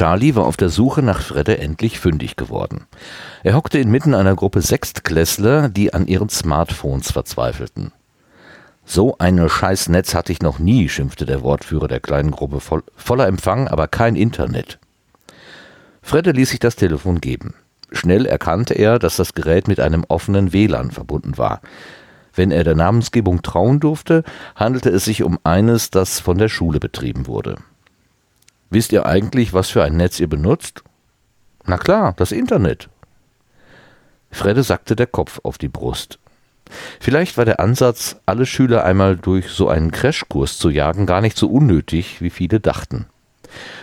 Charlie war auf der Suche nach Fredde endlich fündig geworden. Er hockte inmitten einer Gruppe Sechstklässler, die an ihren Smartphones verzweifelten. So eine Scheißnetz hatte ich noch nie, schimpfte der Wortführer der kleinen Gruppe. Voll, voller Empfang, aber kein Internet. Fredde ließ sich das Telefon geben. Schnell erkannte er, dass das Gerät mit einem offenen WLAN verbunden war. Wenn er der Namensgebung trauen durfte, handelte es sich um eines, das von der Schule betrieben wurde. Wisst ihr eigentlich, was für ein Netz ihr benutzt? Na klar, das Internet. Fredde sackte der Kopf auf die Brust. Vielleicht war der Ansatz, alle Schüler einmal durch so einen Crashkurs zu jagen, gar nicht so unnötig, wie viele dachten.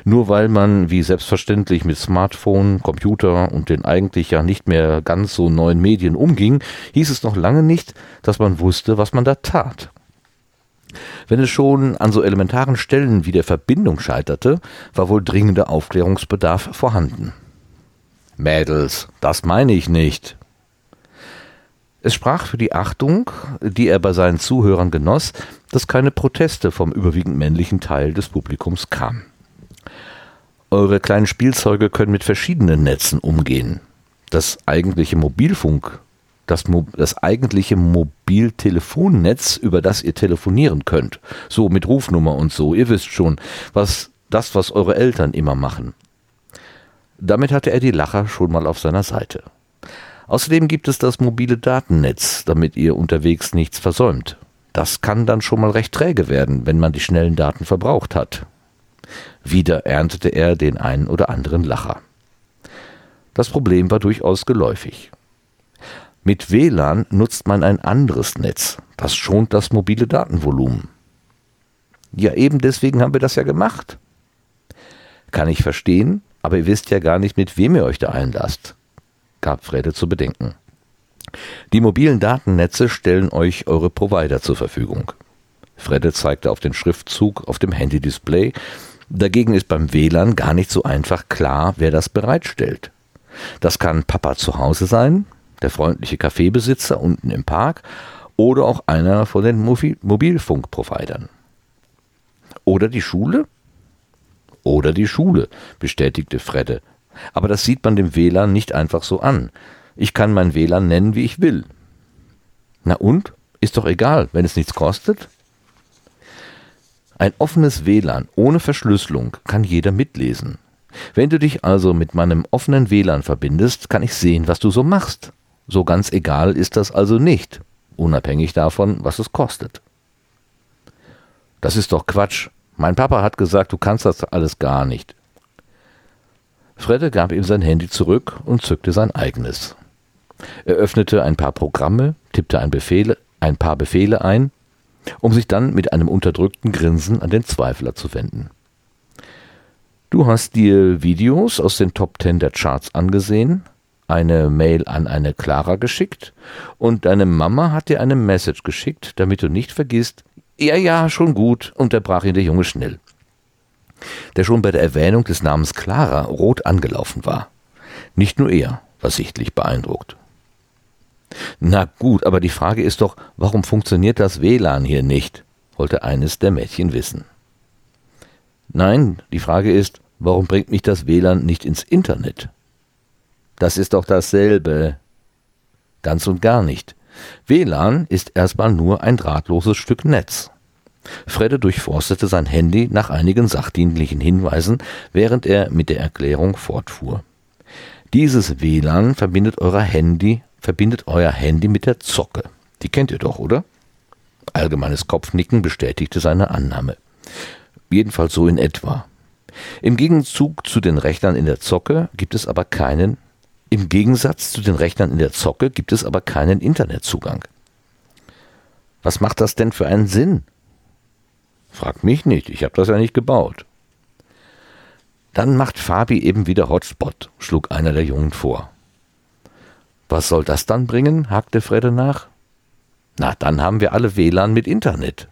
Nur weil man wie selbstverständlich mit Smartphone, Computer und den eigentlich ja nicht mehr ganz so neuen Medien umging, hieß es noch lange nicht, dass man wusste, was man da tat. Wenn es schon an so elementaren Stellen wie der Verbindung scheiterte, war wohl dringender Aufklärungsbedarf vorhanden. Mädels, das meine ich nicht. Es sprach für die Achtung, die er bei seinen Zuhörern genoss, dass keine Proteste vom überwiegend männlichen Teil des Publikums kamen. Eure kleinen Spielzeuge können mit verschiedenen Netzen umgehen. Das eigentliche Mobilfunk, das, Mo das eigentliche Mobiltelefonnetz, über das ihr telefonieren könnt, so mit Rufnummer und so, ihr wisst schon, was das, was eure Eltern immer machen. Damit hatte er die Lacher schon mal auf seiner Seite. Außerdem gibt es das mobile Datennetz, damit ihr unterwegs nichts versäumt. Das kann dann schon mal recht träge werden, wenn man die schnellen Daten verbraucht hat. Wieder erntete er den einen oder anderen Lacher. Das Problem war durchaus geläufig. Mit WLAN nutzt man ein anderes Netz. Das schont das mobile Datenvolumen. Ja, eben deswegen haben wir das ja gemacht. Kann ich verstehen, aber ihr wisst ja gar nicht, mit wem ihr euch da einlasst, gab Frede zu bedenken. Die mobilen Datennetze stellen euch eure Provider zur Verfügung. Fredde zeigte auf den Schriftzug auf dem Handy-Display, Dagegen ist beim WLAN gar nicht so einfach klar, wer das bereitstellt. Das kann Papa zu Hause sein, der freundliche Kaffeebesitzer unten im Park oder auch einer von den Mobilfunkprovidern. Oder die Schule? Oder die Schule, bestätigte Fredde. Aber das sieht man dem WLAN nicht einfach so an. Ich kann mein WLAN nennen, wie ich will. Na und? Ist doch egal, wenn es nichts kostet? Ein offenes WLAN ohne Verschlüsselung kann jeder mitlesen. Wenn du dich also mit meinem offenen WLAN verbindest, kann ich sehen, was du so machst. So ganz egal ist das also nicht, unabhängig davon, was es kostet. Das ist doch Quatsch. Mein Papa hat gesagt, du kannst das alles gar nicht. Fredde gab ihm sein Handy zurück und zückte sein eigenes. Er öffnete ein paar Programme, tippte ein, Befehle, ein paar Befehle ein um sich dann mit einem unterdrückten Grinsen an den Zweifler zu wenden. Du hast dir Videos aus den Top Ten der Charts angesehen, eine Mail an eine Clara geschickt und deine Mama hat dir eine Message geschickt, damit du nicht vergisst, ja, ja, schon gut, unterbrach ihn der Junge schnell, der schon bei der Erwähnung des Namens Clara rot angelaufen war. Nicht nur er war sichtlich beeindruckt. Na gut, aber die Frage ist doch, warum funktioniert das WLAN hier nicht? wollte eines der Mädchen wissen. Nein, die Frage ist, warum bringt mich das WLAN nicht ins Internet? Das ist doch dasselbe. Ganz und gar nicht. WLAN ist erstmal nur ein drahtloses Stück Netz. Fredde durchforstete sein Handy nach einigen sachdienlichen Hinweisen, während er mit der Erklärung fortfuhr. Dieses WLAN verbindet euer Handy verbindet euer Handy mit der Zocke. Die kennt ihr doch, oder? Allgemeines Kopfnicken bestätigte seine Annahme. Jedenfalls so in etwa. Im Gegenzug zu den Rechnern in der Zocke gibt es aber keinen im Gegensatz zu den Rechnern in der Zocke gibt es aber keinen Internetzugang. Was macht das denn für einen Sinn? Frag mich nicht, ich habe das ja nicht gebaut. Dann macht Fabi eben wieder Hotspot, schlug einer der Jungen vor. Was soll das dann bringen? hakte Fredde nach. Na, dann haben wir alle WLAN mit Internet.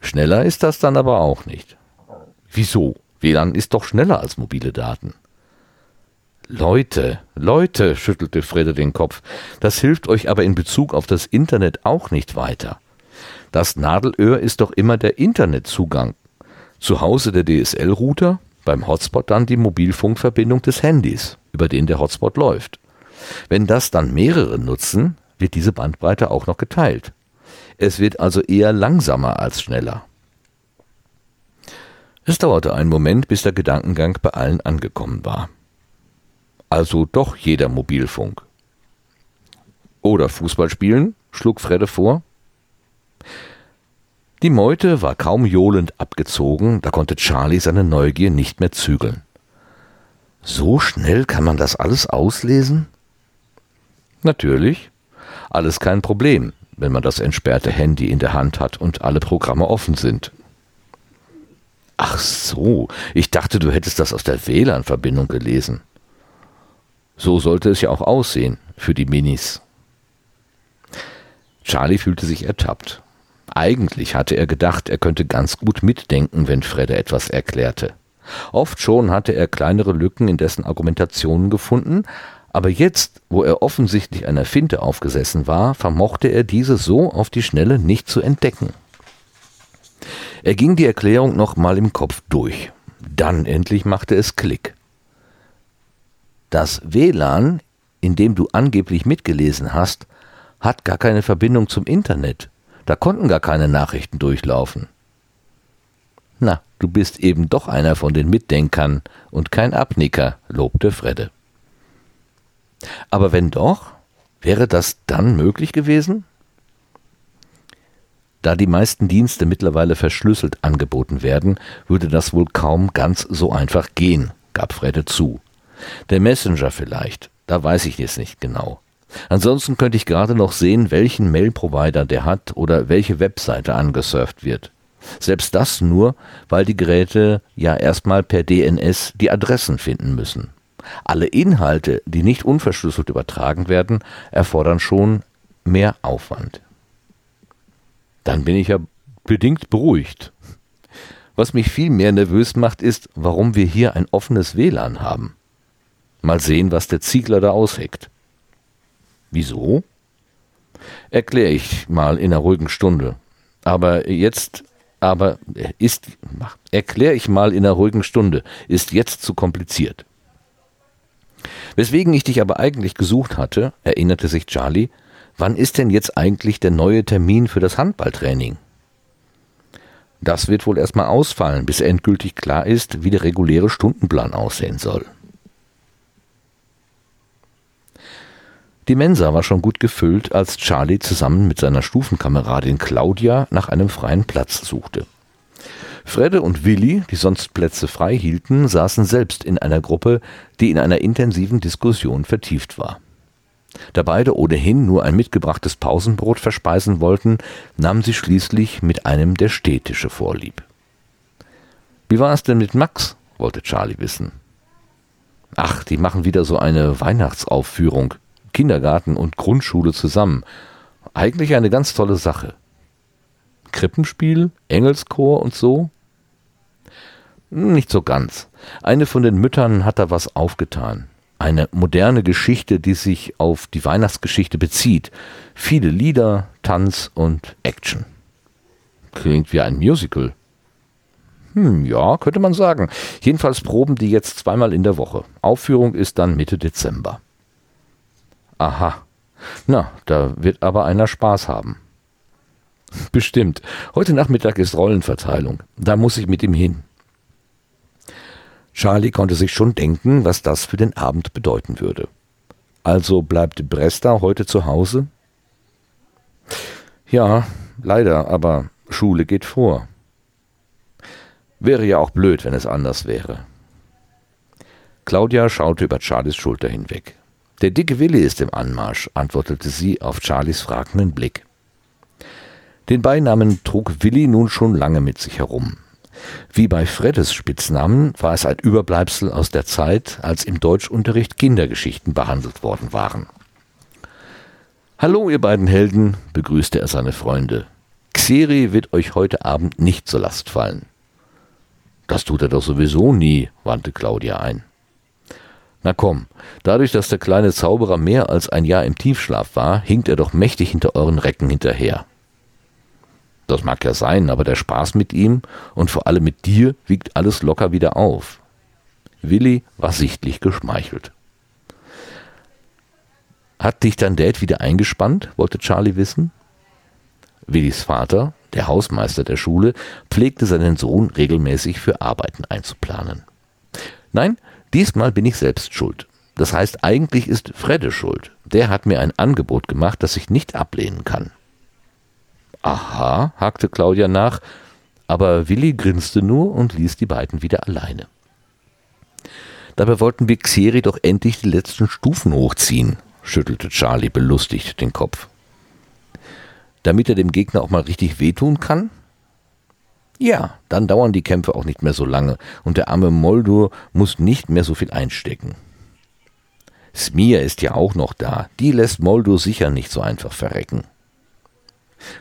Schneller ist das dann aber auch nicht. Wieso? WLAN ist doch schneller als mobile Daten. Leute, Leute, schüttelte Fredde den Kopf, das hilft euch aber in Bezug auf das Internet auch nicht weiter. Das Nadelöhr ist doch immer der Internetzugang. Zu Hause der DSL-Router, Beim Hotspot dann die Mobilfunkverbindung des Handys, über den der Hotspot läuft. Wenn das dann mehrere nutzen, wird diese Bandbreite auch noch geteilt. Es wird also eher langsamer als schneller. Es dauerte einen Moment, bis der Gedankengang bei allen angekommen war. Also doch jeder Mobilfunk. Oder Fußball spielen, schlug Fredde vor. Die Meute war kaum johlend abgezogen, da konnte Charlie seine Neugier nicht mehr zügeln. So schnell kann man das alles auslesen? Natürlich. Alles kein Problem, wenn man das entsperrte Handy in der Hand hat und alle Programme offen sind. Ach so, ich dachte, du hättest das aus der WLAN-Verbindung gelesen. So sollte es ja auch aussehen für die Minis. Charlie fühlte sich ertappt. Eigentlich hatte er gedacht, er könnte ganz gut mitdenken, wenn Fredde etwas erklärte. Oft schon hatte er kleinere Lücken in dessen Argumentationen gefunden, aber jetzt, wo er offensichtlich einer Finte aufgesessen war, vermochte er diese so auf die Schnelle nicht zu entdecken. Er ging die Erklärung noch mal im Kopf durch. Dann endlich machte es Klick. Das WLAN, in dem du angeblich mitgelesen hast, hat gar keine Verbindung zum Internet. Da konnten gar keine Nachrichten durchlaufen. Na, du bist eben doch einer von den Mitdenkern und kein Abnicker, lobte Fredde. Aber wenn doch, wäre das dann möglich gewesen? Da die meisten Dienste mittlerweile verschlüsselt angeboten werden, würde das wohl kaum ganz so einfach gehen, gab Fredde zu. Der Messenger vielleicht, da weiß ich jetzt nicht genau. Ansonsten könnte ich gerade noch sehen, welchen Mail-Provider der hat oder welche Webseite angesurft wird. Selbst das nur, weil die Geräte ja erstmal per DNS die Adressen finden müssen. Alle Inhalte, die nicht unverschlüsselt übertragen werden, erfordern schon mehr Aufwand. Dann bin ich ja bedingt beruhigt. Was mich viel mehr nervös macht, ist, warum wir hier ein offenes WLAN haben. Mal sehen, was der Ziegler da ausheckt. Wieso? Erkläre ich mal in einer ruhigen Stunde. Aber jetzt, aber ist, erkläre ich mal in einer ruhigen Stunde, ist jetzt zu kompliziert. Weswegen ich dich aber eigentlich gesucht hatte, erinnerte sich Charlie, wann ist denn jetzt eigentlich der neue Termin für das Handballtraining? Das wird wohl erstmal ausfallen, bis endgültig klar ist, wie der reguläre Stundenplan aussehen soll. Die Mensa war schon gut gefüllt, als Charlie zusammen mit seiner Stufenkameradin Claudia nach einem freien Platz suchte. Fredde und Willi, die sonst Plätze frei hielten, saßen selbst in einer Gruppe, die in einer intensiven Diskussion vertieft war. Da beide ohnehin nur ein mitgebrachtes Pausenbrot verspeisen wollten, nahmen sie schließlich mit einem der Städtische vorlieb. Wie war es denn mit Max? wollte Charlie wissen. Ach, die machen wieder so eine Weihnachtsaufführung. Kindergarten und Grundschule zusammen. Eigentlich eine ganz tolle Sache. Krippenspiel, Engelschor und so? Nicht so ganz. Eine von den Müttern hat da was aufgetan. Eine moderne Geschichte, die sich auf die Weihnachtsgeschichte bezieht. Viele Lieder, Tanz und Action. Klingt wie ein Musical. Hm, ja, könnte man sagen. Jedenfalls proben die jetzt zweimal in der Woche. Aufführung ist dann Mitte Dezember. Aha. Na, da wird aber einer Spaß haben. Bestimmt. Heute Nachmittag ist Rollenverteilung. Da muss ich mit ihm hin. Charlie konnte sich schon denken, was das für den Abend bedeuten würde. Also bleibt Bresta heute zu Hause? Ja, leider, aber Schule geht vor. Wäre ja auch blöd, wenn es anders wäre. Claudia schaute über Charlies Schulter hinweg. Der dicke Willi ist im Anmarsch, antwortete sie auf Charlies fragenden Blick. Den Beinamen trug Willi nun schon lange mit sich herum. Wie bei Freddes Spitznamen war es ein Überbleibsel aus der Zeit, als im Deutschunterricht Kindergeschichten behandelt worden waren. Hallo, ihr beiden Helden, begrüßte er seine Freunde. Xeri wird euch heute Abend nicht zur Last fallen. Das tut er doch sowieso nie, wandte Claudia ein. Na komm, dadurch, dass der kleine Zauberer mehr als ein Jahr im Tiefschlaf war, hinkt er doch mächtig hinter euren Recken hinterher. Das mag ja sein, aber der Spaß mit ihm und vor allem mit dir wiegt alles locker wieder auf. Willi war sichtlich geschmeichelt. Hat dich dein Dad wieder eingespannt? wollte Charlie wissen. Willis Vater, der Hausmeister der Schule, pflegte seinen Sohn regelmäßig für Arbeiten einzuplanen. Nein, diesmal bin ich selbst schuld. Das heißt, eigentlich ist Fredde schuld. Der hat mir ein Angebot gemacht, das ich nicht ablehnen kann. Aha, hakte Claudia nach, aber Willi grinste nur und ließ die beiden wieder alleine. Dabei wollten wir Xeri doch endlich die letzten Stufen hochziehen, schüttelte Charlie belustigt den Kopf. Damit er dem Gegner auch mal richtig wehtun kann? Ja, dann dauern die Kämpfe auch nicht mehr so lange und der arme Moldur muss nicht mehr so viel einstecken. Smir ist ja auch noch da, die lässt Moldur sicher nicht so einfach verrecken.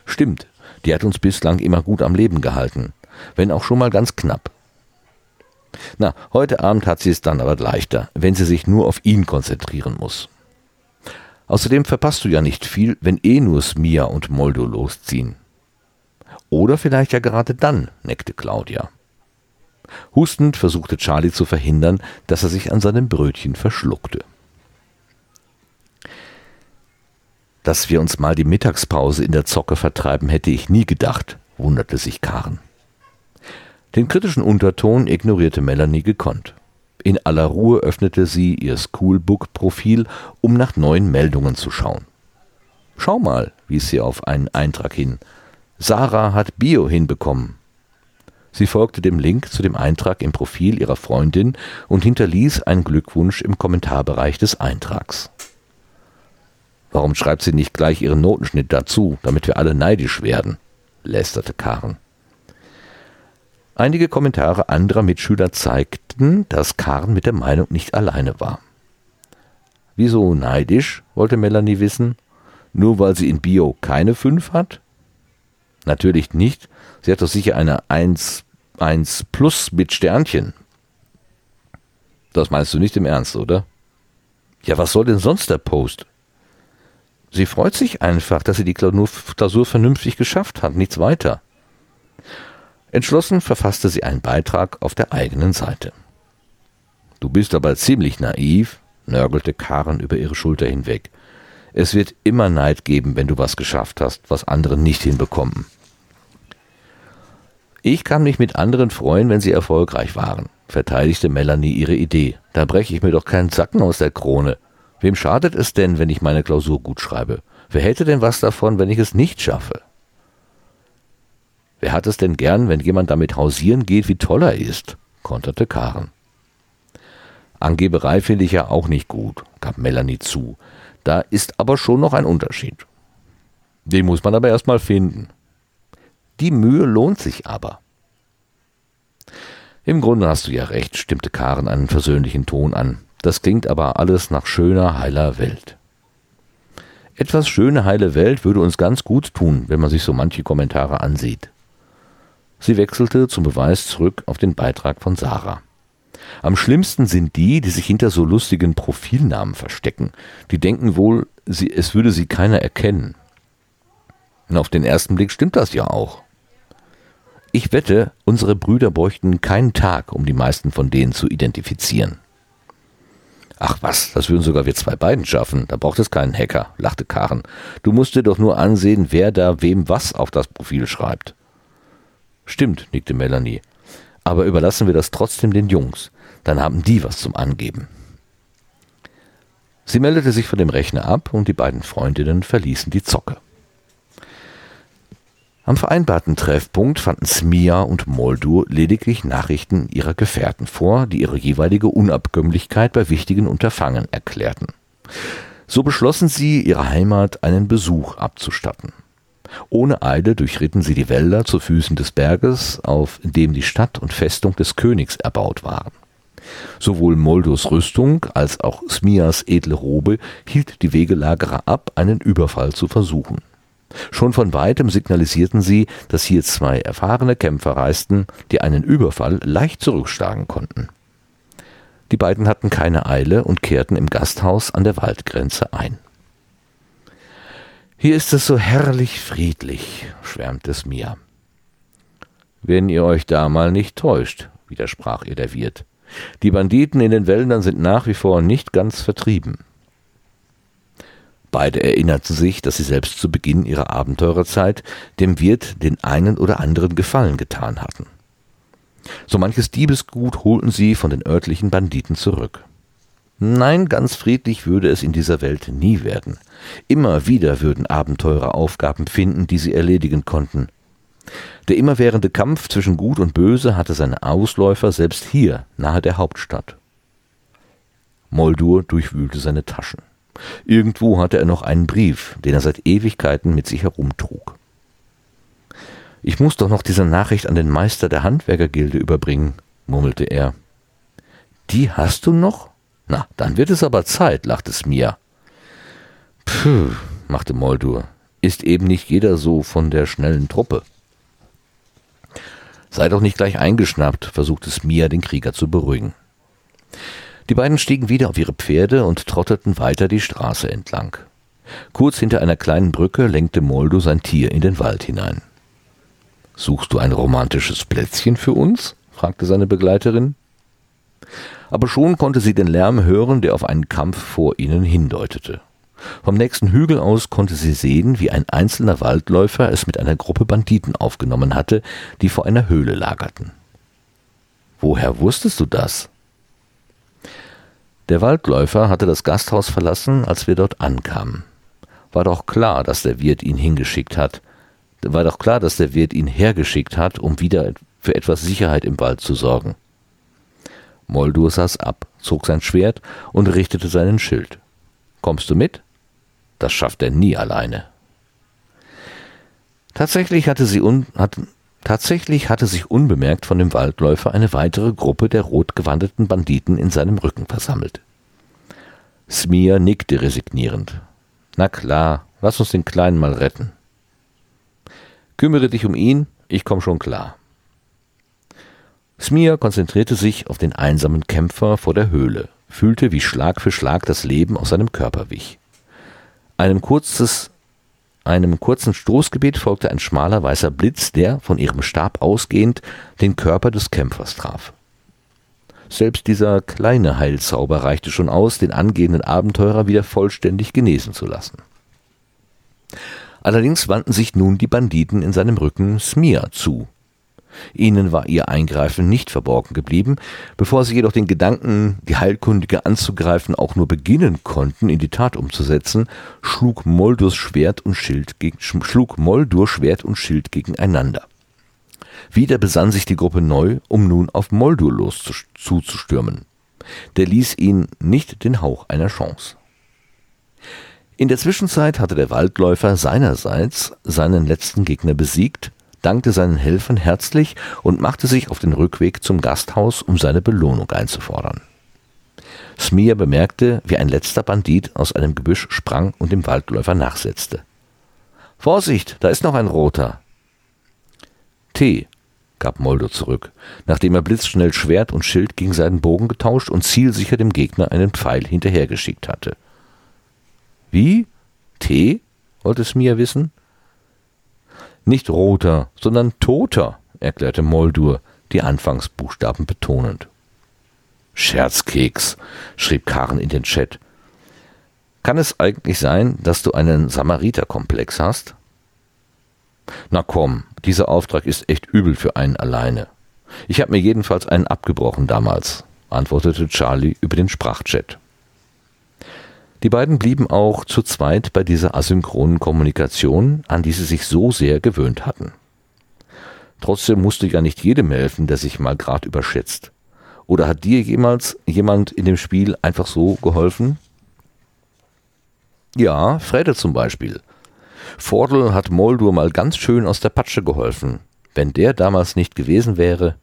Stimmt, die hat uns bislang immer gut am Leben gehalten, wenn auch schon mal ganz knapp. Na, heute Abend hat sie es dann aber leichter, wenn sie sich nur auf ihn konzentrieren muss. Außerdem verpasst du ja nicht viel, wenn eh nur Smia und Moldo losziehen. Oder vielleicht ja gerade dann, neckte Claudia. Hustend versuchte Charlie zu verhindern, dass er sich an seinem Brötchen verschluckte. Dass wir uns mal die Mittagspause in der Zocke vertreiben, hätte ich nie gedacht, wunderte sich Karen. Den kritischen Unterton ignorierte Melanie gekonnt. In aller Ruhe öffnete sie ihr Schoolbook-Profil, um nach neuen Meldungen zu schauen. Schau mal, wies sie auf einen Eintrag hin. Sarah hat Bio hinbekommen. Sie folgte dem Link zu dem Eintrag im Profil ihrer Freundin und hinterließ einen Glückwunsch im Kommentarbereich des Eintrags. Warum schreibt sie nicht gleich ihren Notenschnitt dazu, damit wir alle neidisch werden? lästerte Karen. Einige Kommentare anderer Mitschüler zeigten, dass Karen mit der Meinung nicht alleine war. Wieso neidisch, wollte Melanie wissen. Nur weil sie in Bio keine 5 hat? Natürlich nicht. Sie hat doch sicher eine 1, 1 plus mit Sternchen. Das meinst du nicht im Ernst, oder? Ja, was soll denn sonst der Post? Sie freut sich einfach, dass sie die Klausur vernünftig geschafft hat, nichts weiter. Entschlossen verfasste sie einen Beitrag auf der eigenen Seite. Du bist aber ziemlich naiv, nörgelte Karen über ihre Schulter hinweg. Es wird immer Neid geben, wenn du was geschafft hast, was andere nicht hinbekommen. Ich kann mich mit anderen freuen, wenn sie erfolgreich waren, verteidigte Melanie ihre Idee. Da breche ich mir doch keinen Zacken aus der Krone. Wem schadet es denn, wenn ich meine Klausur gut schreibe? Wer hätte denn was davon, wenn ich es nicht schaffe? Wer hat es denn gern, wenn jemand damit hausieren geht, wie toll er ist? konterte Karen. Angeberei finde ich ja auch nicht gut, gab Melanie zu. Da ist aber schon noch ein Unterschied. Den muss man aber erstmal finden. Die Mühe lohnt sich aber. Im Grunde hast du ja recht, stimmte Karen einen versöhnlichen Ton an. Das klingt aber alles nach schöner, heiler Welt. Etwas schöne, heile Welt würde uns ganz gut tun, wenn man sich so manche Kommentare ansieht. Sie wechselte zum Beweis zurück auf den Beitrag von Sarah. Am schlimmsten sind die, die sich hinter so lustigen Profilnamen verstecken. Die denken wohl, sie, es würde sie keiner erkennen. Und auf den ersten Blick stimmt das ja auch. Ich wette, unsere Brüder bräuchten keinen Tag, um die meisten von denen zu identifizieren. Ach was, das würden sogar wir zwei beiden schaffen. Da braucht es keinen Hacker, lachte Karen. Du musst dir doch nur ansehen, wer da wem was auf das Profil schreibt. Stimmt, nickte Melanie. Aber überlassen wir das trotzdem den Jungs. Dann haben die was zum Angeben. Sie meldete sich von dem Rechner ab und die beiden Freundinnen verließen die Zocke. Am vereinbarten Treffpunkt fanden Smia und Moldur lediglich Nachrichten ihrer Gefährten vor, die ihre jeweilige Unabkömmlichkeit bei wichtigen Unterfangen erklärten. So beschlossen sie, ihrer Heimat einen Besuch abzustatten. Ohne Eile durchritten sie die Wälder zu Füßen des Berges, auf dem die Stadt und Festung des Königs erbaut waren. Sowohl Moldus Rüstung als auch Smias edle Robe hielt die Wegelagerer ab, einen Überfall zu versuchen. Schon von weitem signalisierten sie, dass hier zwei erfahrene Kämpfer reisten, die einen Überfall leicht zurückschlagen konnten. Die beiden hatten keine Eile und kehrten im Gasthaus an der Waldgrenze ein. Hier ist es so herrlich friedlich, schwärmte Smia. Wenn ihr euch da mal nicht täuscht, widersprach ihr der Wirt. Die Banditen in den Wäldern sind nach wie vor nicht ganz vertrieben. Beide erinnerten sich, dass sie selbst zu Beginn ihrer Abenteurerzeit dem Wirt den einen oder anderen Gefallen getan hatten. So manches Diebesgut holten sie von den örtlichen Banditen zurück. Nein, ganz friedlich würde es in dieser Welt nie werden. Immer wieder würden Abenteurer Aufgaben finden, die sie erledigen konnten. Der immerwährende Kampf zwischen Gut und Böse hatte seine Ausläufer selbst hier, nahe der Hauptstadt. Moldur durchwühlte seine Taschen. Irgendwo hatte er noch einen Brief, den er seit Ewigkeiten mit sich herumtrug. Ich muss doch noch diese Nachricht an den Meister der Handwerkergilde überbringen, murmelte er. Die hast du noch? Na, dann wird es aber Zeit, lachte Smia. Puh, machte Moldur, ist eben nicht jeder so von der schnellen Truppe. Sei doch nicht gleich eingeschnappt, versuchte Smia den Krieger zu beruhigen. Die beiden stiegen wieder auf ihre Pferde und trotteten weiter die Straße entlang. Kurz hinter einer kleinen Brücke lenkte Moldo sein Tier in den Wald hinein. Suchst du ein romantisches Plätzchen für uns? fragte seine Begleiterin. Aber schon konnte sie den Lärm hören, der auf einen Kampf vor ihnen hindeutete. Vom nächsten Hügel aus konnte sie sehen, wie ein einzelner Waldläufer es mit einer Gruppe Banditen aufgenommen hatte, die vor einer Höhle lagerten. Woher wusstest du das? Der Waldläufer hatte das Gasthaus verlassen, als wir dort ankamen. War doch klar, dass der Wirt ihn hingeschickt hat. War doch klar, dass der Wirt ihn hergeschickt hat, um wieder für etwas Sicherheit im Wald zu sorgen. Moldur saß ab, zog sein Schwert und richtete seinen Schild. Kommst du mit? Das schafft er nie alleine. Tatsächlich hatte sie un, hat, tatsächlich hatte sich unbemerkt von dem Waldläufer eine weitere Gruppe der rotgewandeten Banditen in seinem Rücken versammelt. Smir nickte resignierend. Na klar, lass uns den Kleinen mal retten. Kümmere dich um ihn, ich komm schon klar. Smir konzentrierte sich auf den einsamen Kämpfer vor der Höhle, fühlte, wie Schlag für Schlag das Leben aus seinem Körper wich. Einem, kurzes, einem kurzen Stoßgebet folgte ein schmaler weißer Blitz, der, von ihrem Stab ausgehend, den Körper des Kämpfers traf. Selbst dieser kleine Heilzauber reichte schon aus, den angehenden Abenteurer wieder vollständig genesen zu lassen. Allerdings wandten sich nun die Banditen in seinem Rücken Smir zu. Ihnen war ihr Eingreifen nicht verborgen geblieben, bevor sie jedoch den Gedanken, die Heilkundige anzugreifen, auch nur beginnen konnten, in die Tat umzusetzen, schlug Moldurs Schwert und Schild gegen, schlug Moldur Schwert und Schild gegeneinander. Wieder besann sich die Gruppe neu, um nun auf Moldur loszustürmen. Der ließ ihnen nicht den Hauch einer Chance. In der Zwischenzeit hatte der Waldläufer seinerseits seinen letzten Gegner besiegt, dankte seinen Helfern herzlich und machte sich auf den Rückweg zum Gasthaus, um seine Belohnung einzufordern. Smir bemerkte, wie ein letzter Bandit aus einem Gebüsch sprang und dem Waldläufer nachsetzte. Vorsicht, da ist noch ein roter. Tee, gab Moldo zurück, nachdem er blitzschnell Schwert und Schild gegen seinen Bogen getauscht und zielsicher dem Gegner einen Pfeil hinterhergeschickt hatte. Wie? Tee? wollte Smir wissen. Nicht roter, sondern toter, erklärte Moldur, die Anfangsbuchstaben betonend. Scherzkeks, schrieb Karen in den Chat. Kann es eigentlich sein, dass du einen Samariterkomplex hast? Na komm, dieser Auftrag ist echt übel für einen alleine. Ich habe mir jedenfalls einen abgebrochen damals, antwortete Charlie über den Sprachchat. Die beiden blieben auch zu zweit bei dieser asynchronen Kommunikation, an die sie sich so sehr gewöhnt hatten. Trotzdem musste ja nicht jedem helfen, der sich mal grad überschätzt. Oder hat dir jemals jemand in dem Spiel einfach so geholfen? Ja, Frede zum Beispiel. Vordel hat Moldur mal ganz schön aus der Patsche geholfen. Wenn der damals nicht gewesen wäre,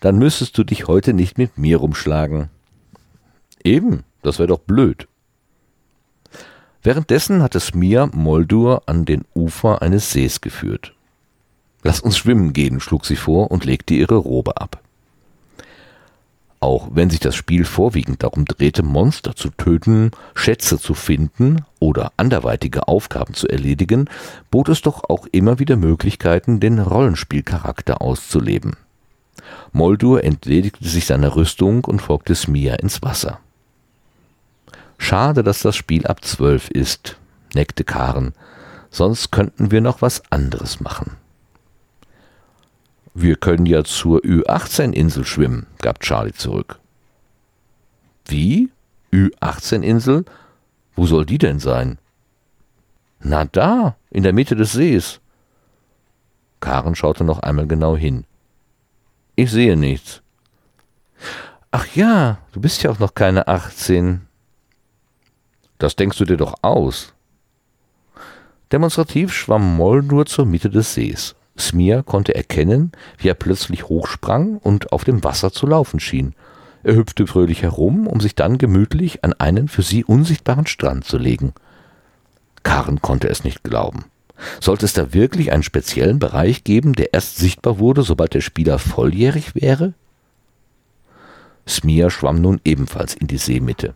dann müsstest du dich heute nicht mit mir rumschlagen. Eben, das wäre doch blöd. Währenddessen hatte Smir Moldur an den Ufer eines Sees geführt. Lass uns schwimmen gehen, schlug sie vor und legte ihre Robe ab. Auch wenn sich das Spiel vorwiegend darum drehte, Monster zu töten, Schätze zu finden oder anderweitige Aufgaben zu erledigen, bot es doch auch immer wieder Möglichkeiten, den Rollenspielcharakter auszuleben. Moldur entledigte sich seiner Rüstung und folgte Smia ins Wasser. Schade, dass das Spiel ab zwölf ist, neckte Karen, sonst könnten wir noch was anderes machen. Wir können ja zur Ü-18-Insel schwimmen, gab Charlie zurück. Wie? Ü-18-Insel? Wo soll die denn sein? Na da, in der Mitte des Sees. Karen schaute noch einmal genau hin. Ich sehe nichts. Ach ja, du bist ja auch noch keine 18. Das denkst du dir doch aus. Demonstrativ schwamm Moll nur zur Mitte des Sees. Smir konnte erkennen, wie er plötzlich hochsprang und auf dem Wasser zu laufen schien. Er hüpfte fröhlich herum, um sich dann gemütlich an einen für sie unsichtbaren Strand zu legen. Karen konnte es nicht glauben. Sollte es da wirklich einen speziellen Bereich geben, der erst sichtbar wurde, sobald der Spieler volljährig wäre? Smir schwamm nun ebenfalls in die Seemitte.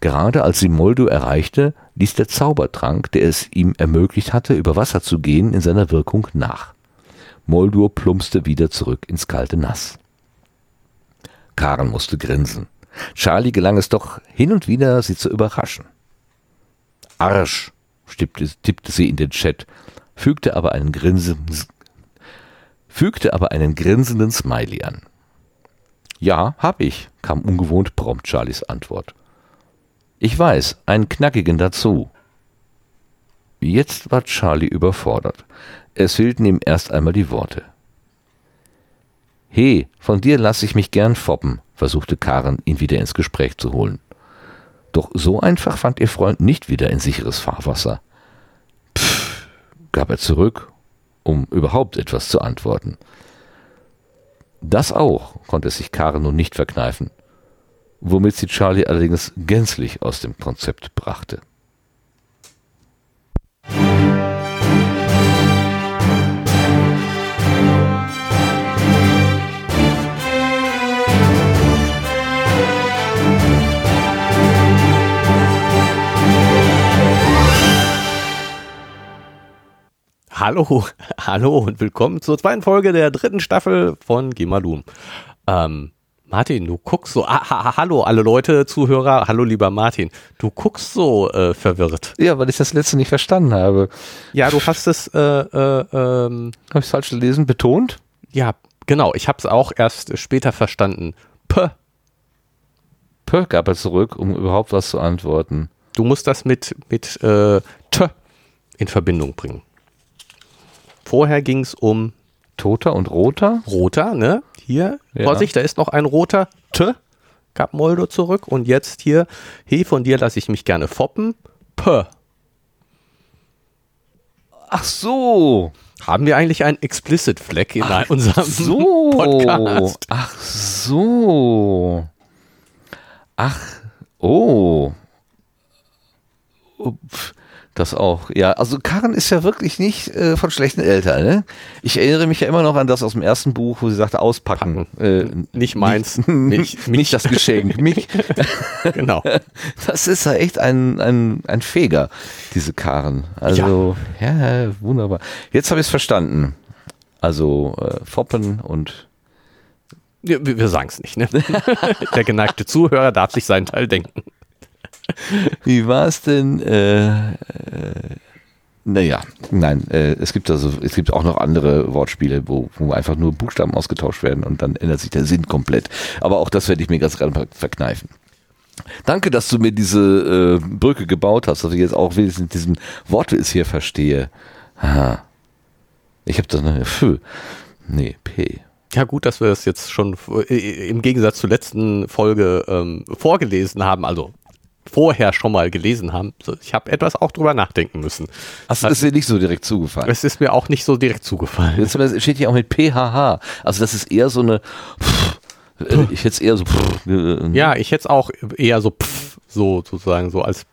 Gerade als sie Moldo erreichte, ließ der Zaubertrank, der es ihm ermöglicht hatte, über Wasser zu gehen, in seiner Wirkung nach. Moldur plumpste wieder zurück ins kalte Nass. Karen musste grinsen. Charlie gelang es doch hin und wieder, sie zu überraschen. Arsch, tippte, tippte sie in den Chat, fügte aber einen Grinsen, fügte aber einen grinsenden Smiley an. Ja, hab ich, kam ungewohnt prompt Charlies Antwort. Ich weiß, einen knackigen dazu. Jetzt war Charlie überfordert. Es fehlten ihm erst einmal die Worte. He, von dir lasse ich mich gern foppen, versuchte Karen, ihn wieder ins Gespräch zu holen. Doch so einfach fand ihr Freund nicht wieder in sicheres Fahrwasser. Pff, gab er zurück, um überhaupt etwas zu antworten. Das auch konnte sich Karen nun nicht verkneifen womit sie Charlie allerdings gänzlich aus dem Konzept brachte. Hallo, hallo und willkommen zur zweiten Folge der dritten Staffel von Gemalum. Ähm, Martin, du guckst so, ah, ha, hallo alle Leute, Zuhörer, hallo lieber Martin, du guckst so äh, verwirrt. Ja, weil ich das letzte nicht verstanden habe. Ja, du hast es, äh, äh, ähm, habe ich falsch gelesen, betont? Ja, genau, ich habe es auch erst später verstanden. P. P gab er zurück, um überhaupt was zu antworten. Du musst das mit, mit äh, T in Verbindung bringen. Vorher ging es um Toter und Roter? Roter, ne? Hier, ja. Vorsicht, da ist noch ein roter T, gab Moldo zurück. Und jetzt hier, hey, von dir lasse ich mich gerne foppen. P. Ach so. Haben wir eigentlich einen Explicit Fleck in Ach unserem so. Podcast? Ach so. Ach, oh. Upf. Das auch, ja. Also Karen ist ja wirklich nicht äh, von schlechten Eltern. Ne? Ich erinnere mich ja immer noch an das aus dem ersten Buch, wo sie sagte, auspacken. Äh, nicht meins. Nicht, nicht, nicht das Geschenk. mich. genau. Das ist ja echt ein, ein, ein Feger, diese Karen. Also, ja, ja wunderbar. Jetzt habe ich es verstanden. Also äh, Foppen und wir, wir sagen es nicht, ne? Der geneigte Zuhörer darf sich seinen Teil denken. Wie war es denn? Äh, äh, naja, nein, äh, es gibt also, es gibt auch noch andere Wortspiele, wo, wo einfach nur Buchstaben ausgetauscht werden und dann ändert sich der Sinn komplett. Aber auch das werde ich mir ganz gerne verkneifen. Danke, dass du mir diese äh, Brücke gebaut hast, dass ich jetzt auch wenigstens diesen Wortwitz hier verstehe. Aha. Ich habe das, ne, F. Nee, P. Ja, gut, dass wir das jetzt schon äh, im Gegensatz zur letzten Folge ähm, vorgelesen haben. Also vorher schon mal gelesen haben. Ich habe etwas auch drüber nachdenken müssen. Also ist dir nicht so direkt zugefallen? Es ist mir auch nicht so direkt zugefallen. Jetzt steht hier auch mit PHH. Also das ist eher so eine, äh, ich hätte es eher so, äh, ja, ich hätte es auch eher so, so sozusagen so als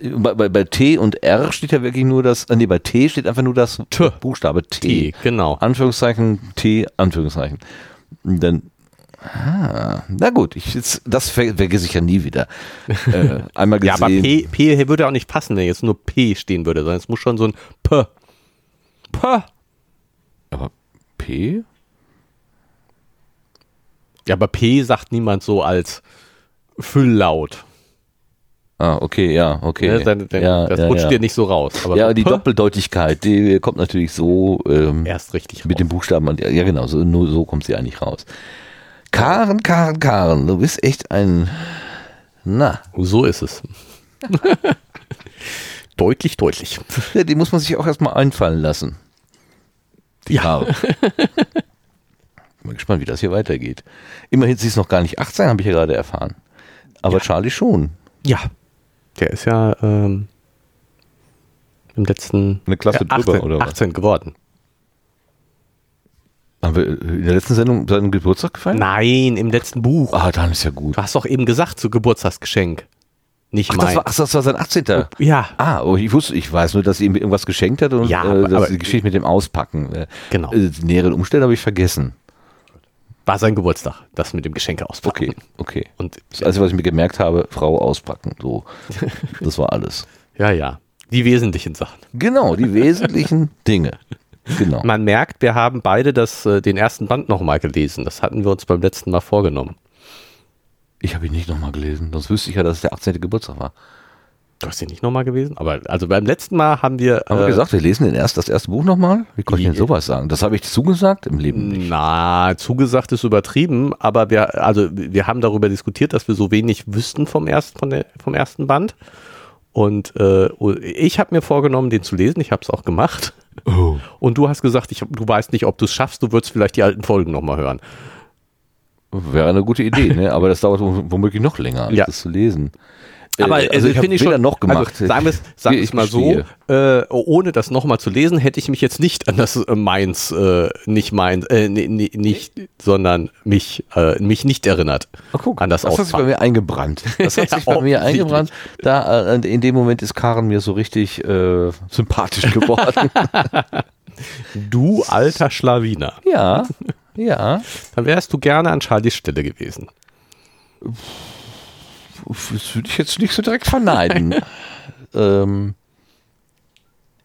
bei, bei, bei, T und R steht ja wirklich nur das, äh, nee, bei T steht einfach nur das T. Buchstabe T. T. Genau. Anführungszeichen, T, Anführungszeichen. Dann Ah, na gut, ich, jetzt, das vergesse ich ja nie wieder. Äh, einmal gesehen. ja, aber P, P würde auch nicht passen, wenn jetzt nur P stehen würde, sondern es muss schon so ein P. P. Aber P? Ja, aber P sagt niemand so als Fülllaut. Ah, okay, ja, okay. Ne? Dann, dann, ja, das ja, rutscht ja. dir nicht so raus. Aber ja, die Doppeldeutigkeit, die kommt natürlich so ähm, erst richtig mit dem Buchstaben. Ja, genau, so, nur so kommt sie eigentlich raus. Karen, Karen, Karen, du bist echt ein. Na, So ist es. deutlich, deutlich. ja, die muss man sich auch erstmal einfallen lassen. Die Ja. Karen. Bin gespannt, wie das hier weitergeht. Immerhin, sie ist noch gar nicht 18, habe ich ja gerade erfahren. Aber Ja. Charlie schon. Ja. Der ist ja ähm, im letzten Eine Klasse äh, 18, drüber, oder was? 18 geworden. Haben wir in der letzten Sendung seinen Geburtstag gefeiert? Nein, im letzten Buch. Ah, dann ist ja gut. Du hast doch eben gesagt, zu Geburtstagsgeschenk. Nicht Ach, mein. das war, ach, das war sein 18. ja, Ah, oh, ich wusste, ich weiß nur, dass sie ihm irgendwas geschenkt hat und Ja, äh, das aber- die Geschichte mit dem Auspacken. Äh, Genau. äh, Die näheren Umstände habe ich vergessen. war sein Geburtstag, das mit dem Geschenke auspacken. Okay, okay. Und Das Einzige, was ich mir gemerkt habe, Frau auspacken. So, das war alles. ja, ja, die wesentlichen Sachen. Genau, die wesentlichen Dinge. Genau. Man merkt, wir haben beide das, äh, den ersten Band nochmal gelesen. Das hatten wir uns beim letzten Mal vorgenommen. Ich habe ihn nicht nochmal gelesen, sonst wüsste ich ja, dass es der 18. Geburtstag war. Du hast den nicht nochmal gewesen? Aber also beim letzten Mal haben wir. Haben wir äh, gesagt, wir lesen den erst, das erste Buch nochmal? Wie konnte ich denn sowas sagen? Das habe ich zugesagt im Leben nicht. Na, zugesagt ist übertrieben, aber wir, also wir haben darüber diskutiert, dass wir so wenig wüssten vom ersten, von der, vom ersten Band. Und äh, ich habe mir vorgenommen, den zu lesen. Ich habe es auch gemacht. Oh. Und du hast gesagt, ich, du weißt nicht, ob du es schaffst. Du würdest vielleicht die alten Folgen nochmal hören. Wäre eine gute Idee, ne? aber das dauert womöglich noch länger, als Ja. das zu lesen. Aber Äh, also ich finde ich schon noch gemacht. Also, sagen wir es es Ich mal so, äh, ohne das nochmal zu lesen, hätte ich mich jetzt nicht an das äh, meins, äh, nicht meins, äh, nee, nicht, sondern mich, äh, mich nicht erinnert Ach, guck, an das, das hat sich bei mir eingebrannt. Das hat sich Ja, bei mir eingebrannt. Da, äh, in dem Moment ist Karen mir so richtig äh, sympathisch geworden. Du alter Schlawiner. ja, ja. Dann wärst du gerne an Charlies Stelle gewesen. Das würde ich jetzt nicht so direkt verneinen. ähm,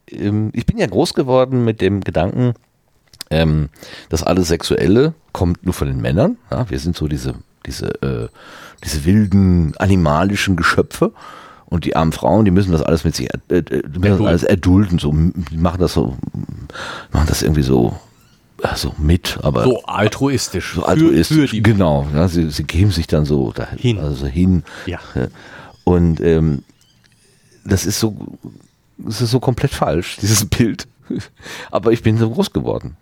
ähm, ich bin ja groß geworden mit dem Gedanken, ähm, dass alles Sexuelle kommt nur von den Männern. Ja, wir sind so diese, diese, äh, diese wilden animalischen Geschöpfe. Und die armen Frauen, die müssen das alles mit sich, äh, äh, müssen das alles erdulden, so, die machen das so, machen das irgendwie so, äh, so mit, aber So altruistisch. so altruistisch. Für, für genau, ja, sie, sie geben sich dann so dahin, Hin. Also hin. Ja. Und ähm, das ist so, das ist so komplett falsch, dieses Bild. Aber ich bin so groß geworden.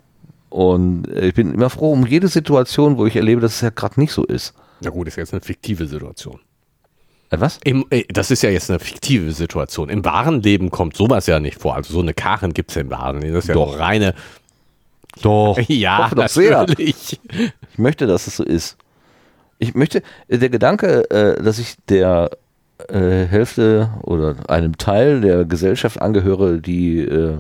Und äh, ich bin immer froh um jede Situation, wo ich erlebe, dass es ja gerade nicht so ist. Na gut, ist jetzt eine fiktive Situation. Äh, was? Im, äh, das ist ja jetzt eine fiktive Situation. Im wahren Leben kommt sowas ja nicht vor. Also so eine Karen gibt es ja im wahren Leben. Das ist ja Doch. nur reine. Doch. Ja, hoffe doch sehr. natürlich. Ich möchte, dass es so ist. Ich möchte, äh, der Gedanke, äh, dass ich der äh, Hälfte oder einem Teil der Gesellschaft angehöre, die äh,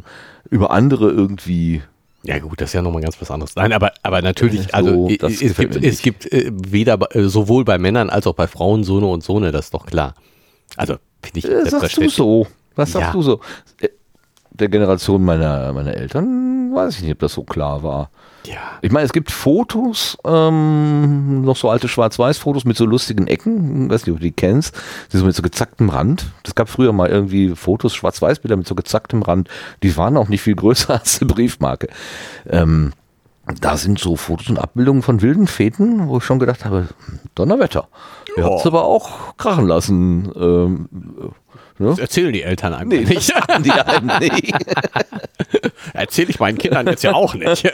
über andere irgendwie Ja gut, das ist ja nochmal ganz was anderes. Nein, aber, aber natürlich, So, also i- das es gibt, es gibt äh, weder äh, sowohl bei Männern als auch bei Frauen Sohne und Sohne, das ist doch klar. Also finde ich Äh, sagst du so? Was sagst Ja. du so? Der Generation meiner, meiner Eltern weiß ich nicht, ob das so klar war. Ja. Ich meine, es gibt Fotos, ähm, noch so alte Schwarz-Weiß-Fotos mit so lustigen Ecken. Ich weiß nicht, ob du die kennst. Die so mit so gezacktem Rand. Es gab früher mal irgendwie Fotos, Schwarz-Weiß-Bilder mit so gezacktem Rand. Die waren auch nicht viel größer als eine Briefmarke. Ähm, da sind so Fotos und Abbildungen von wilden Feten, wo ich schon gedacht habe, Donnerwetter. Ihr habt es aber auch krachen lassen. Ähm, ne? Das erzählen die Eltern einem Nee, das nicht. sagen die einem nicht. Erzähle ich meinen Kindern jetzt ja auch nicht.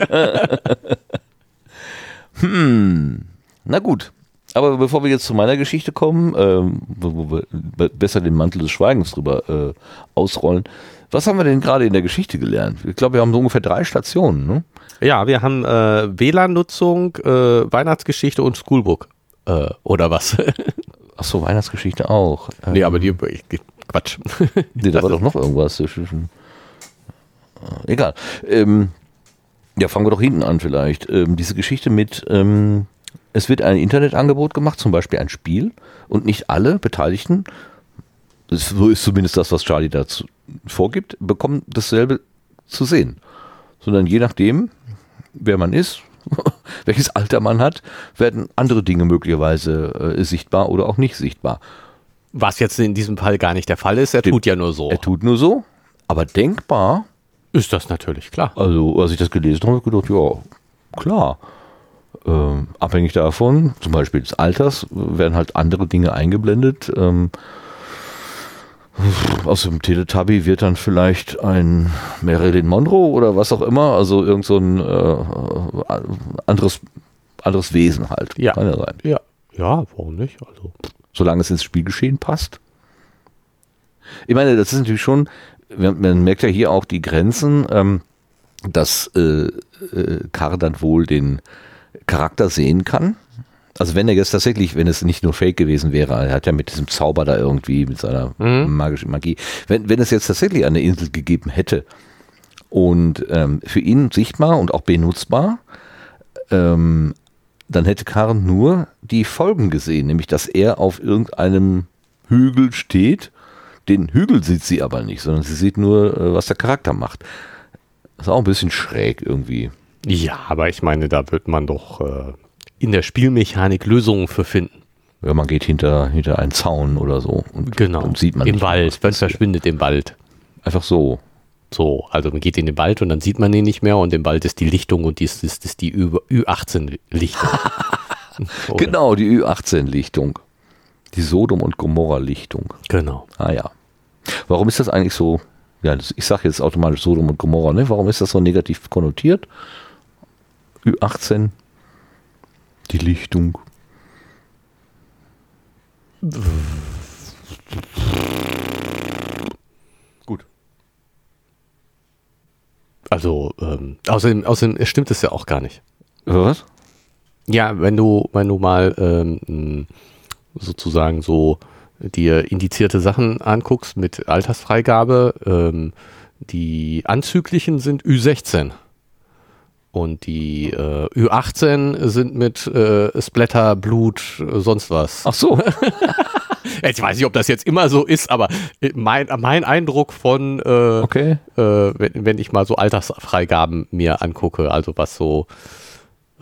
Na gut. Aber bevor wir jetzt zu meiner Geschichte kommen, ähm, wo wir be- besser den Mantel des Schweigens drüber äh, ausrollen, was haben wir denn gerade in der Geschichte gelernt? Ich glaube, wir haben so ungefähr drei Stationen. Ne? Ja, wir haben äh, WLAN-Nutzung, äh, Weihnachtsgeschichte und Schoolbook. Äh, oder was? Ach so, Weihnachtsgeschichte auch. Äh, nee, aber die, Quatsch. nee, da war doch noch irgendwas. Äh, Egal. Ähm, ja, fangen wir doch hinten an vielleicht. Ähm, diese Geschichte mit, ähm, es wird ein Internetangebot gemacht, zum Beispiel ein Spiel, und nicht alle Beteiligten, das- so ist zumindest das, was Charlie dazu vorgibt, bekommen dasselbe zu sehen. Sondern je nachdem, wer man ist, welches Alter man hat, werden andere Dinge möglicherweise äh, sichtbar oder auch nicht sichtbar. Was jetzt in diesem Fall gar nicht der Fall ist, er Stimmt. tut ja nur so. Er tut nur so, aber denkbar. Ist das natürlich, klar. Also, als ich das gelesen habe, habe ich gedacht, ja, klar. Ähm, abhängig davon, zum Beispiel des Alters, werden halt andere Dinge eingeblendet. Ähm, aus dem Teletubby wird dann vielleicht ein Marilyn Monroe oder was auch immer, also irgend so ein äh, anderes, anderes Wesen halt. Ja. Kann ja sein. Ja, ja, warum nicht? Also, Solange es ins Spielgeschehen passt. Ich meine, das ist natürlich schon, man merkt ja hier auch die Grenzen, ähm, dass äh, äh, Karl dann wohl den Charakter sehen kann. Also wenn er jetzt tatsächlich, wenn es nicht nur Fake gewesen wäre, er hat ja mit diesem Zauber da irgendwie, mit seiner Mhm. magischen Magie, wenn, wenn es jetzt tatsächlich eine Insel gegeben hätte und ähm, für ihn sichtbar und auch benutzbar, ähm, dann hätte Karen nur die Folgen gesehen, nämlich dass er auf irgendeinem Hügel steht. Den Hügel sieht sie aber nicht, sondern sie sieht nur, äh, was der Charakter macht. Das ist auch ein bisschen schräg irgendwie. ja, aber ich meine, da wird man doch äh, in der Spielmechanik Lösungen für finden. Ja, man geht hinter, hinter einen Zaun oder so und Genau. dann sieht man Im Wald, man verschwindet im Wald. Einfach so. So, also man geht in den Wald und dann sieht man ihn nicht mehr und im Wald ist die Lichtung und dies ist, ist die Ü18-Lichtung. Genau, die Ü18-Lichtung. Die Sodom- und Gomorra-Lichtung. Genau. Ah ja. Warum ist das eigentlich so? Ja, ich sage jetzt automatisch Sodom und Gomorra, ne? Warum ist das so negativ konnotiert? Ü18, die Lichtung. Also, ähm, außerdem, außerdem stimmt es ja auch gar nicht. Was? Ja, wenn du, wenn du mal ähm, sozusagen so dir indizierte Sachen anguckst mit Altersfreigabe, ähm, die anzüglichen sind Ü16 und die äh, Ü18 sind mit äh, Splatter, Blut, äh, sonst was. Ach so. Ich weiß nicht, ob das jetzt immer so ist, aber mein, mein Eindruck von, äh, Okay. äh, wenn, wenn ich mal so Altersfreigaben mir angucke, also was so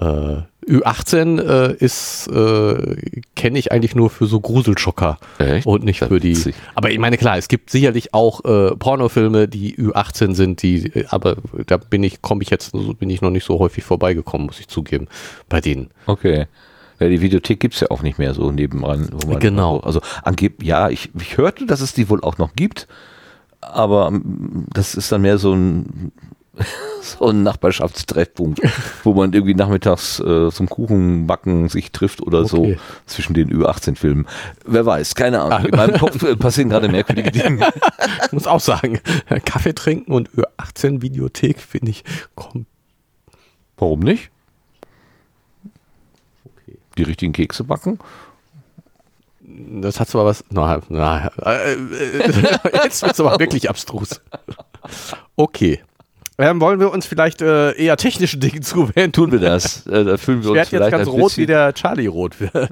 äh, Ü18 äh, ist, äh, kenne ich eigentlich nur für so Gruselschocker Echt? und nicht für die. Aber ich meine, klar, es gibt sicherlich auch äh, Pornofilme, die Ü18 sind, die, äh, aber da bin ich, komme ich jetzt, bin ich noch nicht so häufig vorbeigekommen, muss ich zugeben, bei denen. Okay. Ja, die Videothek gibt's ja auch nicht mehr so nebenan. Wo man Genau. Also angeb, ja, ich, ich hörte, dass es die wohl auch noch gibt, aber ähm, das ist dann mehr so ein so ein Nachbarschaftstreffpunkt, wo man irgendwie nachmittags äh, zum Kuchenbacken sich trifft oder so Okay. zwischen den Ü18-Filmen. Wer weiß, keine Ahnung. In meinem Kopf äh, passieren gerade merkwürdige Dinge. Ich muss auch sagen, Kaffee trinken und Ü18 Videothek finde ich, komm, Warum nicht? Die richtigen Kekse backen? Das hat zwar was. Na, na, äh, jetzt wird es aber wirklich abstrus. Okay. Ähm, wollen wir uns vielleicht äh, eher technischen Dingen zuwenden? Tun wir das. Äh, da fühlen wir Ich uns werde jetzt ganz rot, wie der Charlie rot wird.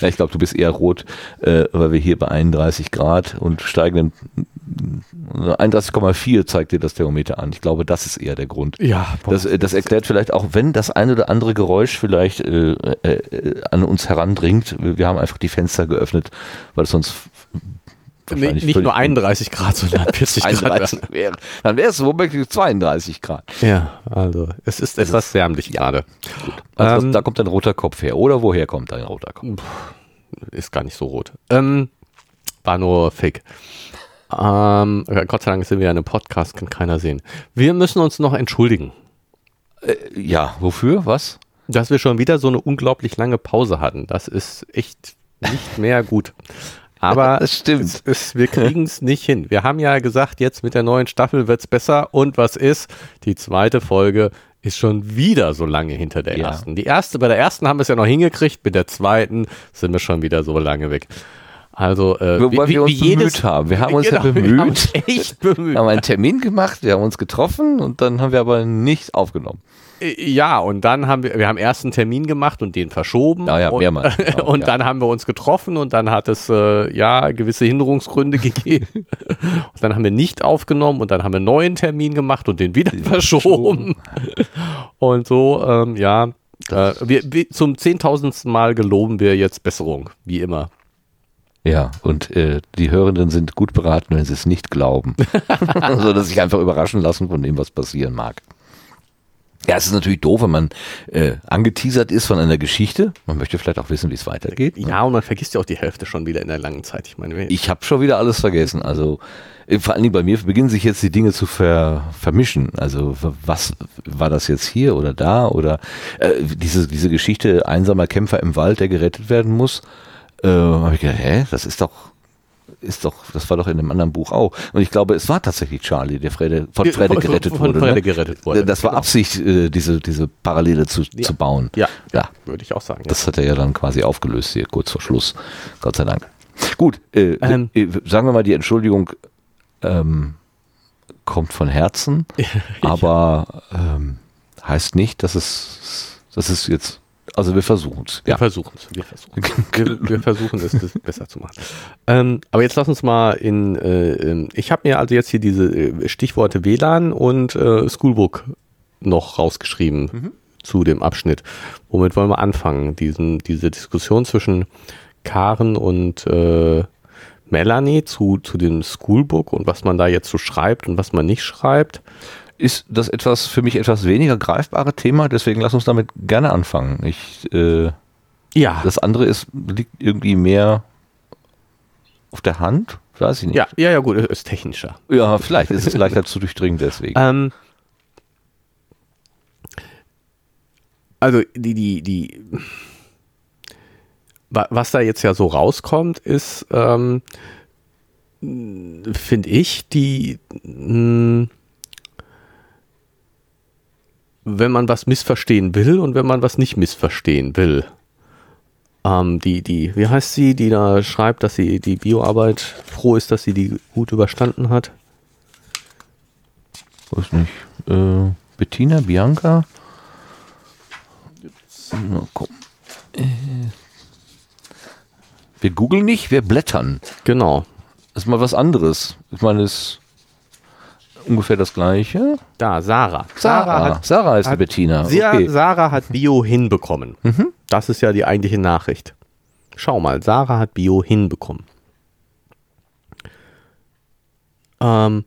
Ja, ich glaube, du bist eher rot, äh, weil wir hier bei 31 Grad und steigenden 31,4 zeigt dir das Thermometer an. Ich glaube, das ist eher der Grund. Ja, Das, äh, das erklärt vielleicht auch, wenn das ein oder andere Geräusch vielleicht äh, äh, an uns herandringt. Wir haben einfach die Fenster geöffnet, weil es sonst nee, nicht nur 31 Grad, sondern 40 Grad. 31 wäre. Dann wäre es womöglich 32 Grad. Ja, also es ist etwas wärmlich gerade. Also Ähm, da kommt ein roter Kopf her. Oder woher kommt ein roter Kopf? Ist gar nicht so rot. Ähm, war nur Fake. Ähm, Gott sei Dank sind wir ja in einem Podcast, kann keiner sehen. Wir müssen uns noch entschuldigen. Äh, ja, wofür? Was? dass wir schon wieder so eine unglaublich lange Pause hatten. Das ist echt nicht mehr gut. Aber Das stimmt. Es ist, wir kriegen es nicht hin. Wir haben ja gesagt, jetzt mit der neuen Staffel wird's besser. Und was ist? Die zweite Folge ist schon wieder so lange hinter der Ja. ersten. Die erste, bei der ersten haben wir es ja noch hingekriegt, mit der zweiten sind wir schon wieder so lange weg. Also, äh, Wobei wir uns wie jedes- bemüht haben. Wir haben uns ja Genau, Wir haben bemüht. echt bemüht. Wir haben einen Termin gemacht, wir haben uns getroffen und dann haben wir aber nicht aufgenommen. Äh, Ja, und dann haben wir, wir haben erst einen Termin gemacht und den verschoben. Ja, ja, und, mehrmals. Genau, und ja. dann haben wir uns getroffen und dann hat es äh, ja gewisse Hinderungsgründe gegeben. und dann haben wir nicht aufgenommen und dann haben wir einen neuen Termin gemacht und den wieder verschoben. und so, ähm, ja. Äh, wir, wir, zum zehntausendsten Mal geloben wir jetzt Besserung, wie immer. Ja, und äh, die Hörenden sind gut beraten, wenn sie es nicht glauben. so dass sich einfach überraschen lassen von dem, was passieren mag. Ja, es ist natürlich doof, wenn man äh, angeteasert ist von einer Geschichte. Man möchte vielleicht auch wissen, wie es weitergeht. Ja, und man vergisst ja auch die Hälfte schon wieder in der langen Zeit. Ich meine, wir- Ich habe schon wieder alles vergessen. Also äh, vor allen Dingen bei mir beginnen sich jetzt die Dinge zu ver vermischen. Also was war das jetzt hier oder da oder äh, diese diese Geschichte einsamer Kämpfer im Wald, der gerettet werden muss. Äh, habe ich gedacht, hä, das ist doch ist doch, das war doch in einem anderen Buch auch. Und ich glaube, es war tatsächlich Charlie, der Frede, von Frede Von- gerettet von wurde. Frede ne? gerettet wurde. Das war Genau. Absicht, äh, diese, diese Parallele zu, Ja. zu bauen. Ja, Ja, würde ich auch sagen. Ja. das hat er ja dann quasi aufgelöst hier, kurz vor Schluss. Gott sei Dank. Gut, äh, Ähm. äh, sagen wir mal, die Entschuldigung ähm, kommt von Herzen, aber ähm, heißt nicht, dass es, dass es jetzt, also wir versuchen es. Wir Ja. versuchen es. Wir versuchen wir, wir versuchen es, das besser zu machen. Ähm, aber jetzt lass uns mal in. Äh, ähm, ich habe mir also jetzt hier diese äh, Stichworte WLAN und äh, Schoolbook noch rausgeschrieben zu dem Abschnitt. Womit wollen wir anfangen? Diesen, diese Diskussion zwischen Karen und äh, Melanie zu, zu dem Schoolbook und was man da jetzt so schreibt und was man nicht schreibt. Ist das etwas für mich etwas weniger greifbare Thema, deswegen lass uns damit gerne anfangen. Ich, äh, Ja. das andere ist, liegt irgendwie mehr auf der Hand, weiß ich nicht. ja, ja, ja, gut, ist technischer. Ja, vielleicht ist es leichter zu durchdringen deswegen. Ähm, also die, die, die, wa- was da jetzt ja so rauskommt, ist, ähm, finde ich, die, mh, wenn man was missverstehen will und wenn man was nicht missverstehen will. Ähm, die, die, wie heißt sie, die da schreibt, dass sie die Bioarbeit froh ist, dass sie die gut überstanden hat? Weiß nicht. Äh, Bettina, Bianca? Na, komm. Äh, wir googeln nicht, wir blättern. Genau. Das ist mal was anderes. Ich meine, es ungefähr das Gleiche. Da, Sarah. Sarah, Sarah ist die hat- Bettina. Sie, Okay. Sarah hat Bio hinbekommen. Das ist ja die eigentliche Nachricht. Schau mal, Sarah hat Bio hinbekommen. Ähm,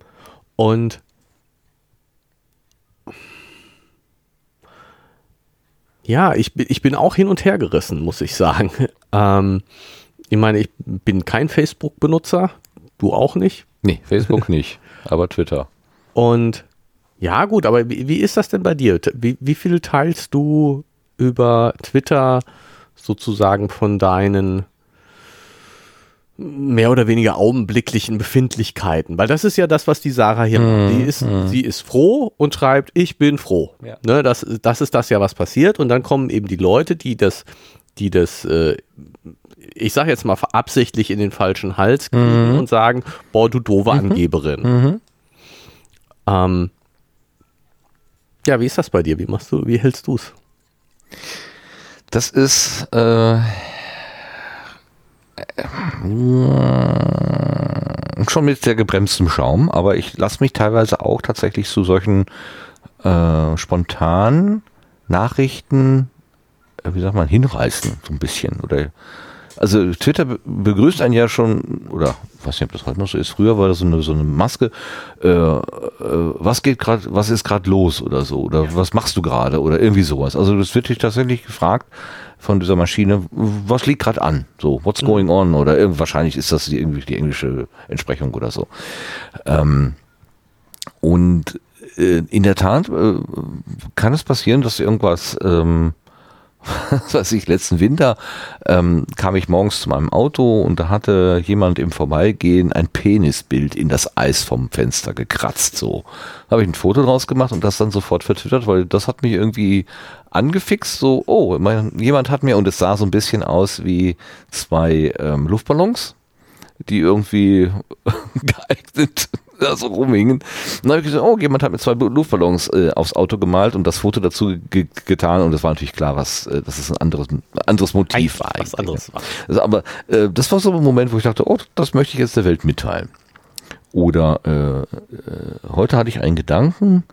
und ja, ich, bin- ich bin auch hin und her gerissen, muss ich sagen. Ähm, ich meine, ich bin kein Facebook-Benutzer, du auch nicht. Nee, Facebook nicht, aber Twitter. Und ja, gut, aber wie, wie ist das denn bei dir? Wie, wie viel teilst du über Twitter sozusagen von deinen mehr oder weniger augenblicklichen Befindlichkeiten? Weil das ist ja das, was die Sarah hier macht. Die ist, sie ist froh und schreibt, ich bin froh. Ja. Ne, das, das ist das ja, was passiert. Und dann kommen eben die Leute, die das, die das, äh, ich sage jetzt mal absichtlich in den falschen Hals kriegen und sagen, boah, du doofe Angeberin. Ähm, ja, wie ist das bei dir? Wie machst du, wie hältst du es? Das ist äh, äh, schon mit sehr gebremstem Schaum, aber ich lasse mich teilweise auch tatsächlich zu solchen äh, spontanen Nachrichten, wie sagt man, hinreißen, so ein bisschen. Oder also Twitter be- begrüßt einen ja schon, oder weiß nicht, ob das heute noch so ist, früher war das so eine, so eine Maske, äh, äh, was geht gerade, was ist gerade los oder so, oder was machst du gerade oder irgendwie sowas. Also das wird dich tatsächlich gefragt von dieser Maschine, was liegt gerade an, so, what's going on oder irgend, wahrscheinlich ist das die, irgendwie die englische Entsprechung oder so. Ähm, und äh, in der Tat äh, kann es passieren, dass irgendwas ähm, was ich, letzten Winter ähm, kam ich morgens zu meinem Auto und da hatte jemand im Vorbeigehen ein Penisbild in das Eis vom Fenster gekratzt. So habe ich ein Foto draus gemacht und das dann sofort vertwittert, weil das hat mich irgendwie angefixt. So, oh, mein, jemand hat mir und es sah so ein bisschen aus wie zwei ähm, Luftballons. die irgendwie geeignet so rumhingen. Und dann habe ich gesagt, oh, jemand hat mit zwei Luftballons äh, aufs Auto gemalt und das Foto dazu ge getan und es war natürlich klar, was, äh, dass es ein anderes, anderes Motiv war. Was anderes war. Also, aber äh, das war so ein Moment, wo ich dachte, oh, das möchte ich jetzt der Welt mitteilen. Oder äh, äh, heute hatte ich einen Gedanken,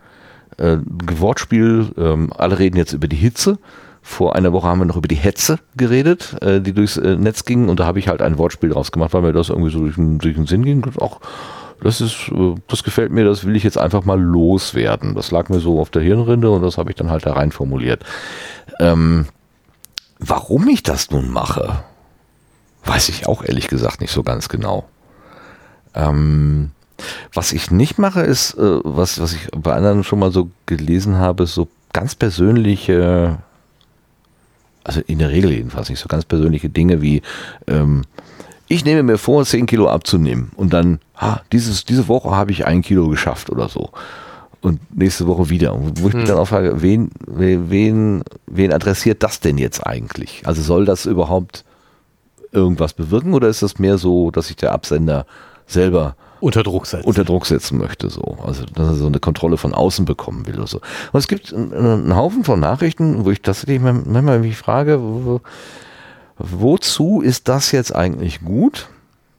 äh, ein Wortspiel, ähm, alle reden jetzt über die Hitze. Vor einer Woche haben wir noch über die Hetze geredet, äh, die durchs äh, Netz ging und da habe ich halt ein Wortspiel draus gemacht, weil mir das irgendwie so durch den, durch den Sinn ging. Und auch das ist, äh, das gefällt mir, das will ich jetzt einfach mal loswerden. Das lag mir so auf der Hirnrinde und das habe ich dann halt da rein formuliert. Ähm, warum ich das nun mache, weiß ich auch ehrlich gesagt nicht so ganz genau. Ähm, was ich nicht mache, ist, äh, was, was ich bei anderen schon mal so gelesen habe, so ganz persönliche, also in der Regel jedenfalls nicht so ganz persönliche Dinge wie, ähm, ich nehme mir vor, 10 Kilo abzunehmen und dann, ha, dieses, diese Woche habe ich ein Kilo geschafft oder so. Und nächste Woche wieder. Wo ich mich Hm. dann auch frage, wen, wen, wen adressiert das denn jetzt eigentlich? Also soll das überhaupt irgendwas bewirken oder ist das mehr so, dass sich der Absender selber Unter Druck setzen. unter Druck setzen möchte, so. Also, dass er so eine Kontrolle von außen bekommen will oder so. Und es gibt einen, Haufen von Nachrichten, wo ich tatsächlich man- manchmal mich frage, wo, wozu ist das jetzt eigentlich gut?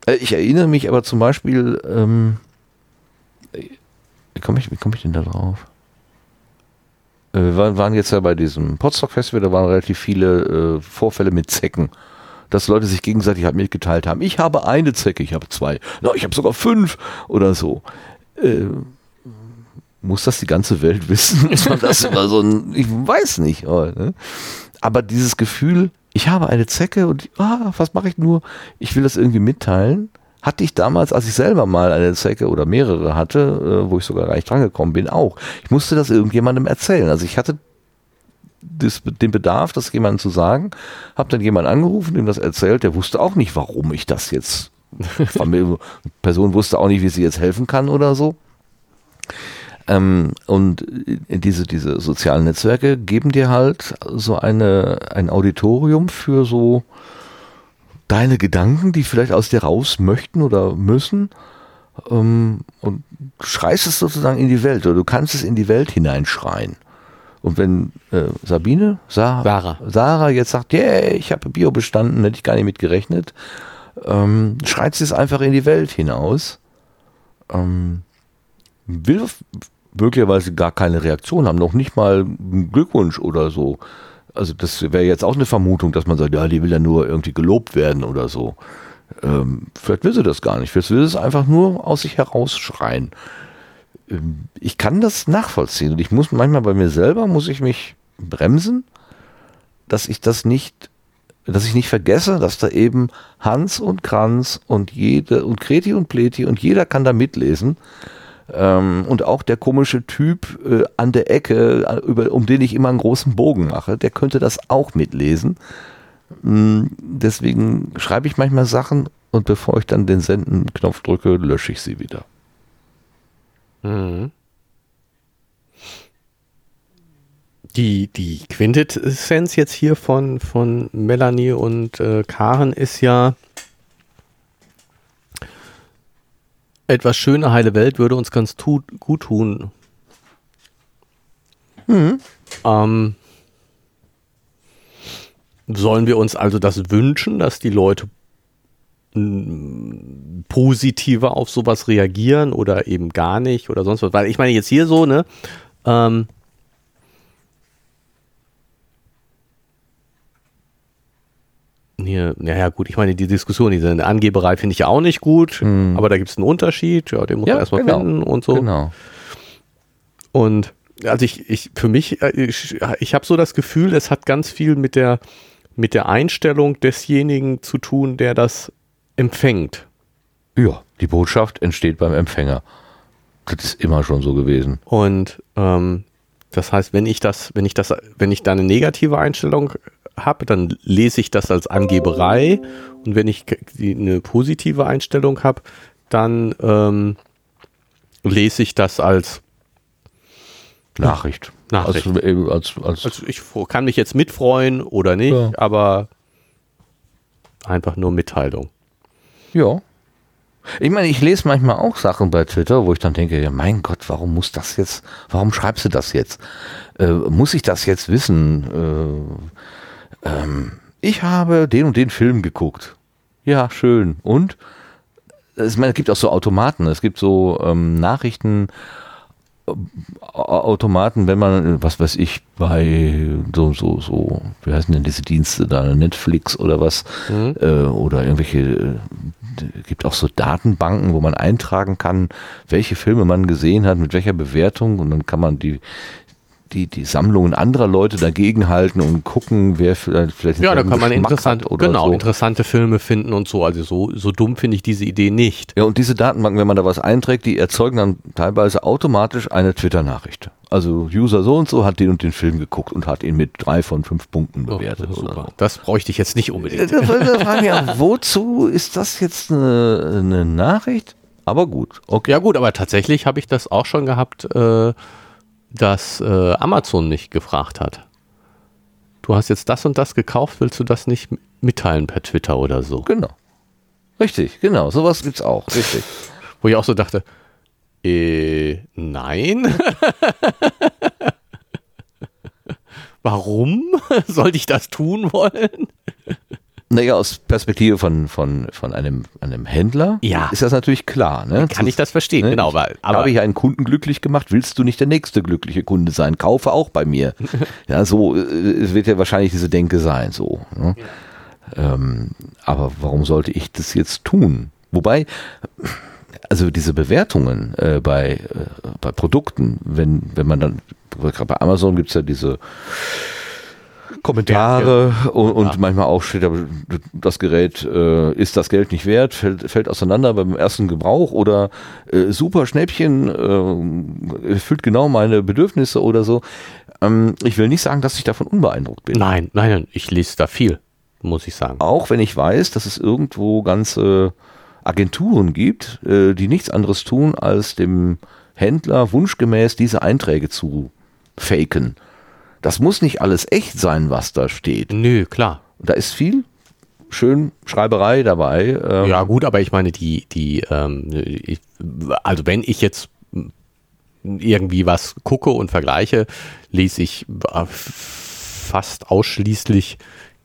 Äh, Ich erinnere mich aber zum Beispiel, ähm, wie komme ich, wie komme ich denn da drauf? Äh, Wir waren, jetzt ja bei diesem Potsdok Festival, da waren relativ viele äh, Vorfälle mit Zecken dass Leute sich gegenseitig halt mitgeteilt haben. Ich habe eine Zecke, ich habe zwei, no, ich habe sogar fünf oder so. Äh, muss das die ganze Welt wissen? Muss man das immer so ein, ich weiß nicht. Aber, ne? aber dieses Gefühl, ich habe eine Zecke und ah, was mache ich nur? Ich will das irgendwie mitteilen. Hatte ich damals, als ich selber mal eine Zecke oder mehrere hatte, äh, wo ich sogar gar nicht drangekommen bin, auch. Ich musste das irgendjemandem erzählen. Also ich hatte das, den Bedarf, das jemandem zu sagen, habe dann jemanden angerufen, dem das erzählt, der wusste auch nicht, warum ich das jetzt. Die Person wusste auch nicht, wie sie jetzt helfen kann oder so. Ähm, und diese, diese sozialen Netzwerke geben dir halt so eine, ein Auditorium für so deine Gedanken, die vielleicht aus dir raus möchten oder müssen. Ähm, und schreist es sozusagen in die Welt oder du kannst es in die Welt hineinschreien. Und wenn äh, Sabine, Sa Sarah. Sarah jetzt sagt, yeah, ich habe Bio bestanden, hätte ich gar nicht mit gerechnet, ähm, schreit sie es einfach in die Welt hinaus. Ähm, will möglicherweise gar keine Reaktion haben, noch nicht mal einen Glückwunsch oder so. Also das wäre jetzt auch eine Vermutung, dass man sagt, ja, die will ja nur irgendwie gelobt werden oder so. Ähm, vielleicht will sie das gar nicht. Vielleicht will sie es einfach nur aus sich herausschreien. Ähm, ich kann das nachvollziehen und ich muss manchmal bei mir selber, muss ich mich bremsen, dass ich das nicht, dass ich nicht vergesse, dass da eben Hans und Kranz und jede und Kreti und Pleti und jeder kann da mitlesen. Ähm, und auch der komische Typ äh, an der Ecke, äh, über, um den ich immer einen großen Bogen mache, der könnte das auch mitlesen. Mm, deswegen schreibe ich manchmal Sachen und bevor ich dann den Senden-Knopf drücke, lösche ich sie wieder. Mhm. Die, die Quintessenz jetzt hier von, von Melanie und äh, Karen ist ja, etwas schöne, heile Welt würde uns ganz tut, gut tun. Ähm, sollen wir uns also das wünschen, dass die Leute positiver auf sowas reagieren oder eben gar nicht oder sonst was? Weil ich meine jetzt hier so, ne? Ähm, hier, naja gut, ich meine die Diskussion, diese Angeberei finde ich ja auch nicht gut, aber da gibt es einen Unterschied, ja, den muss man erstmal genau. finden und so. Genau. Und also ich, ich für mich, äh, ich, ich habe so das Gefühl, es hat ganz viel mit der, mit der Einstellung desjenigen zu tun, der das empfängt. Ja, die Botschaft entsteht beim Empfänger. Das ist immer schon so gewesen. Und ähm, das heißt, wenn ich das, wenn ich das, wenn ich da eine negative Einstellung habe, dann lese ich das als Angeberei. Und wenn ich eine positive Einstellung habe, dann ähm, lese ich das als Nachricht. Nachricht. Also, eben als, als, Also ich kann mich jetzt mitfreuen oder nicht, Ja. aber einfach nur Mitteilung. ja. Ich meine, ich lese manchmal auch Sachen bei Twitter, wo ich dann denke, ja, mein Gott, warum muss das jetzt, warum schreibst du das jetzt? Äh, muss ich das jetzt wissen? Äh, ähm, ich habe den und den Film geguckt. Ja, schön. Und? Ich meine, es gibt auch so Automaten, es gibt so ähm, Nachrichten, Automaten, wenn man, was weiß ich, bei so, so, so, wie heißen denn diese Dienste da, Netflix oder was, mhm. äh, oder irgendwelche, äh, gibt auch so Datenbanken, wo man eintragen kann, welche Filme man gesehen hat, mit welcher Bewertung und dann kann man die, die, die Sammlungen anderer Leute dagegen halten und gucken, wer vielleicht, Ja, da kann man interessant, genau, so. interessante Filme finden und so. Also so, so dumm finde ich diese Idee nicht. Ja, und diese Datenbanken, wenn man da was einträgt, die erzeugen dann teilweise automatisch eine Twitter-Nachricht. Also User so und so hat den und den Film geguckt und hat ihn mit drei von fünf Punkten bewertet. Oh, super. So. Das bräuchte ich jetzt nicht unbedingt. ja, wozu ist das jetzt eine, eine Nachricht? Aber gut. Okay. Ja gut, aber tatsächlich habe ich das auch schon gehabt. Äh, dass äh, Amazon nicht gefragt hat. Du hast jetzt das und das gekauft, willst du das nicht mitteilen per Twitter oder so? Genau. Richtig, genau. Sowas gibt's auch. Richtig. Wo ich auch so dachte, äh, nein. Warum sollte ich das tun wollen? Naja, aus Perspektive von, von, von einem, einem Händler ja. ist das natürlich klar. Ne? Kann ich das verstehen, ne? genau. Aber, aber habe ich einen Kunden glücklich gemacht, willst du nicht der nächste glückliche Kunde sein? Kaufe auch bei mir. ja, so äh, wird ja wahrscheinlich diese Denke sein. So, ne? ja. ähm, aber warum sollte ich das jetzt tun? Wobei, also diese Bewertungen äh, bei, äh, bei Produkten, wenn, wenn man dann, gerade bei Amazon gibt es ja diese Kommentare ja, und, und ja. manchmal auch steht das Gerät äh, ist das Geld nicht wert, fällt, fällt auseinander beim ersten Gebrauch oder äh, super Schnäppchen, äh, erfüllt genau meine Bedürfnisse oder so. Ähm, ich will nicht sagen, dass ich davon unbeeindruckt bin. Nein, nein, nein, ich lese da viel, muss ich sagen. Auch wenn ich weiß, dass es irgendwo ganze Agenturen gibt, äh, die nichts anderes tun, als dem Händler wunschgemäß diese Einträge zu faken das muss nicht alles echt sein, was da steht. Nö, klar. Da ist viel schön Schreiberei dabei. Ähm. Ja, gut, aber ich meine, die, die, ähm, ich, also wenn ich jetzt irgendwie was gucke und vergleiche, lese ich fast ausschließlich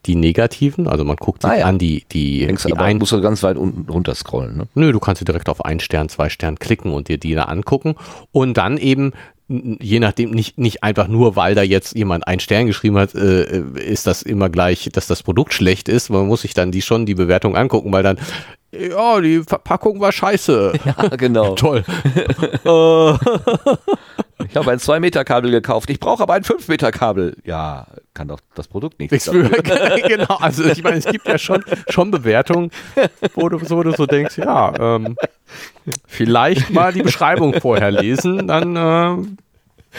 die negativen, also man guckt sich ah, ja. an die die, Denkst, die aber ein, musst du ganz weit unten runter scrollen. Ne? Nö, du kannst direkt auf ein Stern, zwei Stern klicken und dir die da angucken und dann eben je nachdem, nicht, nicht einfach nur, weil da jetzt jemand einen Stern geschrieben hat, äh, ist das immer gleich, dass das Produkt schlecht ist. Man muss sich dann die schon die Bewertung angucken, weil dann, ja, die Verpackung war scheiße. Ja, genau. Toll. ich habe ein 2-Meter-Kabel gekauft, ich brauche aber ein 5-Meter-Kabel. Ja, kann doch das Produkt nicht. Nichts für, genau, also ich meine, es gibt ja schon, schon Bewertungen, wo du, wo du so denkst, ja, ähm, vielleicht mal die Beschreibung vorher lesen, dann äh,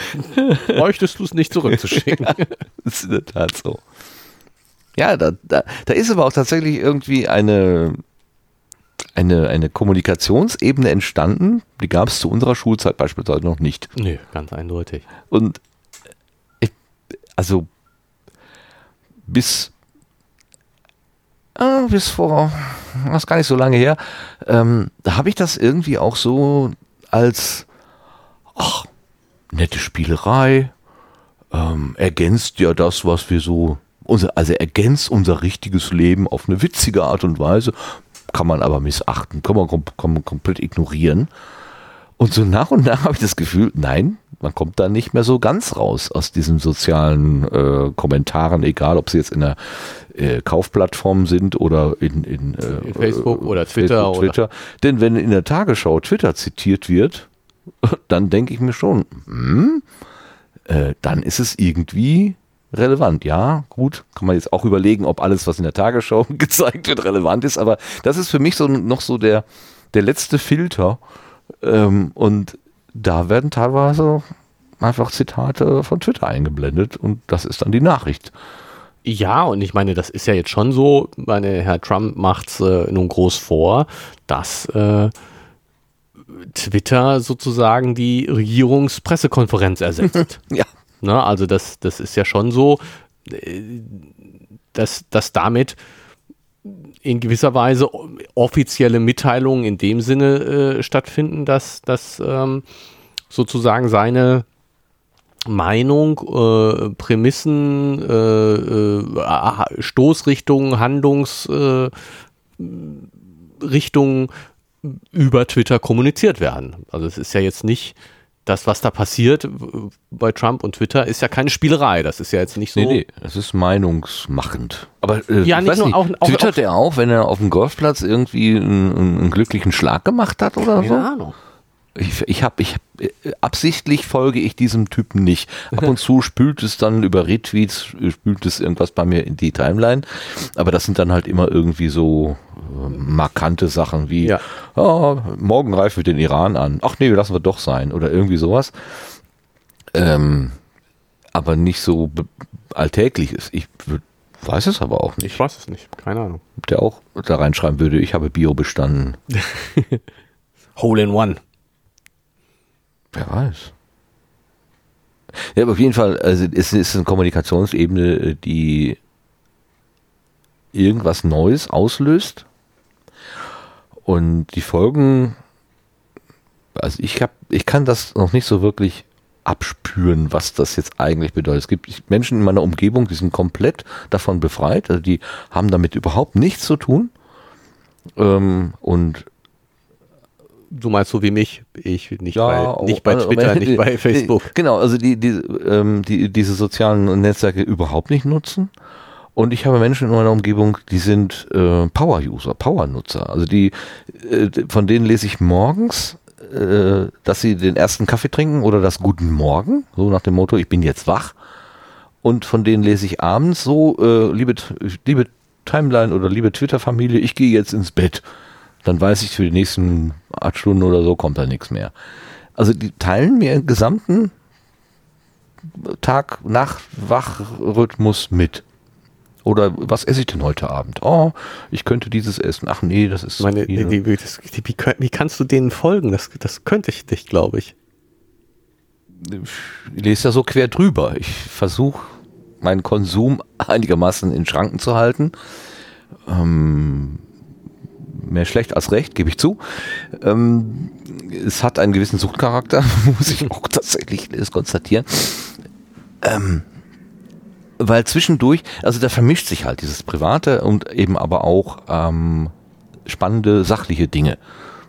bräuchtest du es nicht zurückzuschicken. Ja, das ist in der Tat so. Ja, da, da, da ist aber auch tatsächlich irgendwie eine, eine, eine Kommunikationsebene entstanden, die gab es zu unserer Schulzeit beispielsweise noch nicht. Nee, ganz eindeutig. Und ich, also bis, äh, bis vor, was gar nicht so lange her, ähm, da habe ich das irgendwie auch so als ach, nette Spielerei, ähm, ergänzt ja das, was wir so, unser, also ergänzt unser richtiges Leben auf eine witzige Art und Weise, kann man aber missachten, kann man kom kom komplett ignorieren. Und so nach und nach habe ich das Gefühl, nein, man kommt da nicht mehr so ganz raus aus diesen sozialen äh, Kommentaren, egal ob sie jetzt in der äh, Kaufplattform sind oder in, in, äh, in Facebook oder Twitter. Facebook, Twitter. Oder Denn wenn in der Tagesschau Twitter zitiert wird, dann denke ich mir schon, hm, äh, dann ist es irgendwie relevant. Ja, gut, kann man jetzt auch überlegen, ob alles, was in der Tagesschau gezeigt wird, relevant ist, aber das ist für mich so noch so der, der letzte Filter, ähm, und da werden teilweise einfach Zitate von Twitter eingeblendet und das ist dann die Nachricht. Ja, und ich meine, das ist ja jetzt schon so, meine, Herr Trump macht es äh, nun groß vor, dass äh, Twitter sozusagen die Regierungspressekonferenz ersetzt. ja. Ne, also das, das ist ja schon so, äh, dass, dass damit in gewisser Weise offizielle Mitteilungen in dem Sinne äh, stattfinden, dass, dass ähm, sozusagen seine Meinung, äh, Prämissen, äh, äh, Stoßrichtungen, Handlungsrichtungen äh, über Twitter kommuniziert werden. Also es ist ja jetzt nicht das, was da passiert bei Trump und Twitter, ist ja keine Spielerei. Das ist ja jetzt nicht so. Nee, nee, es ist meinungsmachend. Aber äh, ja, nicht nur, nicht, auch, auch, twittert auch, er auch, wenn er auf dem Golfplatz irgendwie einen, einen glücklichen Schlag gemacht hat oder keine so? Keine Ahnung. Ich, ich habe, ich äh, absichtlich folge ich diesem Typen nicht. Ab und zu spült es dann über Retweets, spült es irgendwas bei mir in die Timeline. Aber das sind dann halt immer irgendwie so äh, markante Sachen wie, ja. oh, morgen greifen wir den Iran an. Ach nee, lassen wir doch sein. Oder irgendwie sowas. Ähm, aber nicht so alltäglich ist. Ich weiß es aber auch nicht. Ich weiß es nicht. Keine Ahnung. Der auch da reinschreiben würde, ich habe Bio bestanden. Hole in One. Wer weiß. Ja, aber auf jeden Fall, also es ist eine Kommunikationsebene, die irgendwas Neues auslöst. Und die Folgen, also ich habe, ich kann das noch nicht so wirklich abspüren, was das jetzt eigentlich bedeutet. Es gibt Menschen in meiner Umgebung, die sind komplett davon befreit, also die haben damit überhaupt nichts zu tun. Ähm, und Du meinst so wie mich? Ich nicht, ja, bei, nicht bei also, Twitter, nicht bei Facebook. Genau, also die, die, ähm, die diese sozialen Netzwerke überhaupt nicht nutzen. Und ich habe Menschen in meiner Umgebung, die sind äh, Power-User, Power-Nutzer. Also die, äh, von denen lese ich morgens, äh, dass sie den ersten Kaffee trinken oder das Guten Morgen, so nach dem Motto, ich bin jetzt wach. Und von denen lese ich abends so, äh, liebe, liebe Timeline oder liebe Twitter-Familie, ich gehe jetzt ins Bett dann weiß ich, für die nächsten acht Stunden oder so kommt da nichts mehr. Also die teilen mir einen gesamten Tag-Nacht-Wachrhythmus mit. Oder was esse ich denn heute Abend? Oh, ich könnte dieses essen. Ach nee, das ist. Meine, die, die, das, die, wie, wie, kannst du denen folgen? Das, das könnte ich nicht, glaube ich. Ich lese da so quer drüber. Ich versuche meinen Konsum einigermaßen in Schranken zu halten. Ähm, mehr schlecht als recht, gebe ich zu. Ähm, es hat einen gewissen Suchtcharakter, muss ich auch tatsächlich konstatieren. Ähm, weil zwischendurch, also da vermischt sich halt dieses Private und eben aber auch ähm, spannende sachliche Dinge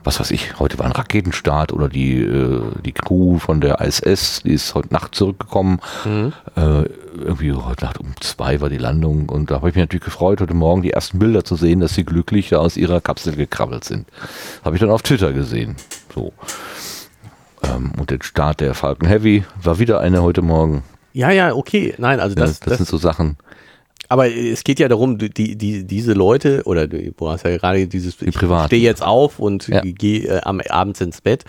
was weiß ich, heute war ein Raketenstart oder die, äh, die Crew von der ISS, die ist heute Nacht zurückgekommen. Mhm. Äh, irgendwie heute Nacht um zwei war die Landung und da habe ich mich natürlich gefreut, heute Morgen die ersten Bilder zu sehen, dass sie glücklich aus ihrer Kapsel gekrabbelt sind. Habe ich dann auf Twitter gesehen. So. Ähm, und der Start der Falcon Heavy war wieder eine heute Morgen. Ja, ja, okay. Nein, also das, ja, das, das sind so Sachen aber es geht ja darum, die, die, diese Leute, oder du hast ja gerade dieses, die ich stehe jetzt auf und ja. gehe äh, am abends ins Bett,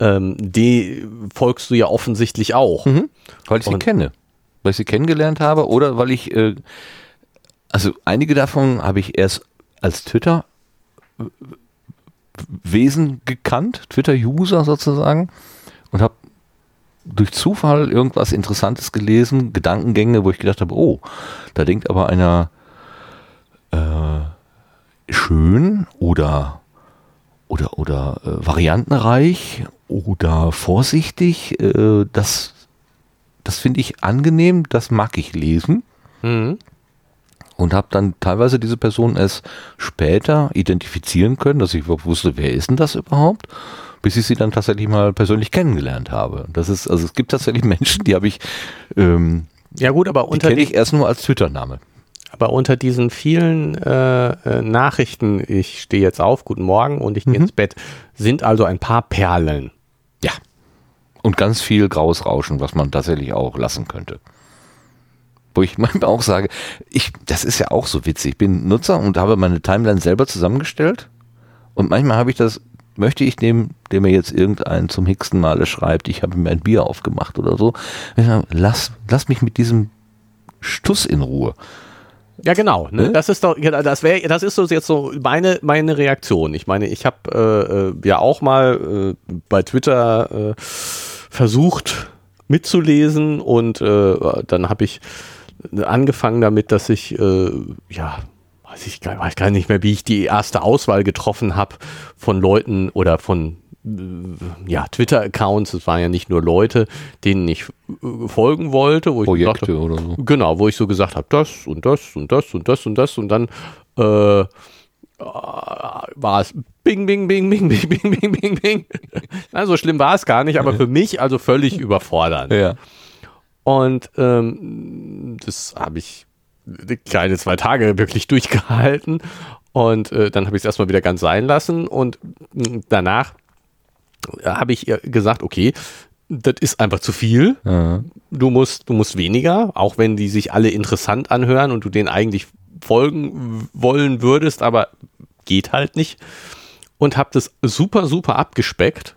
ähm, die folgst du ja offensichtlich auch. Mhm. Weil ich und sie kenne. Weil ich sie kennengelernt habe oder weil ich, äh, also einige davon habe ich erst als Twitter Wesen gekannt, Twitter-User sozusagen, und habe durch Zufall irgendwas Interessantes gelesen, Gedankengänge, wo ich gedacht habe, oh, da denkt aber einer äh, schön oder oder oder äh, variantenreich oder vorsichtig. Äh, das das finde ich angenehm, das mag ich lesen. Mhm. Und habe dann teilweise diese Person erst später identifizieren können, dass ich wusste, wer ist denn das überhaupt? Bis ich sie dann tatsächlich mal persönlich kennengelernt habe. Das ist, also es gibt tatsächlich Menschen, die habe ich, ähm, ja gut, aber unter die kenne ich erst nur als Twitter-Name. Aber unter diesen vielen äh, äh, Nachrichten, ich stehe jetzt auf, guten Morgen und ich gehe mhm. ins Bett, sind also ein paar Perlen. Ja. Und ganz viel graues Rauschen, was man tatsächlich auch lassen könnte. Wo ich manchmal auch sage, ich, das ist ja auch so witzig. Ich bin Nutzer und habe meine Timeline selber zusammengestellt. Und manchmal habe ich das möchte ich dem, der mir jetzt irgendeinen zum hixten Male schreibt, ich habe mir ein Bier aufgemacht oder so, lass, lass mich mit diesem Stuss in Ruhe. Ja, genau. Ne? Das ist doch, das wäre, das ist so jetzt so meine meine Reaktion. Ich meine, ich habe äh, äh, ja auch mal äh, bei Twitter äh, versucht mitzulesen und äh, dann habe ich angefangen damit, dass ich äh, ja weiß ich weiß gar nicht mehr, wie ich die erste Auswahl getroffen habe von Leuten oder von äh, ja, Twitter-Accounts, es waren ja nicht nur Leute, denen ich äh, folgen wollte, wo ich Projekte oder so. Genau, wo ich so gesagt habe, das und das und das und das und das und dann äh, war es bing, bing, bing, bing, bing, bing, bing, bing, bing. Na, so schlimm war es gar nicht, aber für mich also völlig überfordernd. Ja. Und ähm, das habe ich kleine zwei Tage wirklich durchgehalten. Und äh, dann habe ich es erstmal wieder ganz sein lassen. Und mh, danach habe ich ihr gesagt, okay, das ist einfach zu viel. Ja. Du musst, du musst weniger, auch wenn die sich alle interessant anhören und du denen eigentlich folgen wollen würdest, aber geht halt nicht. Und habe das super, super abgespeckt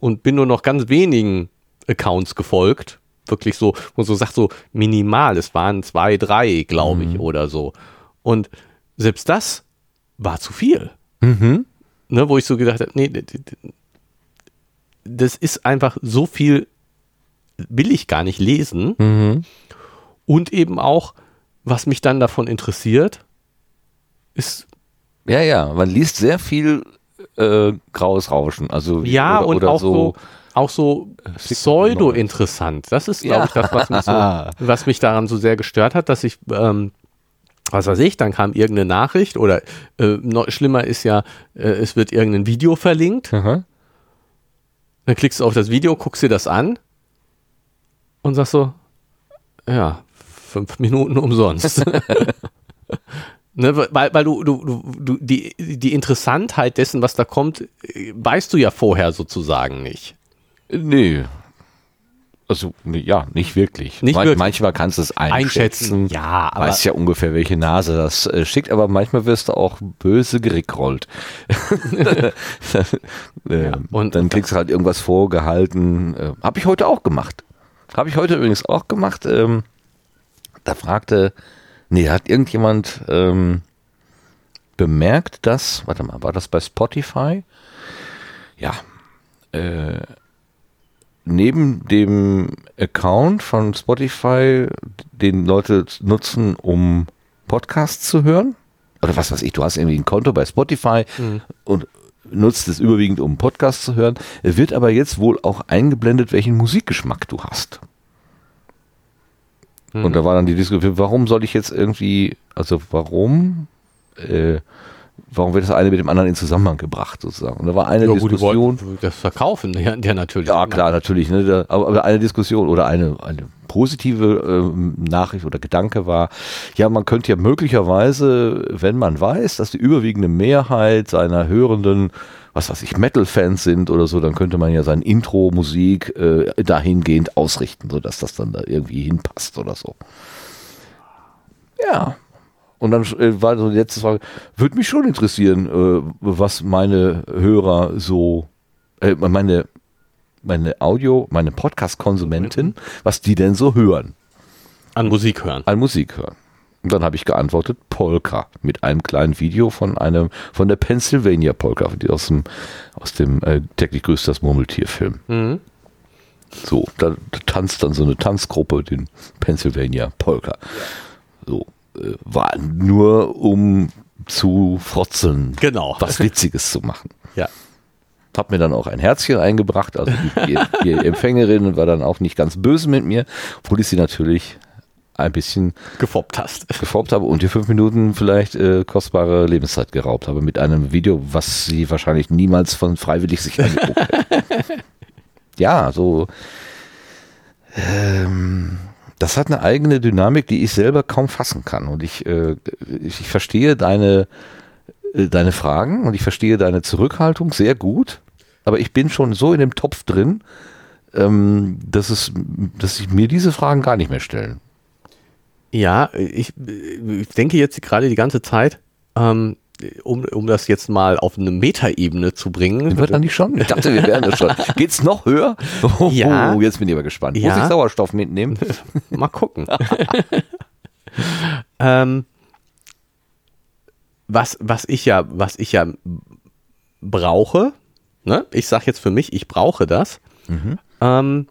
und bin nur noch ganz wenigen Accounts gefolgt. Wirklich so, wo man so sagt, so minimal. Es waren zwei, drei, glaube ich, oder so. Und selbst das war zu viel. Mhm. Ne, wo ich so gedacht habe, nee, das ist einfach so viel, will ich gar nicht lesen. Mhm. Und eben auch, was mich dann davon interessiert, ist Ja, ja, man liest sehr viel äh, graues Rauschen. Also ja oder, und oder auch so, auch so Fick- pseudo-interessant. Das ist, glaube Ja. ich, das, was mich, so, was mich daran so sehr gestört hat, dass ich, ähm, was weiß ich, dann kam irgendeine Nachricht oder äh, noch schlimmer ist ja, äh, es wird irgendein Video verlinkt. Aha. Dann klickst du auf das Video, guckst dir das an und sagst so, ja, fünf Minuten umsonst. ne, weil weil du, du, du, du die, die Interessantheit dessen, was da kommt, äh, weißt du ja vorher sozusagen nicht. Nee. Also, ja, nicht wirklich. Nicht Man- wirklich. Manchmal kannst du es einschätzen. Ja, aber Weißt ja ungefähr, welche Nase das äh, schickt, aber manchmal wirst du auch böse gerickrollt. äh, und- dann kriegst du halt irgendwas vorgehalten. Äh, Habe ich heute auch gemacht. Habe ich heute übrigens auch gemacht. Ähm, da fragte, nee, hat irgendjemand ähm, bemerkt, dass, warte mal, war das bei Spotify? Ja. Äh, neben dem Account von Spotify, den Leute nutzen, um Podcasts zu hören, oder was weiß ich, du hast irgendwie ein Konto bei Spotify und nutzt es überwiegend, um Podcasts zu hören, wird aber jetzt wohl auch eingeblendet, welchen Musikgeschmack du hast. Und da war dann die Diskussion, warum soll ich jetzt irgendwie, also warum, äh, warum wird das eine mit dem anderen in Zusammenhang gebracht sozusagen? Und da war eine ja, gut, Diskussion. wollten das verkaufen, ja, ja natürlich. Ja, klar, natürlich. Ne, da, aber, eine Diskussion oder eine, eine positive ähm, Nachricht oder Gedanke war, ja, man könnte ja möglicherweise, wenn man weiß, dass die überwiegende Mehrheit seiner Hörenden, was weiß ich, Metal-Fans sind oder so, dann könnte man ja seine Intro-Musik äh, dahingehend ausrichten, sodass das dann da irgendwie hinpasst oder so. Ja. Und dann äh, war so die letzte Frage, würde mich schon interessieren, äh, was meine Hörer so, äh, meine, meine Audio, meine Podcast-Konsumenten, was die denn so hören, An Musik hören. an Musik hören. Und dann habe ich geantwortet, Polka, mit einem kleinen Video von einem, von der Pennsylvania Polka, die aus dem, aus dem äh, täglich grüßt das Murmeltier-Film. Mhm. So, da, tanzt dann so eine Tanzgruppe den Pennsylvania Polka. So, war nur um zu frotzeln, Genau. was Witziges zu machen. Ja. Hab mir dann auch ein Herzchen eingebracht, also die, die, Empfängerin war dann auch nicht ganz böse mit mir, obwohl ich sie natürlich ein bisschen Gefoppt hast. geformt habe und die fünf Minuten vielleicht äh, kostbare Lebenszeit geraubt habe mit einem Video, was sie wahrscheinlich niemals von freiwillig sich angeguckt hätte. ja, so. Ähm, das hat eine eigene Dynamik, die ich selber kaum fassen kann. Und ich, äh, ich, ich verstehe deine, äh, deine Fragen und ich verstehe deine Zurückhaltung sehr gut. Aber ich bin schon so in dem Topf drin, ähm, dass, es, dass sich mir diese Fragen gar nicht mehr stellen. Ja, ich, ich denke jetzt gerade die ganze Zeit, ähm, um, um das jetzt mal auf eine Metaebene zu bringen. Sind wir da nicht schon? Ich dachte, wir wären das schon. Geht's noch höher? Oh, Ja. jetzt bin ich aber gespannt. Ja. Muss ich Sauerstoff mitnehmen? Mal gucken. ähm, was, was ich ja, was ich ja brauche, ne? ich sage jetzt für mich, ich brauche das, ähm,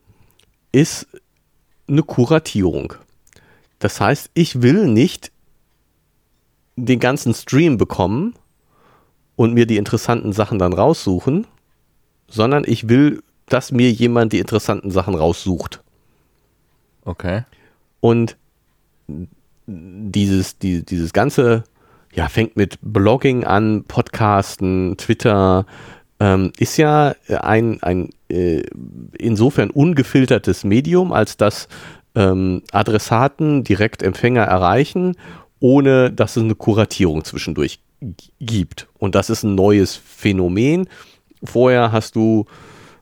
ist eine Kuratierung. Das heißt, ich will nicht den ganzen Stream bekommen und mir die interessanten Sachen dann raussuchen, sondern ich will, dass mir jemand die interessanten Sachen raussucht. Okay. Und dieses, die, dieses ganze, ja, fängt mit Blogging an, Podcasten, Twitter, ähm, ist ja ein, ein äh, insofern ungefiltertes Medium, als dass ähm, Adressaten direkt Empfänger erreichen, ohne dass es eine Kuratierung zwischendurch gibt. Und das ist ein neues Phänomen. Vorher hast du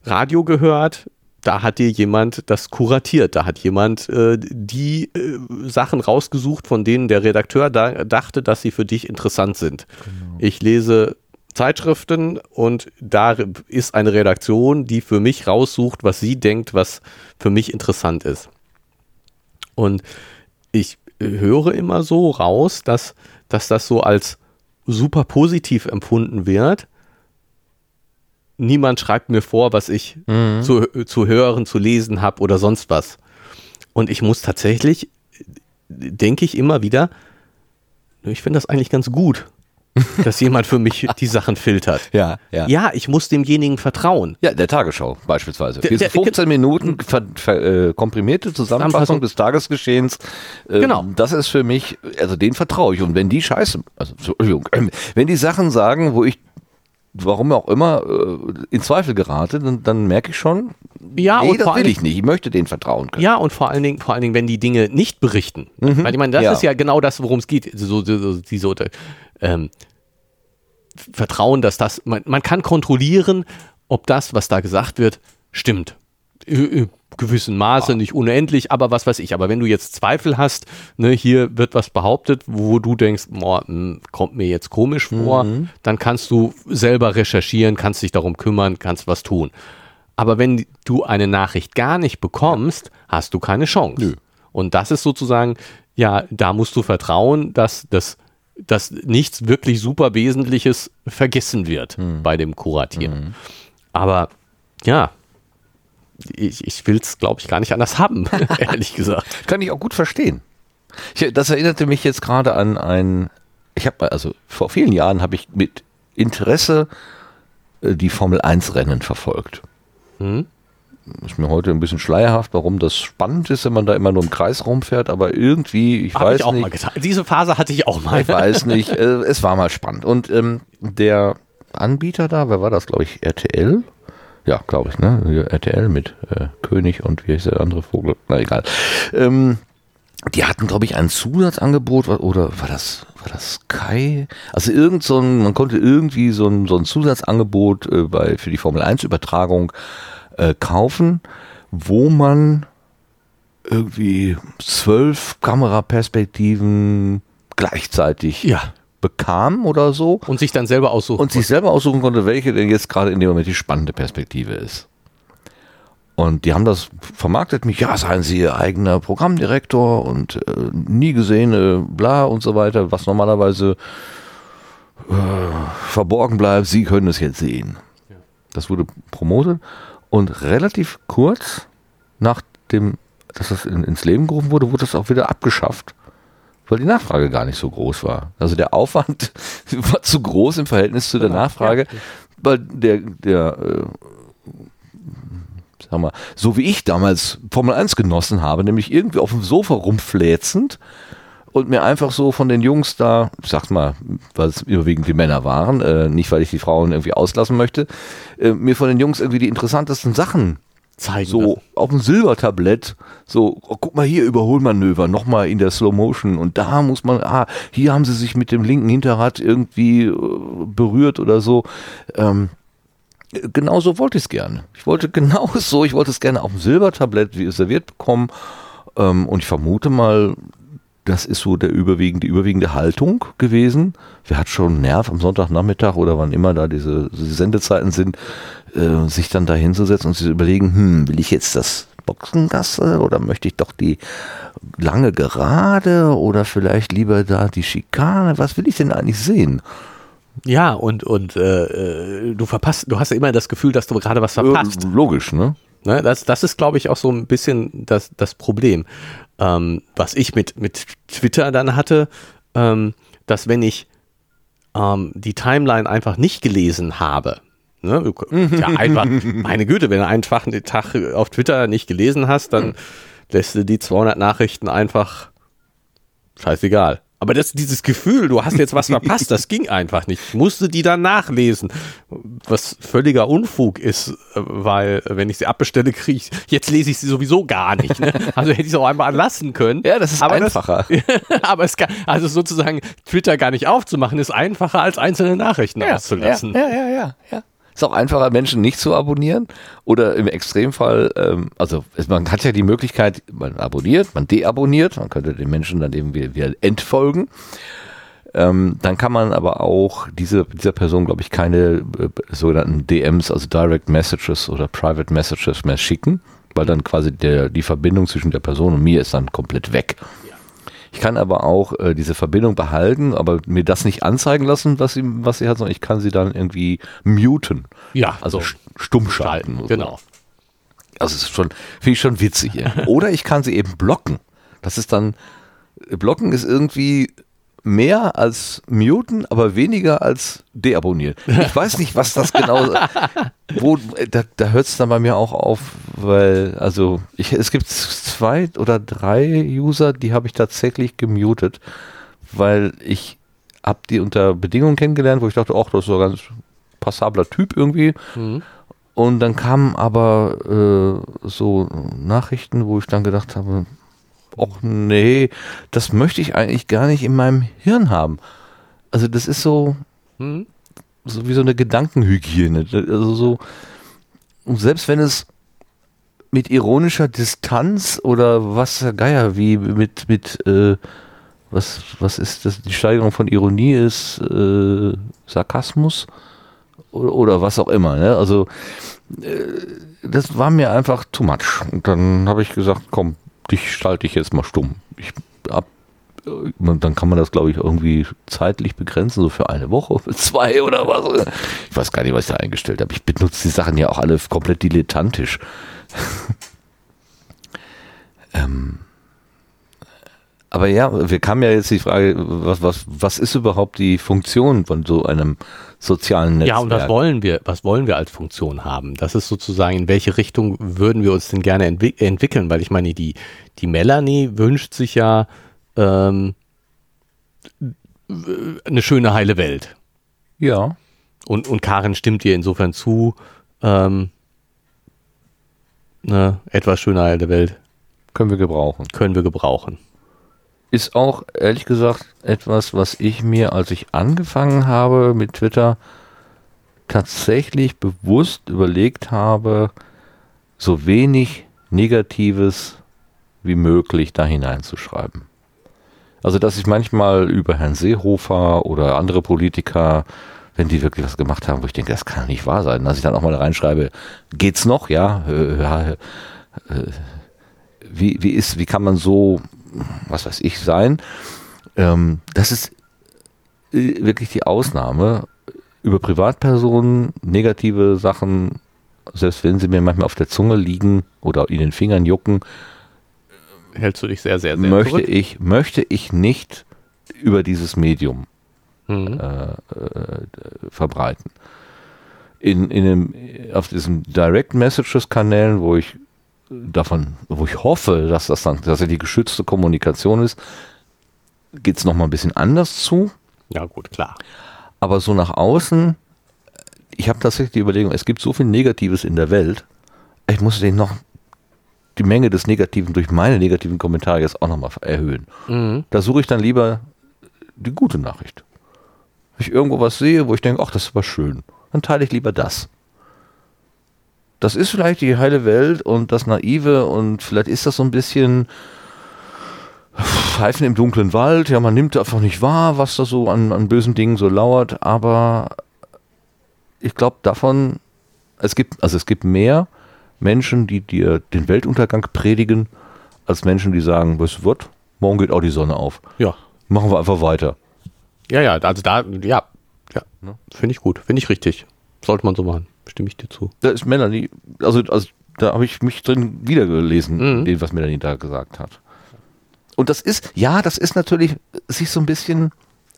Radio gehört, da hat dir jemand das kuratiert, da hat jemand äh, die äh, Sachen rausgesucht, von denen der Redakteur da, dachte, dass sie für dich interessant sind. Genau. Ich lese Zeitschriften und da ist eine Redaktion, die für mich raussucht, was sie denkt, was für mich interessant ist. Und ich höre immer so raus, dass, dass das so als super positiv empfunden wird. Niemand schreibt mir vor, was ich mhm. zu, zu hören, zu lesen habe oder sonst was. Und ich muss tatsächlich, denke ich immer wieder, ich finde das eigentlich ganz gut, dass jemand für mich die Sachen filtert. Ja, ja. Ja, ich muss demjenigen vertrauen. Ja, der Tagesschau beispielsweise. Der, der 15 Minuten ver, ver, äh, komprimierte Zusammenfassung des Tagesgeschehens. Äh, genau. Das ist für mich, also den vertraue ich. Und wenn die Scheiße, also Entschuldigung, wenn die Sachen sagen, wo ich warum auch immer äh, in Zweifel gerate, dann, dann merke ich schon, ja, nee, das will ich nicht. Ich möchte denen vertrauen können. Ja, und vor allen Dingen, vor allen Dingen, wenn die Dinge nicht berichten. Mhm. Weil ich meine, das ja. ist ja genau das, worum es geht. So, so, so, diese ähm, Vertrauen, dass das, man, man kann kontrollieren, ob das, was da gesagt wird, stimmt. In gewissen Maße, nicht unendlich, aber was weiß ich. Aber wenn du jetzt Zweifel hast, ne, hier wird was behauptet, wo du denkst, boah, hm, kommt mir jetzt komisch vor, mhm. dann kannst du selber recherchieren, kannst dich darum kümmern, kannst was tun. Aber wenn du eine Nachricht gar nicht bekommst, hast du keine Chance. Nö. Und das ist sozusagen, ja, da musst du vertrauen, dass das dass nichts wirklich super Wesentliches vergessen wird hm. bei dem Kuratieren. Hm. Aber ja, ich, ich will es, glaube ich, gar nicht anders haben, ehrlich gesagt. Kann ich auch gut verstehen. Ich, das erinnerte mich jetzt gerade an ein, ich habe, also vor vielen Jahren habe ich mit Interesse äh, die Formel 1 Rennen verfolgt. Hm? Ist mir heute ein bisschen schleierhaft, warum das spannend ist, wenn man da immer nur im Kreis rumfährt, aber irgendwie, ich Hab weiß ich auch nicht. Mal getan. Diese Phase hatte ich auch mal. Ich weiß nicht, äh, es war mal spannend. Und ähm, der Anbieter da, wer war das, glaube ich, RTL? Ja, glaube ich, ne? RTL mit äh, König und wie heißt der andere Vogel? Na egal. Ähm, die hatten, glaube ich, ein Zusatzangebot oder war das, war das Kai? Also irgend so ein, man konnte irgendwie so ein, so ein Zusatzangebot äh, bei, für die Formel 1 Übertragung äh, kaufen, wo man irgendwie zwölf Kameraperspektiven gleichzeitig ja. bekam oder so. Und sich dann selber aussuchen Und sich selber aussuchen konnte, welche denn jetzt gerade in dem Moment die spannende Perspektive ist. Und die haben das vermarktet mich, ja, seien Sie Ihr eigener Programmdirektor und äh, nie gesehene bla und so weiter, was normalerweise äh, verborgen bleibt, Sie können es jetzt sehen. Das wurde promotet und relativ kurz nach dem, dass das in, ins Leben gerufen wurde, wurde das auch wieder abgeschafft, weil die Nachfrage gar nicht so groß war. Also der Aufwand war zu groß im Verhältnis zu der Nachfrage, weil der, der, äh, sag mal, so wie ich damals Formel 1 genossen habe, nämlich irgendwie auf dem Sofa rumfläzend, und mir einfach so von den Jungs da, ich sag's mal, weil es überwiegend die Männer waren, äh, nicht weil ich die Frauen irgendwie auslassen möchte, äh, mir von den Jungs irgendwie die interessantesten Sachen zeigen. So lassen. auf dem Silbertablett, so, oh, guck mal hier, Überholmanöver, nochmal in der Slow Motion und da muss man, ah, hier haben sie sich mit dem linken Hinterrad irgendwie äh, berührt oder so. Ähm, genau so wollte ich es gerne. Ich wollte genau so, ich wollte es gerne auf dem Silbertablett wie es serviert bekommen. Ähm, und ich vermute mal, das ist so der überwiegende, die überwiegende Haltung gewesen. Wer hat schon Nerv am Sonntagnachmittag oder wann immer da diese, diese Sendezeiten sind, äh, sich dann da hinzusetzen und sich überlegen, hm, will ich jetzt das Boxengasse oder möchte ich doch die lange Gerade oder vielleicht lieber da die Schikane? Was will ich denn eigentlich sehen? Ja, und, und äh, äh du verpasst, du hast ja immer das Gefühl, dass du gerade was verpasst. Logisch, ne? Ne, das, das ist, glaube ich, auch so ein bisschen das, das Problem. Ähm, was ich mit, mit Twitter dann hatte, ähm, dass wenn ich ähm, die Timeline einfach nicht gelesen habe, ne, ja, einfach, meine Güte, wenn du einen Tag, einen Tag auf Twitter nicht gelesen hast, dann lässt du die 200 Nachrichten einfach scheißegal. Aber das, dieses Gefühl, du hast jetzt was verpasst, das ging einfach nicht. Ich musste die dann nachlesen. Was völliger Unfug ist, äh, weil wenn ich sie abbestelle, kriege ich, jetzt lese ich sie sowieso gar nicht. Ne? Also hätte ich es auch einmal lassen können. Ja, das ist aber einfacher. Das, aber es kann, also sozusagen Twitter gar nicht aufzumachen, ist einfacher als einzelne Nachrichten ja, auszulassen. Ja, ja, ja, ja. Ist auch einfacher, Menschen nicht zu abonnieren. Oder im Extremfall, ähm, also man hat ja die Möglichkeit, man abonniert, man deabonniert, man könnte den Menschen dann eben wieder, entfolgen. Ähm, dann kann man aber auch diese, dieser Person, glaube ich, keine äh, sogenannten DMs, also Direct Messages oder Private Messages mehr schicken, weil dann quasi der, die Verbindung zwischen der Person und mir ist dann komplett weg. Ich kann aber auch äh, diese Verbindung behalten, aber mir das nicht anzeigen lassen, was sie, was sie hat, sondern ich kann sie dann irgendwie muten. Ja, Also st- stumm schalten. Genau. Also es ist schon, finde ich schon witzig. Oder ich kann sie eben blocken. Das ist dann, blocken ist irgendwie mehr als muten, aber weniger als deabonnieren. Ich weiß nicht, was das genau wo, da, da hört es dann bei mir auch auf, weil, also ich, es gibt zwei oder drei User, die habe ich tatsächlich gemutet, weil ich habe die unter Bedingungen kennengelernt, wo ich dachte, ach, das ist so ein ganz passabler Typ irgendwie. Mhm. Und dann kamen aber äh, so Nachrichten, wo ich dann gedacht habe, ach nee, das möchte ich eigentlich gar nicht in meinem Hirn haben. Also das ist so, Mhm. so wie so eine Gedankenhygiene. Also so, und selbst wenn es mit ironischer Distanz oder was der Geier, wie mit, mit äh, was, was ist das, die Steigerung von Ironie ist äh, Sarkasmus oder, oder was auch immer. Ne? Also äh, das war mir einfach too much. Und dann habe ich gesagt, komm, dich schalte ich jetzt mal stumm. Ich hab, äh, dann kann man das, glaube ich, irgendwie zeitlich begrenzen, so für eine Woche, für zwei oder was. Ich weiß gar nicht, was ich da eingestellt habe. Ich benutze die Sachen ja auch alle komplett dilettantisch. ähm, aber ja, wir kamen ja jetzt die Frage, was, was, was ist überhaupt die Funktion von so einem sozialen Netzwerk? Ja, und was wollen wir, was wollen wir als Funktion haben? Das ist sozusagen, in welche Richtung würden wir uns denn gerne entwick entwickeln? Weil ich meine, die, die Melanie wünscht sich ja ähm, eine schöne, heile Welt. Ja. Und, und Karin stimmt ihr insofern zu, ähm, eine etwas schöne, heile Welt Können wir gebrauchen. können wir gebrauchen. Ist auch, ehrlich gesagt, etwas, was ich mir, als ich angefangen habe mit Twitter, tatsächlich bewusst überlegt habe, so wenig Negatives wie möglich da hineinzuschreiben. Also, dass ich manchmal über Herrn Seehofer oder andere Politiker, wenn die wirklich was gemacht haben, wo ich denke, das kann nicht wahr sein, dass ich dann auch mal reinschreibe, geht's noch? Ja, äh, äh, wie, wie ist, wie kann man so, was weiß ich, sein? Ähm, das ist äh, wirklich die Ausnahme. Über Privatpersonen, negative Sachen, selbst wenn sie mir manchmal auf der Zunge liegen oder in den Fingern jucken, Hältst du dich sehr, sehr, sehr möchte zurück? ich, möchte ich nicht über dieses Medium Mhm. äh, äh, verbreiten. In, in dem, auf diesen Direct Messages Kanälen, wo ich davon, wo ich hoffe, dass das dann tatsächlich geschützte Kommunikation ist, geht es nochmal ein bisschen anders zu. Ja, gut, klar. Aber so nach außen, ich habe tatsächlich die Überlegung, es gibt so viel Negatives in der Welt, ich muss den noch die Menge des Negativen durch meine negativen Kommentare jetzt auch nochmal erhöhen. Mhm. Da suche ich dann lieber die gute Nachricht. Wenn ich irgendwo was sehe, wo ich denke, ach, das war schön, dann teile ich lieber das. Das ist vielleicht die heile Welt und das Naive und vielleicht ist das so ein bisschen Pfeifen im dunklen Wald. Ja, man nimmt einfach nicht wahr, was da so an, an bösen Dingen so lauert, aber ich glaube davon, es gibt, also es gibt mehr Menschen, die dir den Weltuntergang predigen, als Menschen, die sagen, weißt du was, morgen geht auch die Sonne auf. Ja. Machen wir einfach weiter. Ja, ja, also da, ja, ja, Ne? finde ich gut, finde ich richtig. Sollte man so machen, stimme ich dir zu. Da ist Melanie, also, also da habe ich mich drin wiedergelesen, Mhm. dem, was Melanie da gesagt hat. Und das ist, ja, das ist natürlich sich so ein bisschen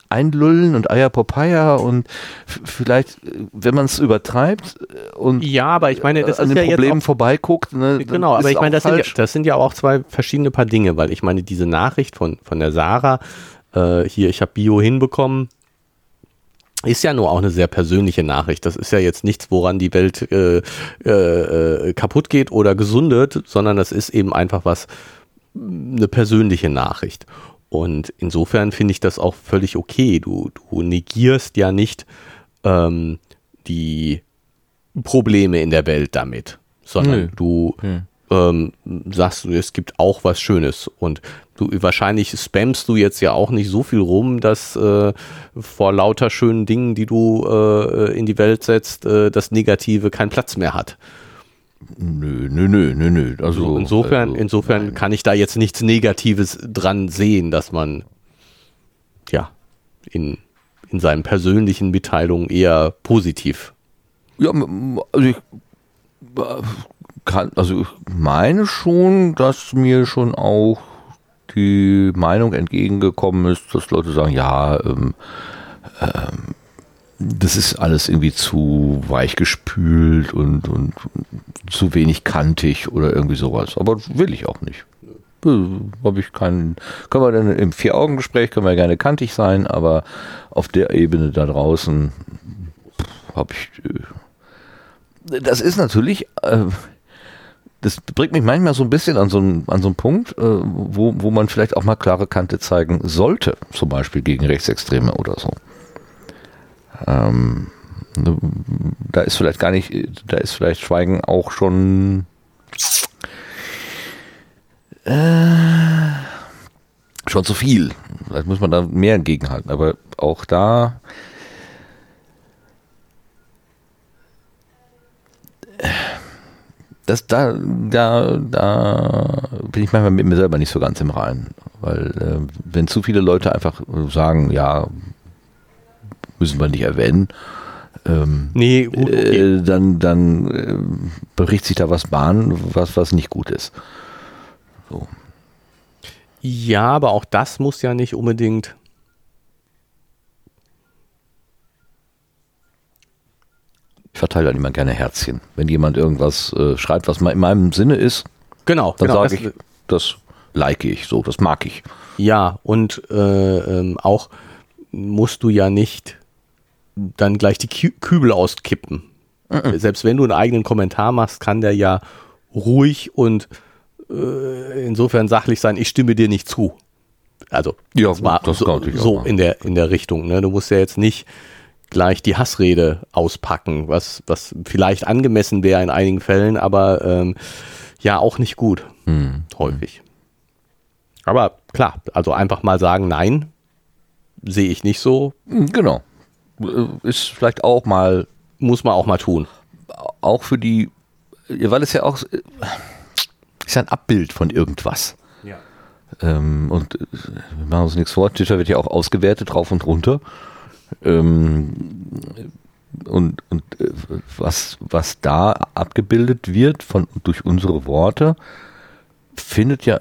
einlullen und Eier Popeye und vielleicht, äh, wenn man es übertreibt äh, und ja, aber ich meine, das an ist den ja Problemen jetzt vorbeiguckt. Ne, genau, aber ich meine, das sind, ja, das sind ja auch zwei verschiedene Paar Dinge, weil ich meine, diese Nachricht von, von der Sarah, äh, hier, ich habe Bio hinbekommen, ist ja nur auch eine sehr persönliche Nachricht. Das ist ja jetzt nichts, woran die Welt äh, äh, kaputt geht oder gesundet, sondern das ist eben einfach was, eine persönliche Nachricht. Und insofern finde ich das auch völlig okay. Du, du negierst ja nicht ähm, die Probleme in der Welt damit, sondern Nö. du Hm. Ähm, sagst, es gibt auch was Schönes. Und du wahrscheinlich spammst du jetzt ja auch nicht so viel rum, dass äh, vor lauter schönen Dingen, die du äh, in die Welt setzt, äh, das Negative keinen Platz mehr hat. Nö, nö, nö, nö, nö. Also, So, insofern, also, insofern nein. kann ich da jetzt nichts Negatives dran sehen, dass man ja in, in seinen persönlichen Mitteilungen eher positiv. Ja, also ich äh, kann, also ich meine schon, dass mir schon auch die Meinung entgegengekommen ist, dass Leute sagen, ja, ähm, ähm, das ist alles irgendwie zu weich gespült und, und zu wenig kantig oder irgendwie sowas. Aber will ich auch nicht. Habe ich keinen. Können wir dann im Vier-Augen-Gespräch können wir gerne kantig sein, aber auf der Ebene da draußen habe ich. Äh, das ist natürlich. Äh, das bringt mich manchmal so ein bisschen an so einen, an so einen Punkt, äh, wo, wo man vielleicht auch mal klare Kante zeigen sollte, zum Beispiel gegen Rechtsextreme oder so. Ähm, ne, da ist vielleicht gar nicht, da ist vielleicht Schweigen auch schon äh, schon zu viel. Vielleicht muss man da mehr gegenhalten, aber auch da das da, da, da bin ich manchmal mit mir selber nicht so ganz im Reinen. Weil äh, wenn zu viele Leute einfach sagen, ja, müssen wir nicht erwähnen, ähm, Nee, gut, okay. äh, dann, dann äh, bricht sich da was Bahn, was, was nicht gut ist. So. Ja, aber auch das muss ja nicht unbedingt. Ich verteile dann immer gerne Herzchen. Wenn jemand irgendwas äh, schreibt, was mal in meinem Sinne ist, Genau, dann genau. sage ich, das like ich, so, das mag ich. Ja, und äh, ähm, auch musst du ja nicht dann gleich die Kü Kübel auskippen. Selbst wenn du einen eigenen Kommentar machst, kann der ja ruhig und äh, insofern sachlich sein, ich stimme dir nicht zu. Also Ja, das war gut, das so, so in der in der Richtung. Ne? Du musst ja jetzt nicht gleich die Hassrede auspacken, was was vielleicht angemessen wäre in einigen Fällen, aber ähm, ja auch nicht gut Hm. häufig. Aber klar, also einfach mal sagen, nein, sehe ich nicht so, Genau. Äh, Ist vielleicht auch mal muss man auch mal tun. auch für die, weil es ja auch äh, ist ja ein Abbild von irgendwas. Ja. Ähm, und äh, wir machen uns nichts vor, Twitter wird ja auch ausgewertet, rauf und runter. Ähm, und und äh, was, was da abgebildet wird von, durch unsere Worte, findet ja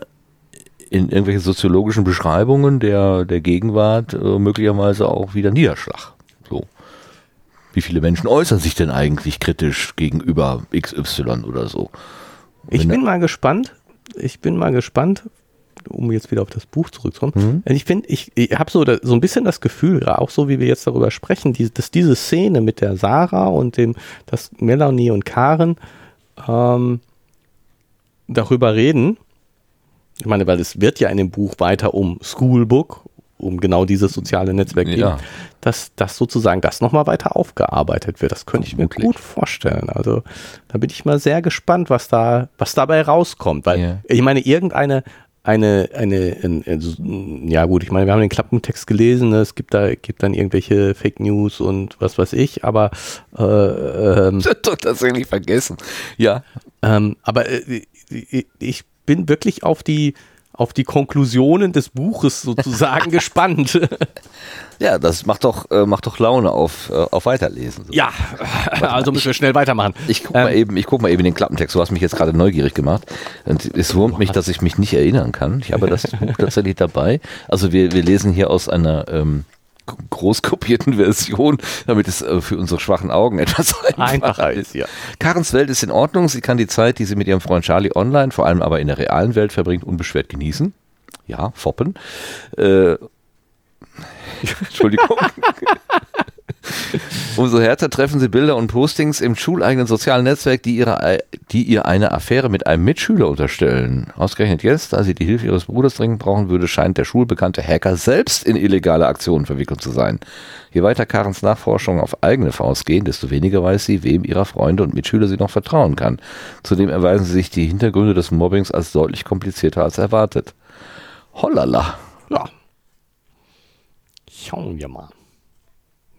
in irgendwelchen soziologischen Beschreibungen der, der Gegenwart äh, möglicherweise auch wieder Niederschlag. So. Wie viele Menschen äußern sich denn eigentlich kritisch gegenüber XY oder so? Ich Wenn bin mal gespannt. Ich bin mal gespannt, um jetzt wieder auf das Buch zurückzukommen. Mhm. Ich finde, ich, ich habe so, so ein bisschen das Gefühl, auch so wie wir jetzt darüber sprechen, die, dass diese Szene mit der Sarah und dem, dass Melanie und Karen ähm, darüber reden. Ich meine, weil es wird ja in dem Buch weiter um Schoolbook, um genau dieses soziale Netzwerk gehen, Ja. dass, dass sozusagen das nochmal weiter aufgearbeitet wird. Das könnte ich mir gut vorstellen. Also da bin ich mal sehr gespannt, was da, was dabei rauskommt. Weil Ja. ich meine, irgendeine eine, eine, ein- ein- ja gut, ich meine, wir haben den Klappentext gelesen, ne? es gibt da, gibt dann irgendwelche Fake News und was weiß ich, aber äh, ähm, Das tatsächlich vergessen. Ja. ähm, aber äh, ich bin wirklich auf die auf die Konklusionen des Buches sozusagen gespannt. Ja, das macht doch, äh, macht doch Laune auf, äh, auf Weiterlesen. ja, also müssen wir schnell weitermachen. Ich guck mal eben, ich guck mal eben den Klappentext. Du hast mich jetzt gerade neugierig gemacht. Und es wurmt mich, dass ich mich nicht erinnern kann. Ich habe das Buch tatsächlich dabei. Also wir, wir lesen hier aus einer ähm, großkopierten Version, damit es äh, für unsere schwachen Augen etwas einfacher, Einfacher ist, ja. Karens Welt ist in Ordnung. Sie kann die Zeit, die sie mit ihrem Freund Charlie online, vor allem aber in der realen Welt verbringt, unbeschwert genießen. Ja, foppen. Äh, Entschuldigung. Umso härter treffen sie Bilder und Postings im schuleigenen sozialen Netzwerk, die, ihre, die ihr eine Affäre mit einem Mitschüler unterstellen. Ausgerechnet jetzt, da sie die Hilfe ihres Bruders dringend brauchen würde, scheint der schulbekannte Hacker selbst in illegale Aktionen verwickelt zu sein. Je weiter Karens Nachforschungen auf eigene Faust gehen, desto weniger weiß sie, wem ihrer Freunde und Mitschüler sie noch vertrauen kann. Zudem erweisen sich die Hintergründe des Mobbings als deutlich komplizierter als erwartet. Hollala. Ja. Schauen wir mal.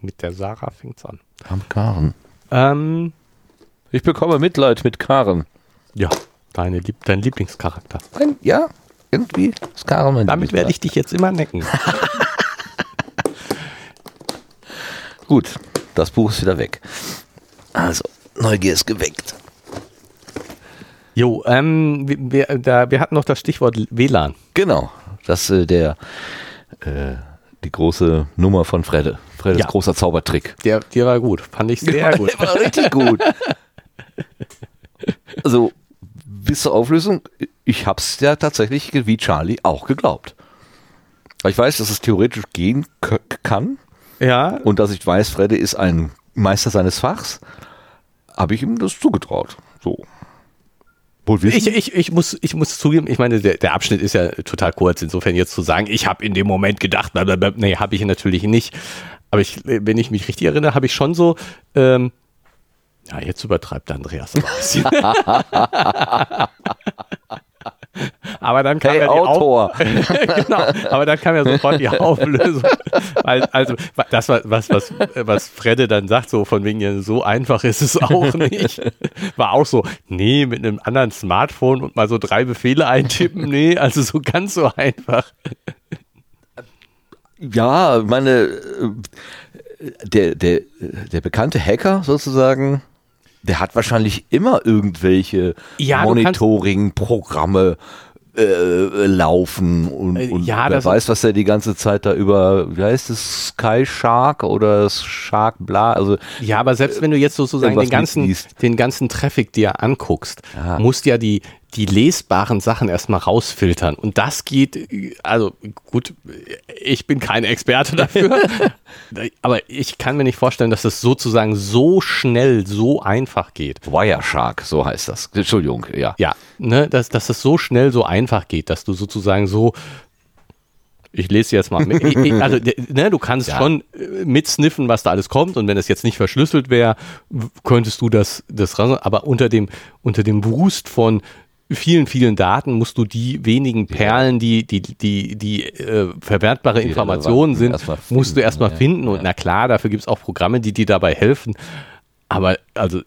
Mit der Sarah fängt's an. Am Karen. Ähm, Ich bekomme Mitleid mit Karen. ja, deine, Lieb dein Lieblingscharakter. Ein, ja, irgendwie ist Karen mein Damit werde ich dich jetzt immer necken. Gut, das Buch ist wieder weg. Also, Neugier ist geweckt. Jo, ähm, wir, wir, da, wir hatten noch das Stichwort WLAN. Genau, das äh, der äh, die große Nummer von Fredde. Freddes Ja. großer Zaubertrick. Der, der war gut. Fand ich sehr gut. Der war richtig gut. Also, bis zur Auflösung, ich hab's ja tatsächlich wie Charlie auch geglaubt. Ich weiß, dass es theoretisch gehen kann Ja, und dass ich weiß, Fredde ist ein Meister seines Fachs, habe ich ihm das zugetraut. So. Ich, ich, ich, muss, ich muss zugeben, ich meine, der, der Abschnitt ist ja total kurz. Insofern jetzt zu sagen, ich habe in dem Moment gedacht, blablabla, nee, habe ich natürlich nicht. Aber ich, wenn ich mich richtig erinnere, habe ich schon so, ähm, ja, jetzt übertreibt Andreas aber dann kam hey, ja die Autor. genau, aber dann kam ja sofort die Auflösung. Also, das war was, was, was Fredde dann sagt, so von wegen, ja, so einfach ist es auch nicht. War auch so, nee, mit einem anderen Smartphone und mal so drei Befehle eintippen, nee, also so ganz so einfach. Ja, meine, äh, der, der, der bekannte Hacker sozusagen, der hat wahrscheinlich immer irgendwelche Ja, Monitoring-Programme äh, laufen und, Äh, und ja, wer weiß, was er die ganze Zeit da über, wie heißt es, Sky Shark oder Shark Bla, also Ja, aber selbst wenn du jetzt sozusagen den ganzen, den ganzen Traffic dir anguckst, Ja. musst ja die, die lesbaren Sachen erstmal rausfiltern. Und das geht, also gut, ich bin kein Experte dafür, aber ich kann mir nicht vorstellen, dass es sozusagen so schnell, so einfach geht. Wireshark, so heißt das. Entschuldigung, ja. Ja, ne, dass, dass es so schnell, so einfach geht, dass du sozusagen so, ich lese jetzt mal, mit. Also ne, du kannst Ja. schon äh, mitsniffen, was da alles kommt und wenn es jetzt nicht verschlüsselt wäre, könntest du das, das aber unter dem, unter dem Wust von vielen, vielen Daten musst du die wenigen Perlen, die, die, die, die äh, verwertbare Die Informationen sind, erstmal musst du finden, erstmal ja. finden. Und na klar, dafür gibt es auch Programme, die dir dabei helfen, aber also,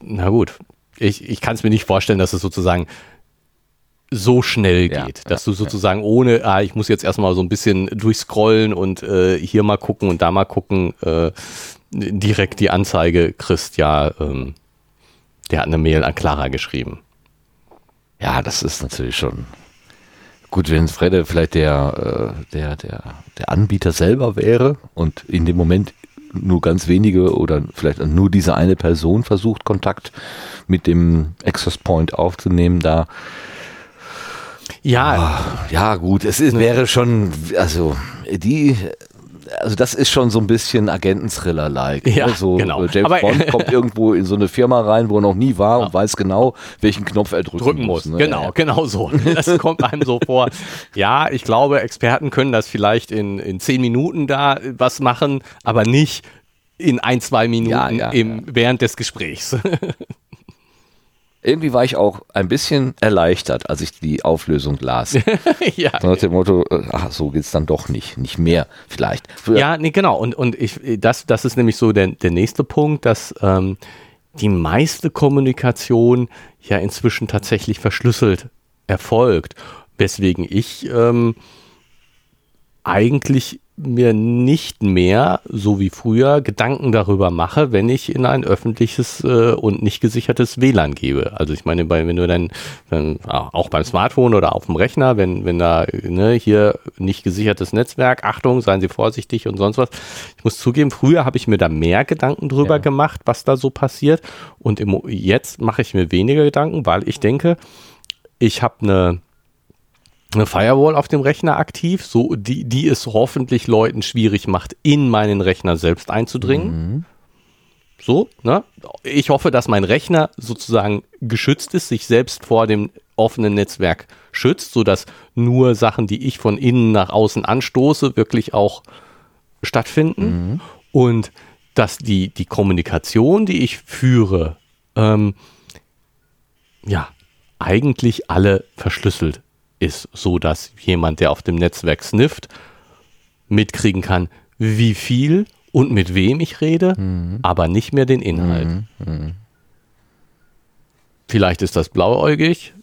na gut, ich, ich kann es mir nicht vorstellen, dass es sozusagen so schnell Ja, geht, dass du sozusagen ohne, ah, ich muss jetzt erstmal so ein bisschen durchscrollen und äh, hier mal gucken und da mal gucken, äh, direkt die Anzeige kriegst, ja, ähm, der hat eine Mail an Clara geschrieben. Ja, das ist natürlich schon gut, wenn Fredde vielleicht der, äh, der, der, der Anbieter selber wäre und in dem Moment nur ganz wenige oder vielleicht nur diese eine Person versucht, Kontakt mit dem Access Point aufzunehmen, da Ja, ja gut, es ist, wäre schon, also die, also das ist schon so ein bisschen Agenten-Thriller-like. Ja, ne? so, genau. äh, James Aber- Bond kommt irgendwo in so eine Firma rein, wo er noch nie war und weiß genau, welchen Knopf er drücken, drücken muss. ne? Genau, Ja. genau so. Das kommt einem so vor. Ja, ich glaube, Experten können das vielleicht in, in zehn Minuten da was machen, aber nicht in ein, zwei Minuten Ja, ja, im, während des Gesprächs. Irgendwie war ich auch ein bisschen erleichtert, als ich die Auflösung las. ja, So nach dem Motto, äh, ach, so geht's dann doch nicht. Nicht mehr, vielleicht. Früher- Ja, nee, genau. Und, und ich, das, das ist nämlich so der, der nächste Punkt, dass ähm, die meiste Kommunikation ja inzwischen tatsächlich verschlüsselt erfolgt. Weswegen ich ähm, eigentlich mir nicht mehr, so wie früher, Gedanken darüber mache, wenn ich in ein öffentliches äh, und nicht gesichertes WLAN gebe. Also ich meine, bei, wenn du dann, dann auch beim Smartphone oder auf dem Rechner, wenn, wenn da ne, hier nicht gesichertes Netzwerk, Achtung, seien Sie vorsichtig und sonst was. Ich muss zugeben, früher habe ich mir da mehr Gedanken drüber ja. gemacht, was da so passiert. Und im, jetzt mache ich mir weniger Gedanken, weil ich denke, ich habe eine eine Firewall auf dem Rechner aktiv, so die, die es hoffentlich Leuten schwierig macht, in meinen Rechner selbst einzudringen. Mhm. So, ne? Ich hoffe, dass mein Rechner sozusagen geschützt ist, sich selbst vor dem offenen Netzwerk schützt, sodass nur Sachen, die ich von innen nach außen anstoße, wirklich auch stattfinden. Mhm. Und dass die, die Kommunikation, die ich führe, ähm, ja, eigentlich alle verschlüsselt ist, so dass jemand, der auf dem Netzwerk snifft, mitkriegen kann, wie viel und mit wem ich rede, mhm. aber nicht mehr den Inhalt. Mhm. Mhm. Vielleicht ist das blauäugig,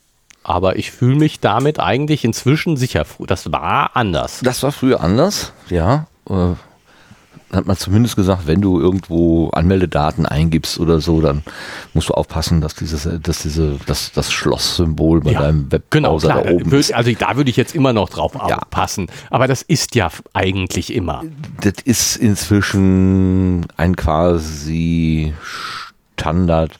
aber ich fühle mich damit eigentlich inzwischen sicher. Das war anders. Das war früher anders, ja. Äh, hat man zumindest gesagt, wenn du irgendwo Anmeldedaten eingibst oder so, dann musst du aufpassen, dass dieses, dass diese, dass das Schlosssymbol bei ja, deinem Webbrowser genau, da oben ist. Also da würde ich jetzt immer noch drauf ja. aufpassen. Aber das ist ja eigentlich immer. Das ist inzwischen ein quasi Standard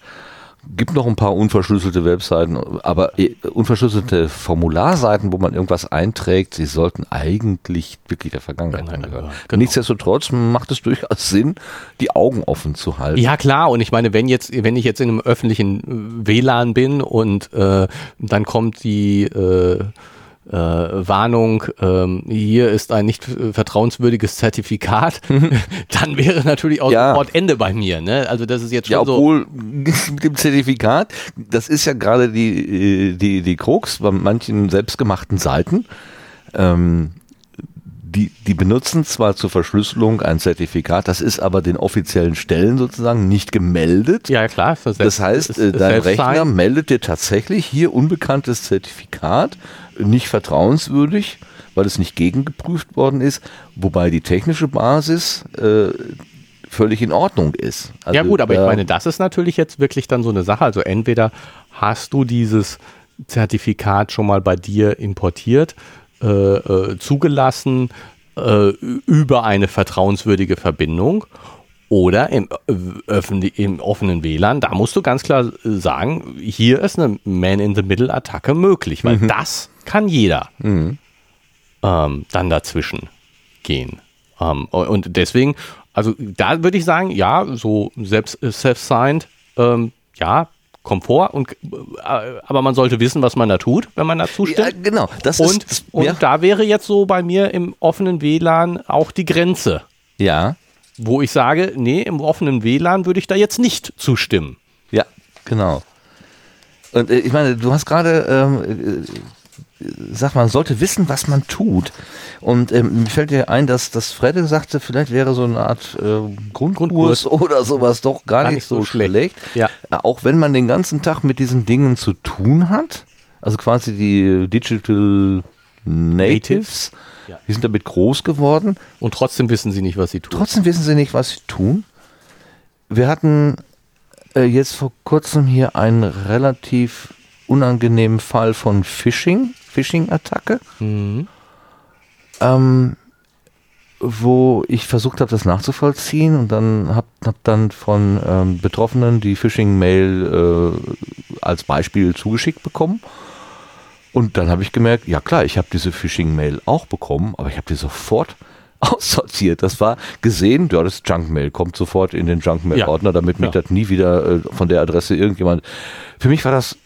gibt noch ein paar unverschlüsselte Webseiten, aber äh, unverschlüsselte Formularseiten, wo man irgendwas einträgt, sie sollten eigentlich wirklich der Vergangenheit angehören. Genau. Nichtsdestotrotz macht es durchaus Sinn, die Augen offen zu halten. Ja klar, und ich meine, wenn jetzt, wenn ich jetzt in einem öffentlichen WLAN bin und äh, dann kommt die äh, äh, Warnung, ähm, hier ist ein nicht vertrauenswürdiges Zertifikat, dann wäre natürlich auch ja. sofort Ende bei mir. Ne? Also das ist jetzt schon ja, obwohl so. mit dem Zertifikat, das ist ja gerade die, äh, die, die Krux bei manchen selbstgemachten Seiten. Ähm, die, die benutzen zwar zur Verschlüsselung ein Zertifikat, das ist aber den offiziellen Stellen sozusagen nicht gemeldet. Ja, klar. Das, das heißt, ist dein Rechner meldet dir tatsächlich hier unbekanntes Zertifikat nicht vertrauenswürdig, weil es nicht gegengeprüft worden ist, wobei die technische Basis äh, völlig in Ordnung ist. Also, ja gut, aber ich meine, das ist natürlich jetzt wirklich dann so eine Sache. Also entweder hast du dieses Zertifikat schon mal bei dir importiert, äh, äh, zugelassen äh, über eine vertrauenswürdige Verbindung oder im, äh, im, offenen WLAN, da musst du ganz klar sagen, hier ist eine Man-in-the-Middle-Attacke möglich, weil mhm. das kann jeder mhm. ähm, dann dazwischen gehen. Ähm, und deswegen, also da würde ich sagen, ja, so selbst äh, self-signed, ähm, ja, Komfort und äh, aber man sollte wissen, was man da tut, wenn man da zustimmt. Ja, genau. Das und ist, und ja. da wäre jetzt so bei mir im offenen WLAN auch die Grenze. Ja. Wo ich sage, nee, im offenen WLAN würde ich da jetzt nicht zustimmen. Ja, genau. Und äh, ich meine, du hast gerade ähm, sagt man sollte wissen, was man tut. Und ähm, mir fällt dir ein, dass, dass Fredde sagte, vielleicht wäre so eine Art äh, Grundkurs, oder sowas doch gar, gar nicht, so schlecht. schlecht. Ja. Auch wenn man den ganzen Tag mit diesen Dingen zu tun hat, also quasi die Digital Natives, ja. die sind damit groß geworden. Und trotzdem wissen sie nicht, was sie tun. Trotzdem wissen sie nicht, was sie tun. Wir hatten äh, jetzt vor kurzem hier einen relativ unangenehmen Fall von Phishing Phishing-Attacke, mhm. ähm, wo ich versucht habe, das nachzuvollziehen und dann habe hab dann von ähm, Betroffenen die Phishing-Mail äh, als Beispiel zugeschickt bekommen. Und dann habe ich gemerkt, ja klar, ich habe diese Phishing-Mail auch bekommen, aber ich habe die sofort aussortiert. Das war gesehen, ja, das Junk-Mail kommt sofort in den Junk-Mail-Ordner, damit mich ja. das nie wieder äh, von der Adresse irgendjemand. Für mich war das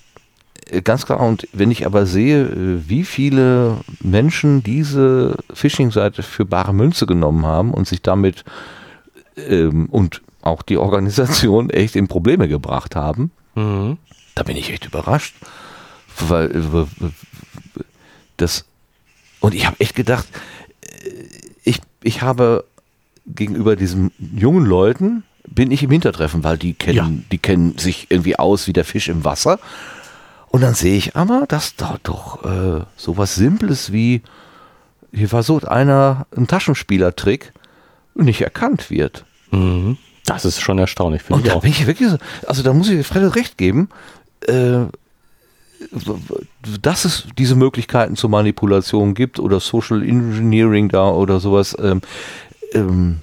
ganz klar. Und wenn ich aber sehe, äh, wie viele Menschen diese Phishing-Seite für bare Münze genommen haben und sich damit ähm, und auch die Organisation echt in Probleme gebracht haben, mhm. da bin ich echt überrascht. Weil äh, das und ich habe echt gedacht, ich, ich habe gegenüber diesen jungen Leuten bin ich im Hintertreffen, weil die kennen, ja. die kennen sich irgendwie aus wie der Fisch im Wasser. Und dann sehe ich aber, dass da doch äh, sowas Simples wie hier versucht einer ein Taschenspielertrick nicht erkannt wird. Mhm. Das ist schon erstaunlich, finde ich da auch. Bin ich wirklich so, also da muss ich Fred recht geben, äh, dass es diese Möglichkeiten zur Manipulation gibt oder Social Engineering da oder sowas. Ähm, ähm,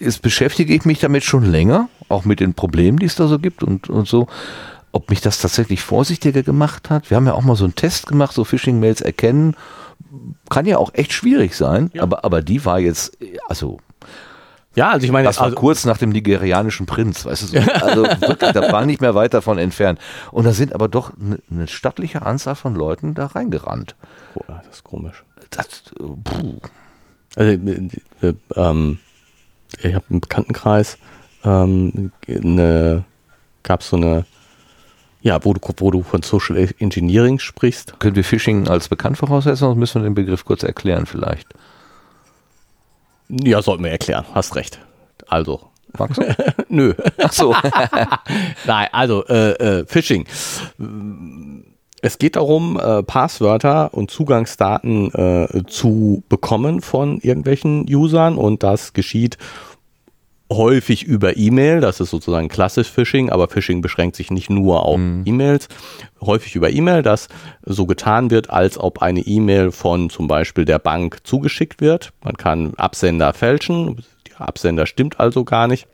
jetzt beschäftige ich mich damit schon länger, auch mit den Problemen, die es da so gibt und, und so. Ob mich das tatsächlich vorsichtiger gemacht hat. Wir haben ja auch mal so einen Test gemacht, so Phishing-Mails erkennen. Kann ja auch echt schwierig sein, ja. aber, aber die war jetzt, also ja, also ich meine, das war also, kurz nach dem nigerianischen Prinz, weißt du so. Also wirklich, da war nicht mehr weit davon entfernt. Und da sind aber doch eine ne stattliche Anzahl von Leuten da reingerannt. Boah, das ist komisch. Das, puh. Also, äh, äh, ähm, ich habe im Bekanntenkreis ähm, eine, gab es so eine, ja, wo du, wo du von Social Engineering sprichst. Können wir Phishing als bekannt voraussetzen oder müssen wir den Begriff kurz erklären vielleicht? Ja, sollten wir erklären. Hast recht. Also. Magst du? Nö. Ach so. Nein, also äh, äh, Phishing. Es geht darum, äh, Passwörter und Zugangsdaten äh, zu bekommen von irgendwelchen Usern und das geschieht häufig über E-Mail, das ist sozusagen klassisch Phishing, aber Phishing beschränkt sich nicht nur auf mhm. E-Mails, häufig über E-Mail, dass so getan wird, als ob eine E-Mail von zum Beispiel der Bank zugeschickt wird. Man kann Absender fälschen, der Absender stimmt also gar nicht.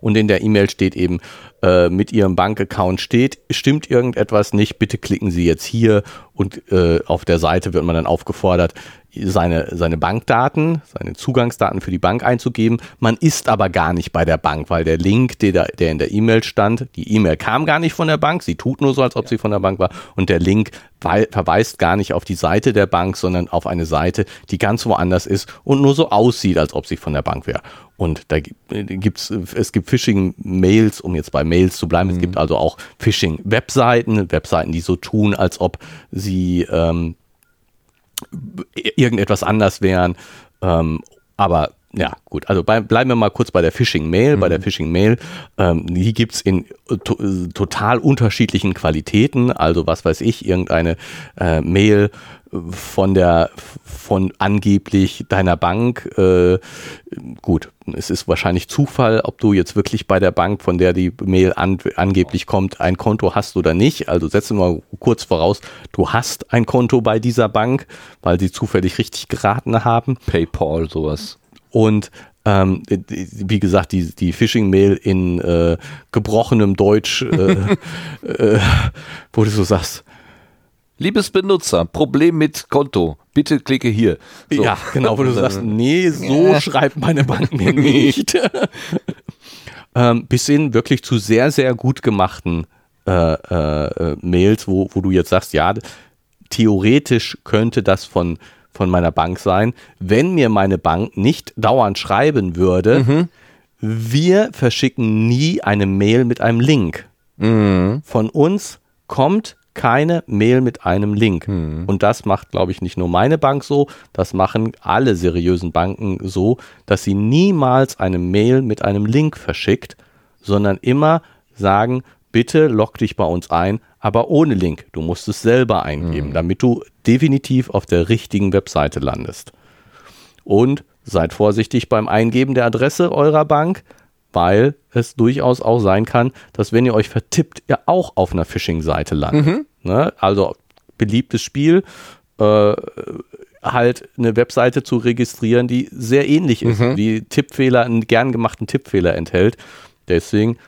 Und in der E-Mail steht eben, äh, mit Ihrem Bankaccount steht, stimmt irgendetwas nicht, bitte klicken Sie jetzt hier und äh, auf der Seite wird man dann aufgefordert, seine, seine Bankdaten, seine Zugangsdaten für die Bank einzugeben. Man ist aber gar nicht bei der Bank, weil der Link, der, der in der E-Mail stand, die E-Mail kam gar nicht von der Bank, sie tut nur so, als ob sie von der Bank war und der Link verweist gar nicht auf die Seite der Bank, sondern auf eine Seite, die ganz woanders ist und nur so aussieht, als ob sie von der Bank wäre. Und da gibt's, es gibt Phishing-Mails, um jetzt bei Mails zu bleiben. Mhm. Es gibt also auch Phishing-Webseiten, Webseiten, die so tun, als ob sie ähm, irgendetwas anders wären. Ähm, aber ja, gut, also bei, bleiben wir mal kurz bei der Phishing-Mail. Mhm. Bei der mhm. Phishing-Mail, ähm, die gibt's in to total unterschiedlichen Qualitäten. Also was weiß ich, irgendeine äh, Mail von der von angeblich deiner Bank. Äh, gut, es ist wahrscheinlich Zufall, ob du jetzt wirklich bei der Bank, von der die Mail an, angeblich kommt, ein Konto hast oder nicht. Also setzen wir mal kurz voraus, du hast ein Konto bei dieser Bank, weil sie zufällig richtig geraten haben. PayPal, sowas. Und ähm, wie gesagt, die, die Phishing-Mail in äh, gebrochenem Deutsch, äh, äh, wo du so sagst, Liebes Benutzer, Problem mit Konto. Bitte klicke hier. So. Ja, genau, wo du sagst, nee, so schreibt meine Bank mir nicht. ähm, bis hin wirklich zu sehr, sehr gut gemachten äh, äh, Mails, wo, wo du jetzt sagst, ja, theoretisch könnte das von, von meiner Bank sein, wenn mir meine Bank nicht dauernd schreiben würde, mhm. wir verschicken nie eine Mail mit einem Link. Mhm. Von uns kommt keine Mail mit einem Link. Hm. Und das macht, glaube ich, nicht nur meine Bank so, das machen alle seriösen Banken so, dass sie niemals eine Mail mit einem Link verschickt, sondern immer sagen, bitte log dich bei uns ein, aber ohne Link. Du musst es selber eingeben, hm. damit du definitiv auf der richtigen Webseite landest. Und seid vorsichtig beim Eingeben der Adresse eurer Bank weil es durchaus auch sein kann, dass wenn ihr euch vertippt, ihr auch auf einer Phishing-Seite landet. Mhm. Ne? Also beliebtes Spiel, äh, halt eine Webseite zu registrieren, die sehr ähnlich ist, mhm. die Tippfehler, einen gern gemachten Tippfehler enthält. Deswegen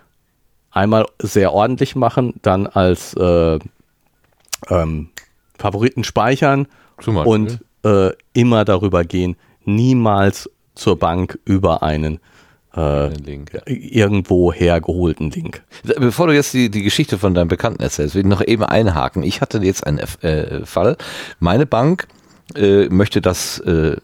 einmal sehr ordentlich machen, dann als äh, ähm, Favoriten speichern und äh, immer darüber gehen, niemals zur Bank über einen äh, irgendwo hergeholten Link. Bevor du jetzt die, die Geschichte von deinem Bekannten erzählst, will ich noch eben einhaken. Ich hatte jetzt einen äh, Fall. Meine Bank äh, möchte das, äh,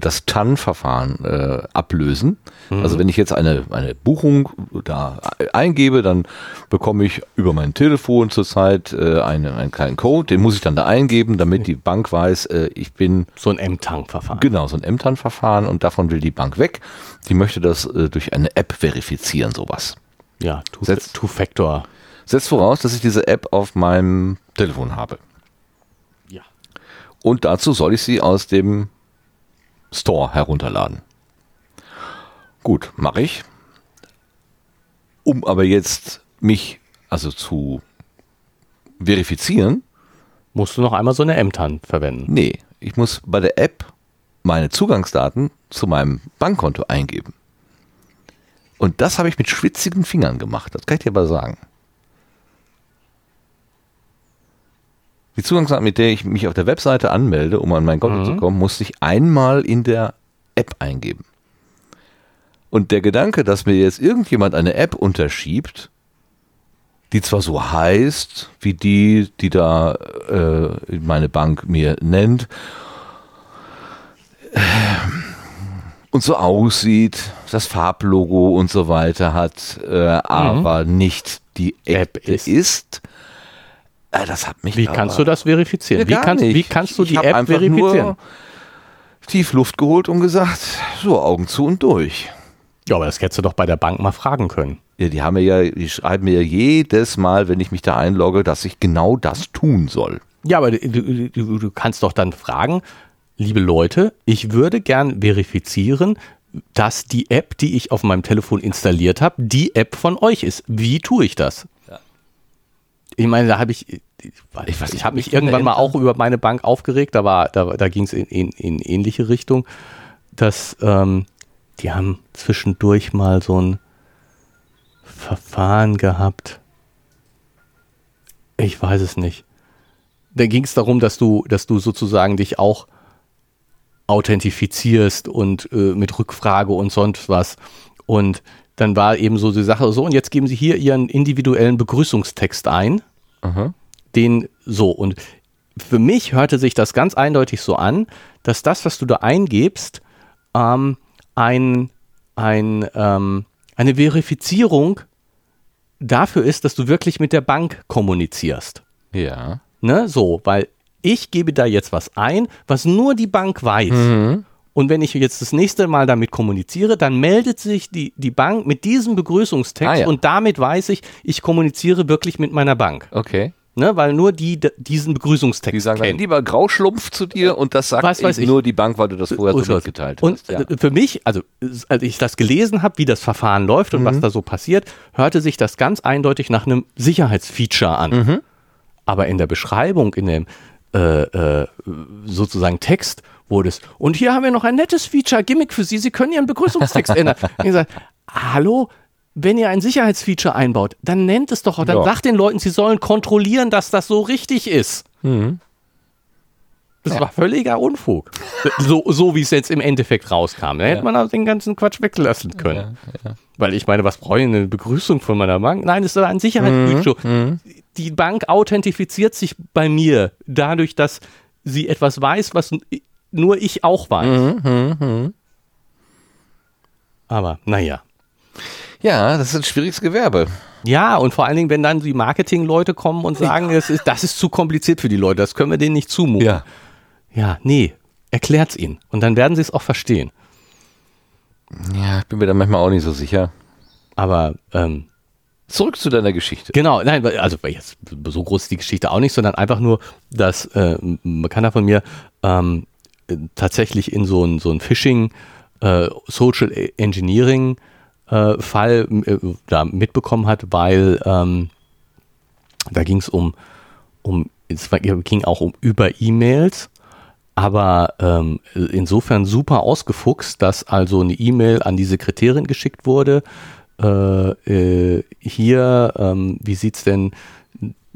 das TAN-Verfahren äh, ablösen. Mhm. Also wenn ich jetzt eine, eine Buchung da eingebe, dann bekomme ich über mein Telefon zurzeit äh, einen, einen kleinen Code, den muss ich dann da eingeben, damit die Bank weiß, äh, ich bin... So ein M-TAN-Verfahren. Genau, so ein M-TAN-Verfahren und davon will die Bank weg. Die möchte das äh, durch eine App verifizieren, sowas. Ja, Two-Factor. Setzt voraus, dass ich diese App auf meinem Telefon habe. Und dazu soll ich sie aus dem Store herunterladen. Gut, mache ich. Um aber jetzt mich also zu verifizieren, Musst du noch einmal so eine M-TAN verwenden? nee, ich muss bei der App meine Zugangsdaten zu meinem Bankkonto eingeben. Und das habe ich mit schwitzigen Fingern gemacht, das kann ich dir aber sagen. Die Zugangsdaten, mit der ich mich auf der Webseite anmelde, um an mein Konto Mhm. zu kommen, musste ich einmal in der App eingeben. Und der Gedanke, dass mir jetzt irgendjemand eine App unterschiebt, die zwar so heißt, wie die, die da äh, meine Bank mir nennt, äh, und so aussieht, das Farblogo und so weiter hat, äh, aber nicht die App, App ist. ist, das hat mich Wie kannst du das verifizieren? Ja, wie, kannst, wie kannst du die App verifizieren? Tief Luft geholt und gesagt, so Augen zu und durch. Ja, aber das hättest du doch bei der Bank mal fragen können. Ja, die haben mir ja, die schreiben mir ja jedes Mal, wenn ich mich da einlogge, dass ich genau das tun soll. Ja, aber du, du, du, du kannst doch dann fragen, liebe Leute, ich würde gern verifizieren, dass die App, die ich auf meinem Telefon installiert habe, die App von euch ist. Wie tue ich das? Ich meine, da habe ich, ich, Ich ich habe mich irgendwann mal auch über meine Bank aufgeregt, da, war, da, da ging es in, in, in ähnliche Richtung, dass ähm, die haben zwischendurch mal so ein Verfahren gehabt. Ich weiß es nicht. Da ging es darum, dass du, dass du sozusagen dich auch authentifizierst und äh, mit Rückfrage und sonst was. Und dann war eben so die Sache so, und jetzt geben sie hier ihren individuellen Begrüßungstext ein. Den so. Und für mich hörte sich das ganz eindeutig so an, dass das, was du da eingibst, ähm, ein, ein, ähm, eine Verifizierung dafür ist, dass du wirklich mit der Bank kommunizierst. Ja. Ne, so, weil ich gebe da jetzt was ein, was nur die Bank weiß. Und wenn ich jetzt das nächste Mal damit kommuniziere, dann meldet sich die, die Bank mit diesem Begrüßungstext Ah, ja. und damit weiß ich, ich kommuniziere wirklich mit meiner Bank. Okay. Ne, weil nur die diesen Begrüßungstext Die sagen kennen. lieber Grauschlumpf zu dir und das sagt Was weiß ich. nur die Bank, weil du das vorher so mitgeteilt und hast. Ja. äh, für mich, also als ich das gelesen habe, wie das Verfahren läuft und Mhm. was da so passiert, hörte sich das ganz eindeutig nach einem Sicherheitsfeature an. Mhm. Aber in der Beschreibung, in dem äh, äh, sozusagen Text wurde es, und hier haben wir noch ein nettes Feature, Gimmick für Sie, Sie können Ihren Begrüßungstext ändern. Ich gesagt, hallo, wenn ihr ein Sicherheitsfeature einbaut, dann nennt es doch, dann Ja. sagt den Leuten, sie sollen kontrollieren, dass das so richtig ist. Das war völliger Unfug. So, so wie es jetzt im Endeffekt rauskam. Da hätte man auch den ganzen Quatsch weglassen können. Weil ich meine, was brauche ich denn, eine Begrüßung von meiner Bank? Nein, es ist ein Sicherheitsfeature. Die Bank authentifiziert sich bei mir dadurch, dass sie etwas weiß, was nur ich auch weiß. Aber naja. ja, das ist ein schwieriges Gewerbe. Ja, und vor allen Dingen, wenn dann die Marketingleute kommen und sagen, das, ist, das ist zu kompliziert für die Leute, das können wir denen nicht zumuten. Ja, nee, erklärt's ihnen. Und dann werden sie es auch verstehen. Ja, ich bin mir da manchmal auch nicht so sicher. Aber ähm, Zurück zu deiner Geschichte. genau, nein, also jetzt so groß ist die Geschichte auch nicht, sondern einfach nur, dass äh, ein Bekannter von mir ähm, äh, tatsächlich in so ein, so ein Phishing äh, Social Engineering äh, Fall äh, da mitbekommen hat, weil ähm, da ging es um, um, es ging auch um über E-Mails, aber ähm, insofern super ausgefuchst, dass also eine E-Mail an die Sekretärin geschickt wurde. Äh, äh, hier, ähm, wie sieht's denn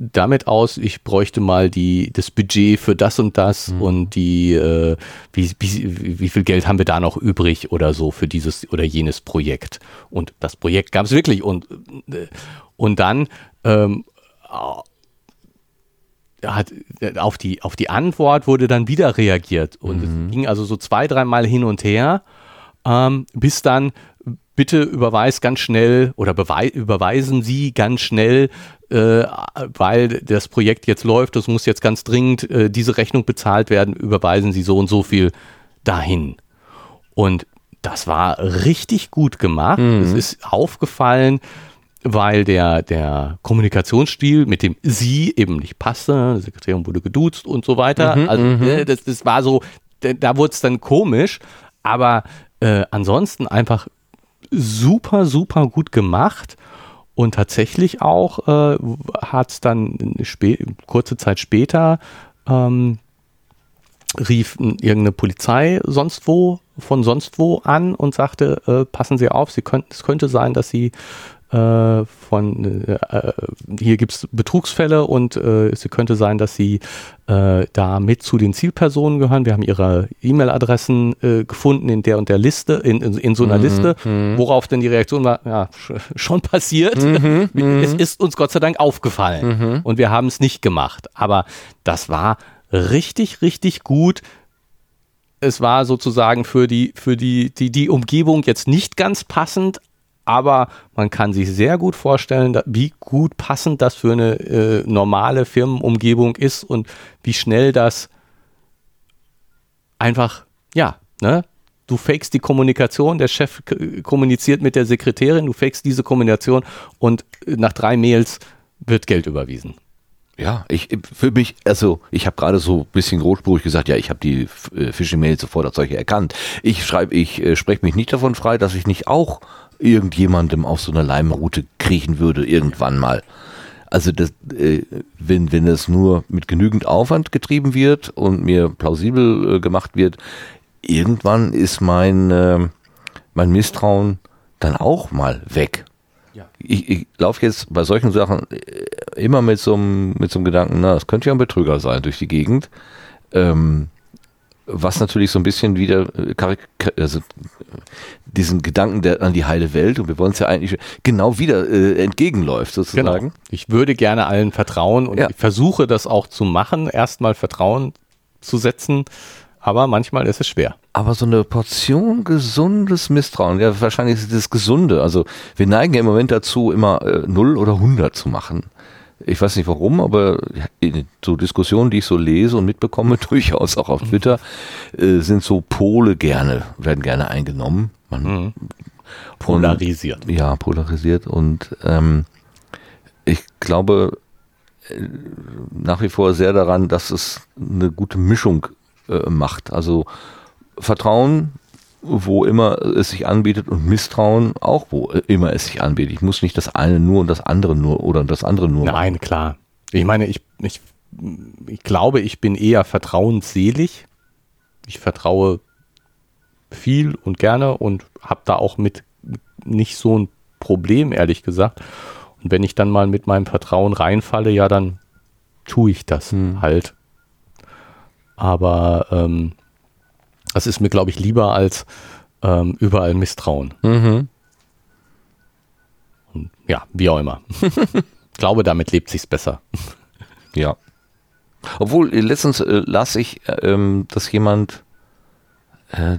damit aus? Ich bräuchte mal die, das Budget für das und das und die, äh, wie, wie, wie viel Geld haben wir da noch übrig oder so für dieses oder jenes Projekt? Und das Projekt gab es wirklich und, äh, und dann ähm, hat, auf, die, auf die Antwort wurde dann wieder reagiert. Und es ging also so zwei, dreimal hin und her, ähm, bis dann bitte überweis ganz schnell oder überweisen Sie ganz schnell, äh, weil das Projekt jetzt läuft, das muss jetzt ganz dringend äh, diese Rechnung bezahlt werden, überweisen Sie so und so viel dahin. Und das war richtig gut gemacht. Es ist aufgefallen, weil der, der Kommunikationsstil mit dem Sie eben nicht passte. Die Sekretärin wurde geduzt und so weiter. Mhm, also mhm. äh, das, das war so, da, da wurde es dann komisch, aber äh, ansonsten einfach super, super gut gemacht. Und tatsächlich auch äh, hat es dann kurze Zeit später ähm, rief irgendeine Polizei sonst wo von sonst wo an und sagte, äh, passen Sie auf, Sie könnten, es könnte sein, dass Sie äh, von äh, äh, hier gibt es Betrugsfälle und äh, es könnte sein, dass Sie äh, da mit zu den Zielpersonen gehören. Wir haben Ihre E-Mail-Adressen äh, gefunden in der und der Liste, in, in, in so einer Liste, worauf denn die Reaktion war, ja, sch schon passiert. es ist uns Gott sei Dank aufgefallen und wir haben es nicht gemacht. Aber das war richtig, richtig gut. Es war sozusagen für die, für die, die, die Umgebung jetzt nicht ganz passend, aber man kann sich sehr gut vorstellen, wie gut passend das für eine äh, normale Firmenumgebung ist und wie schnell das einfach, ja, ne? Du fakest die Kommunikation, der Chef kommuniziert mit der Sekretärin, du fakest diese Kommunikation und äh, nach drei Mails wird Geld überwiesen. Ja, ich für mich, also ich habe gerade so ein bisschen großspurig gesagt, ja, ich habe die äh, Phishing-Mails sofort als solche erkannt. Ich schreibe, ich äh, spreche mich nicht davon frei, dass ich nicht auch irgendjemandem auf so einer Leimroute kriechen würde, irgendwann mal. Also das, äh, wenn, wenn das nur mit genügend Aufwand getrieben wird und mir plausibel äh, gemacht wird, irgendwann ist mein, äh, mein Misstrauen dann auch mal weg. Ja. Ich, ich laufe jetzt bei solchen Sachen äh, immer mit so einem mit so einem Gedanken, na, das könnte ja ein Betrüger sein durch die Gegend. Ähm, was natürlich so ein bisschen wieder äh, also äh, diesen Gedanken der, an die heile Welt und wir wollen es ja eigentlich genau wieder äh, entgegenläuft sozusagen. Ich würde gerne allen vertrauen und Ja. ich versuche das auch zu machen, erstmal Vertrauen zu setzen, aber manchmal ist es schwer. Aber so eine Portion gesundes Misstrauen, ja, wahrscheinlich ist es das Gesunde. Also wir neigen ja im Moment dazu, immer äh, 0 oder 100 zu machen. Ich weiß nicht warum, aber so Diskussionen, die ich so lese und mitbekomme, durchaus auch auf Twitter, äh, sind so Pole gerne, werden gerne eingenommen. Man, Mhm. Polarisiert. Und, ja, polarisiert. Und ähm, ich glaube äh, nach wie vor sehr daran, dass es eine gute Mischung äh, macht. Also Vertrauen, wo immer es sich anbietet und Misstrauen auch, wo immer es sich anbietet. Ich muss nicht das eine nur und das andere nur oder das andere nur machen. Nein, klar. Ich meine, ich, ich, ich glaube, ich bin eher vertrauensselig. Ich vertraue viel und gerne und habe da auch mit nicht so ein Problem, ehrlich gesagt. Und wenn ich dann mal mit meinem Vertrauen reinfalle, ja, dann tue ich das Hm. halt. Aber ähm, das ist mir, glaube ich, lieber als ähm, überall Misstrauen. Mhm. Und, ja, wie auch immer. ich glaube, damit lebt sich's besser. Ja. Obwohl, äh, letztens äh, las ich, äh, ähm, dass jemand äh,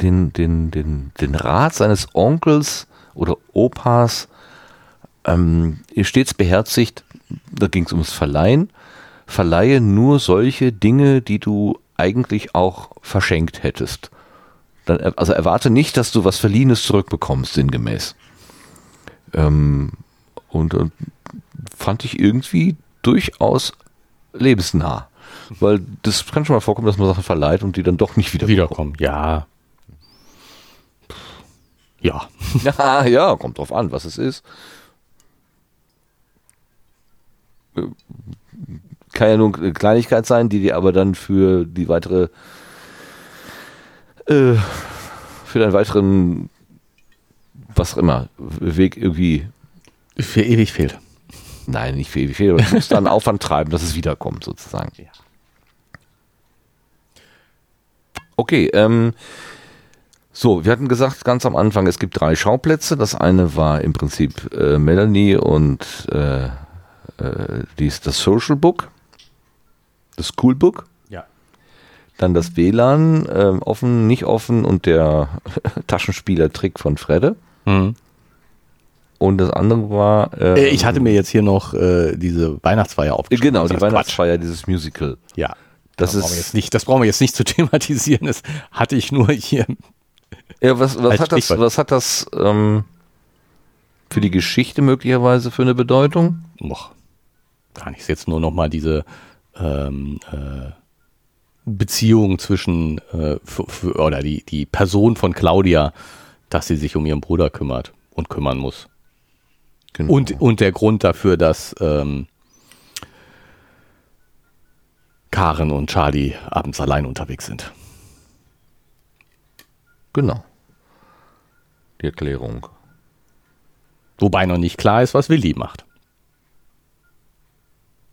den, den, den, den Rat seines Onkels oder Opas ähm, stets beherzigt, da ging es ums Verleihen, verleihe nur solche Dinge, die du eigentlich auch verschenkt hättest. Dann, also erwarte nicht, dass du was Verliehenes zurückbekommst, sinngemäß. Ähm, und, und fand ich irgendwie durchaus lebensnah. Weil das kann schon mal vorkommen, dass man Sachen verleiht und die dann doch nicht wieder Wiederkommen, ja. Ja. Ja, ja, kommt drauf an, was es ist. Kann ja nur eine Kleinigkeit sein, die dir aber dann für die weitere, äh, für deinen weiteren, was auch immer, Weg irgendwie, Für ewig fehlt. nein, nicht für ewig viel, aber du musst dann Aufwand treiben, dass es wiederkommt, sozusagen. Ja. Okay, ähm, so, wir hatten gesagt ganz am Anfang, es gibt drei Schauplätze. Das eine war im Prinzip äh, Melanie und äh, äh, die ist das Social Book, das School Book, Ja. dann das WLAN, äh, offen, nicht offen und der Taschenspieler-Trick von Fredde. Mhm. Und das andere war. äh, Äh, Ich hatte mir jetzt hier noch äh, diese Weihnachtsfeier aufgeschrieben. Genau, Das die ist Quatsch. Weihnachtsfeier, dieses Musical. Ja. Das brauchen wir ist. jetzt nicht, das brauchen wir jetzt nicht zu thematisieren. Das hatte ich nur hier. Ja, was, was Als hat das, was hat das, ähm, für die Geschichte möglicherweise für eine Bedeutung? Boah, gar nicht. Jetzt nur noch mal diese ähm, äh, Beziehung zwischen äh, oder die, die Person von Claudia, dass sie sich um ihren Bruder kümmert und kümmern muss. Genau. Und, und der Grund dafür, dass ähm, Karen und Charlie abends allein unterwegs sind. genau. Die Erklärung. Wobei noch nicht klar ist, was Willi macht.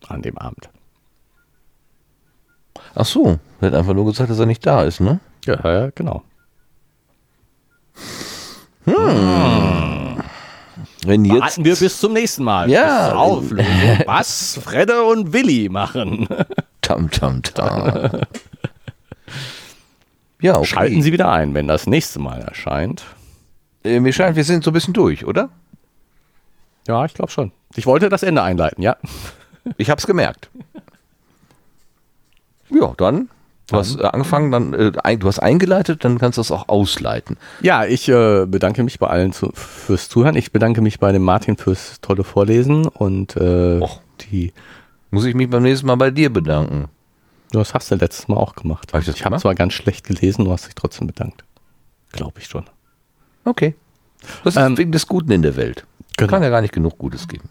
An dem Abend. Ach so, er hat einfach nur gesagt, dass er nicht da ist, ne? Ja, ja, genau. Wenn jetzt Warten wir bis zum nächsten Mal. Ja. Auflösung. Was Fredde und Willi machen. tam tam tam. ja, okay. Schalten Sie wieder ein, wenn das nächste Mal erscheint. Äh, Mir scheint, wir sind so ein bisschen durch, oder? Ja, ich glaube schon. Ich wollte das Ende einleiten, ja. Ich hab's gemerkt. Ja, dann. Du hast äh, angefangen, dann äh, du hast eingeleitet, dann kannst du es auch ausleiten. Ja, ich äh, bedanke mich bei allen zu, fürs Zuhören. Ich bedanke mich bei dem Martin fürs tolle Vorlesen und äh, Och. die. Muss ich mich beim nächsten Mal bei dir bedanken. Das hast du letztes Mal auch gemacht. Hab ich das ich habe zwar ganz schlecht gelesen, du hast dich trotzdem bedankt. Glaube ich schon. Okay. Das ist Ähm, wegen des Guten in der Welt. genau. Kann ja gar nicht genug Gutes geben.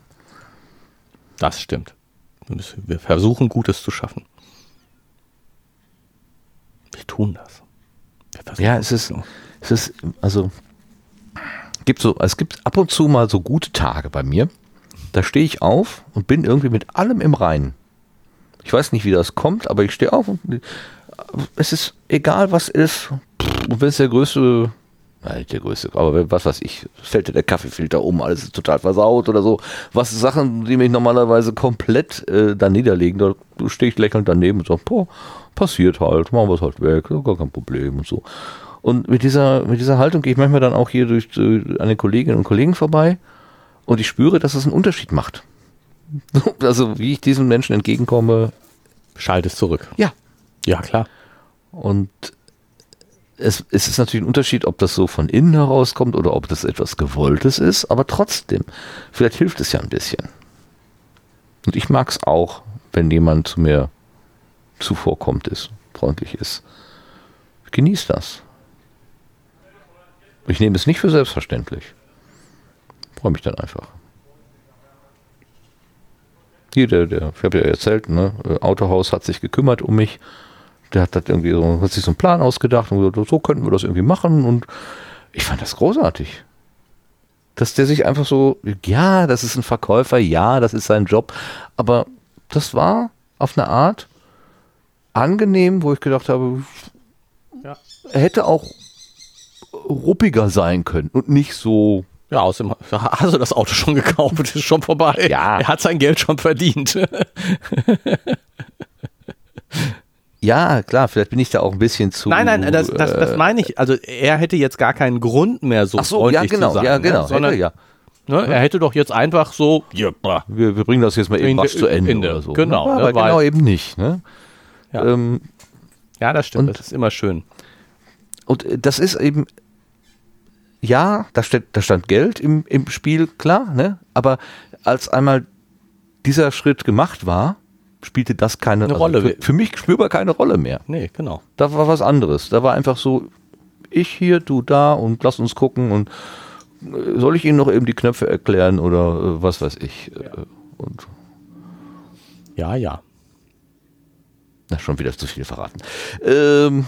Das stimmt. Wir versuchen, Gutes zu schaffen. Wir tun das. Wir Ja, es ist, so. es ist, also, gibt so, es gibt ab und zu mal so gute Tage bei mir. Da stehe ich auf und bin irgendwie mit allem im Reinen. Ich weiß nicht, wie das kommt, aber ich stehe auf und es ist egal, was ist. Und wenn es der größte, nein, der größte, aber was weiß ich, fällt der Kaffeefilter um, alles ist total versaut oder so. Was Sachen, die mich normalerweise komplett äh, da niederlegen, da stehe ich lächelnd daneben und sage, boah, passiert halt, machen wir es halt weg, gar kein Problem und so. Und mit dieser, mit dieser Haltung gehe ich manchmal dann auch hier durch, äh, an den Kolleginnen und Kollegen vorbei und ich spüre, dass es einen Unterschied macht. Also wie ich diesen Menschen entgegenkomme, Schalt es zurück. ja, Ja, klar. und es, es ist natürlich ein Unterschied, ob das so von innen herauskommt oder ob das etwas Gewolltes ist, aber trotzdem, vielleicht hilft es ja ein bisschen. Und ich mag es auch, wenn jemand zu mir zuvorkommt ist, freundlich ist. Ich genieße das. Ich nehme es nicht für selbstverständlich. Freue mich dann einfach. Hier, der, der, ich habe ja erzählt, ne, äh, Autohaus hat sich gekümmert um mich. Der hat, das irgendwie so, hat sich so einen Plan ausgedacht und gesagt, so könnten wir das irgendwie machen. Und ich fand das großartig. Dass der sich einfach so, ja, das ist ein Verkäufer, ja, das ist sein Job. Aber das war auf eine Art angenehm, wo ich gedacht habe, Ja. er hätte auch ruppiger sein können und nicht so Ja, außerdem hast du das Auto schon gekauft, ist schon vorbei. Ja. Er hat sein Geld schon verdient. Ja, klar, vielleicht bin ich da auch ein bisschen zu. Nein, nein, das, das, das äh, meine ich. Also er hätte jetzt gar keinen Grund mehr, so Ach so, freundlich ja, genau, zu sein. ja, genau. Ne? Sondern hätte, ja. ne, er hätte doch jetzt einfach so, ja. Wir, wir bringen das jetzt mal eben was zu Ende, Ende. oder so. Genau, Ja, ne, aber weil- genau eben nicht. Ne? Ja. Ähm, ja, das stimmt, Und- das ist immer schön. und äh, das ist eben, ja, da, steht, da stand Geld im, im Spiel, klar, ne? aber als einmal dieser Schritt gemacht war, spielte das keine Eine Rolle. Für, für mich spürbar keine Rolle mehr. Nee, genau. Da war was anderes. Da war einfach so, ich hier, du da und lass uns gucken und äh, soll ich Ihnen noch eben die Knöpfe erklären oder äh, was weiß ich. Äh, Und Ja, ja. Na, schon wieder zu viel verraten. Ähm,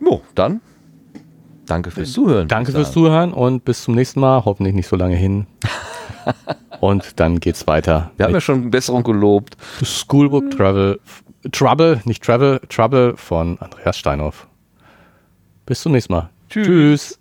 jo, dann danke fürs Zuhören. Danke fürs. Zuhören und bis zum nächsten Mal. Hoffentlich nicht so lange hin. und dann geht's weiter. Wir haben ja schon Besserung gelobt. Schoolbook Travel. Trouble, nicht Travel, Trouble von Andreas Steinhoff. Bis zum nächsten Mal. Tschüss. Tschüss.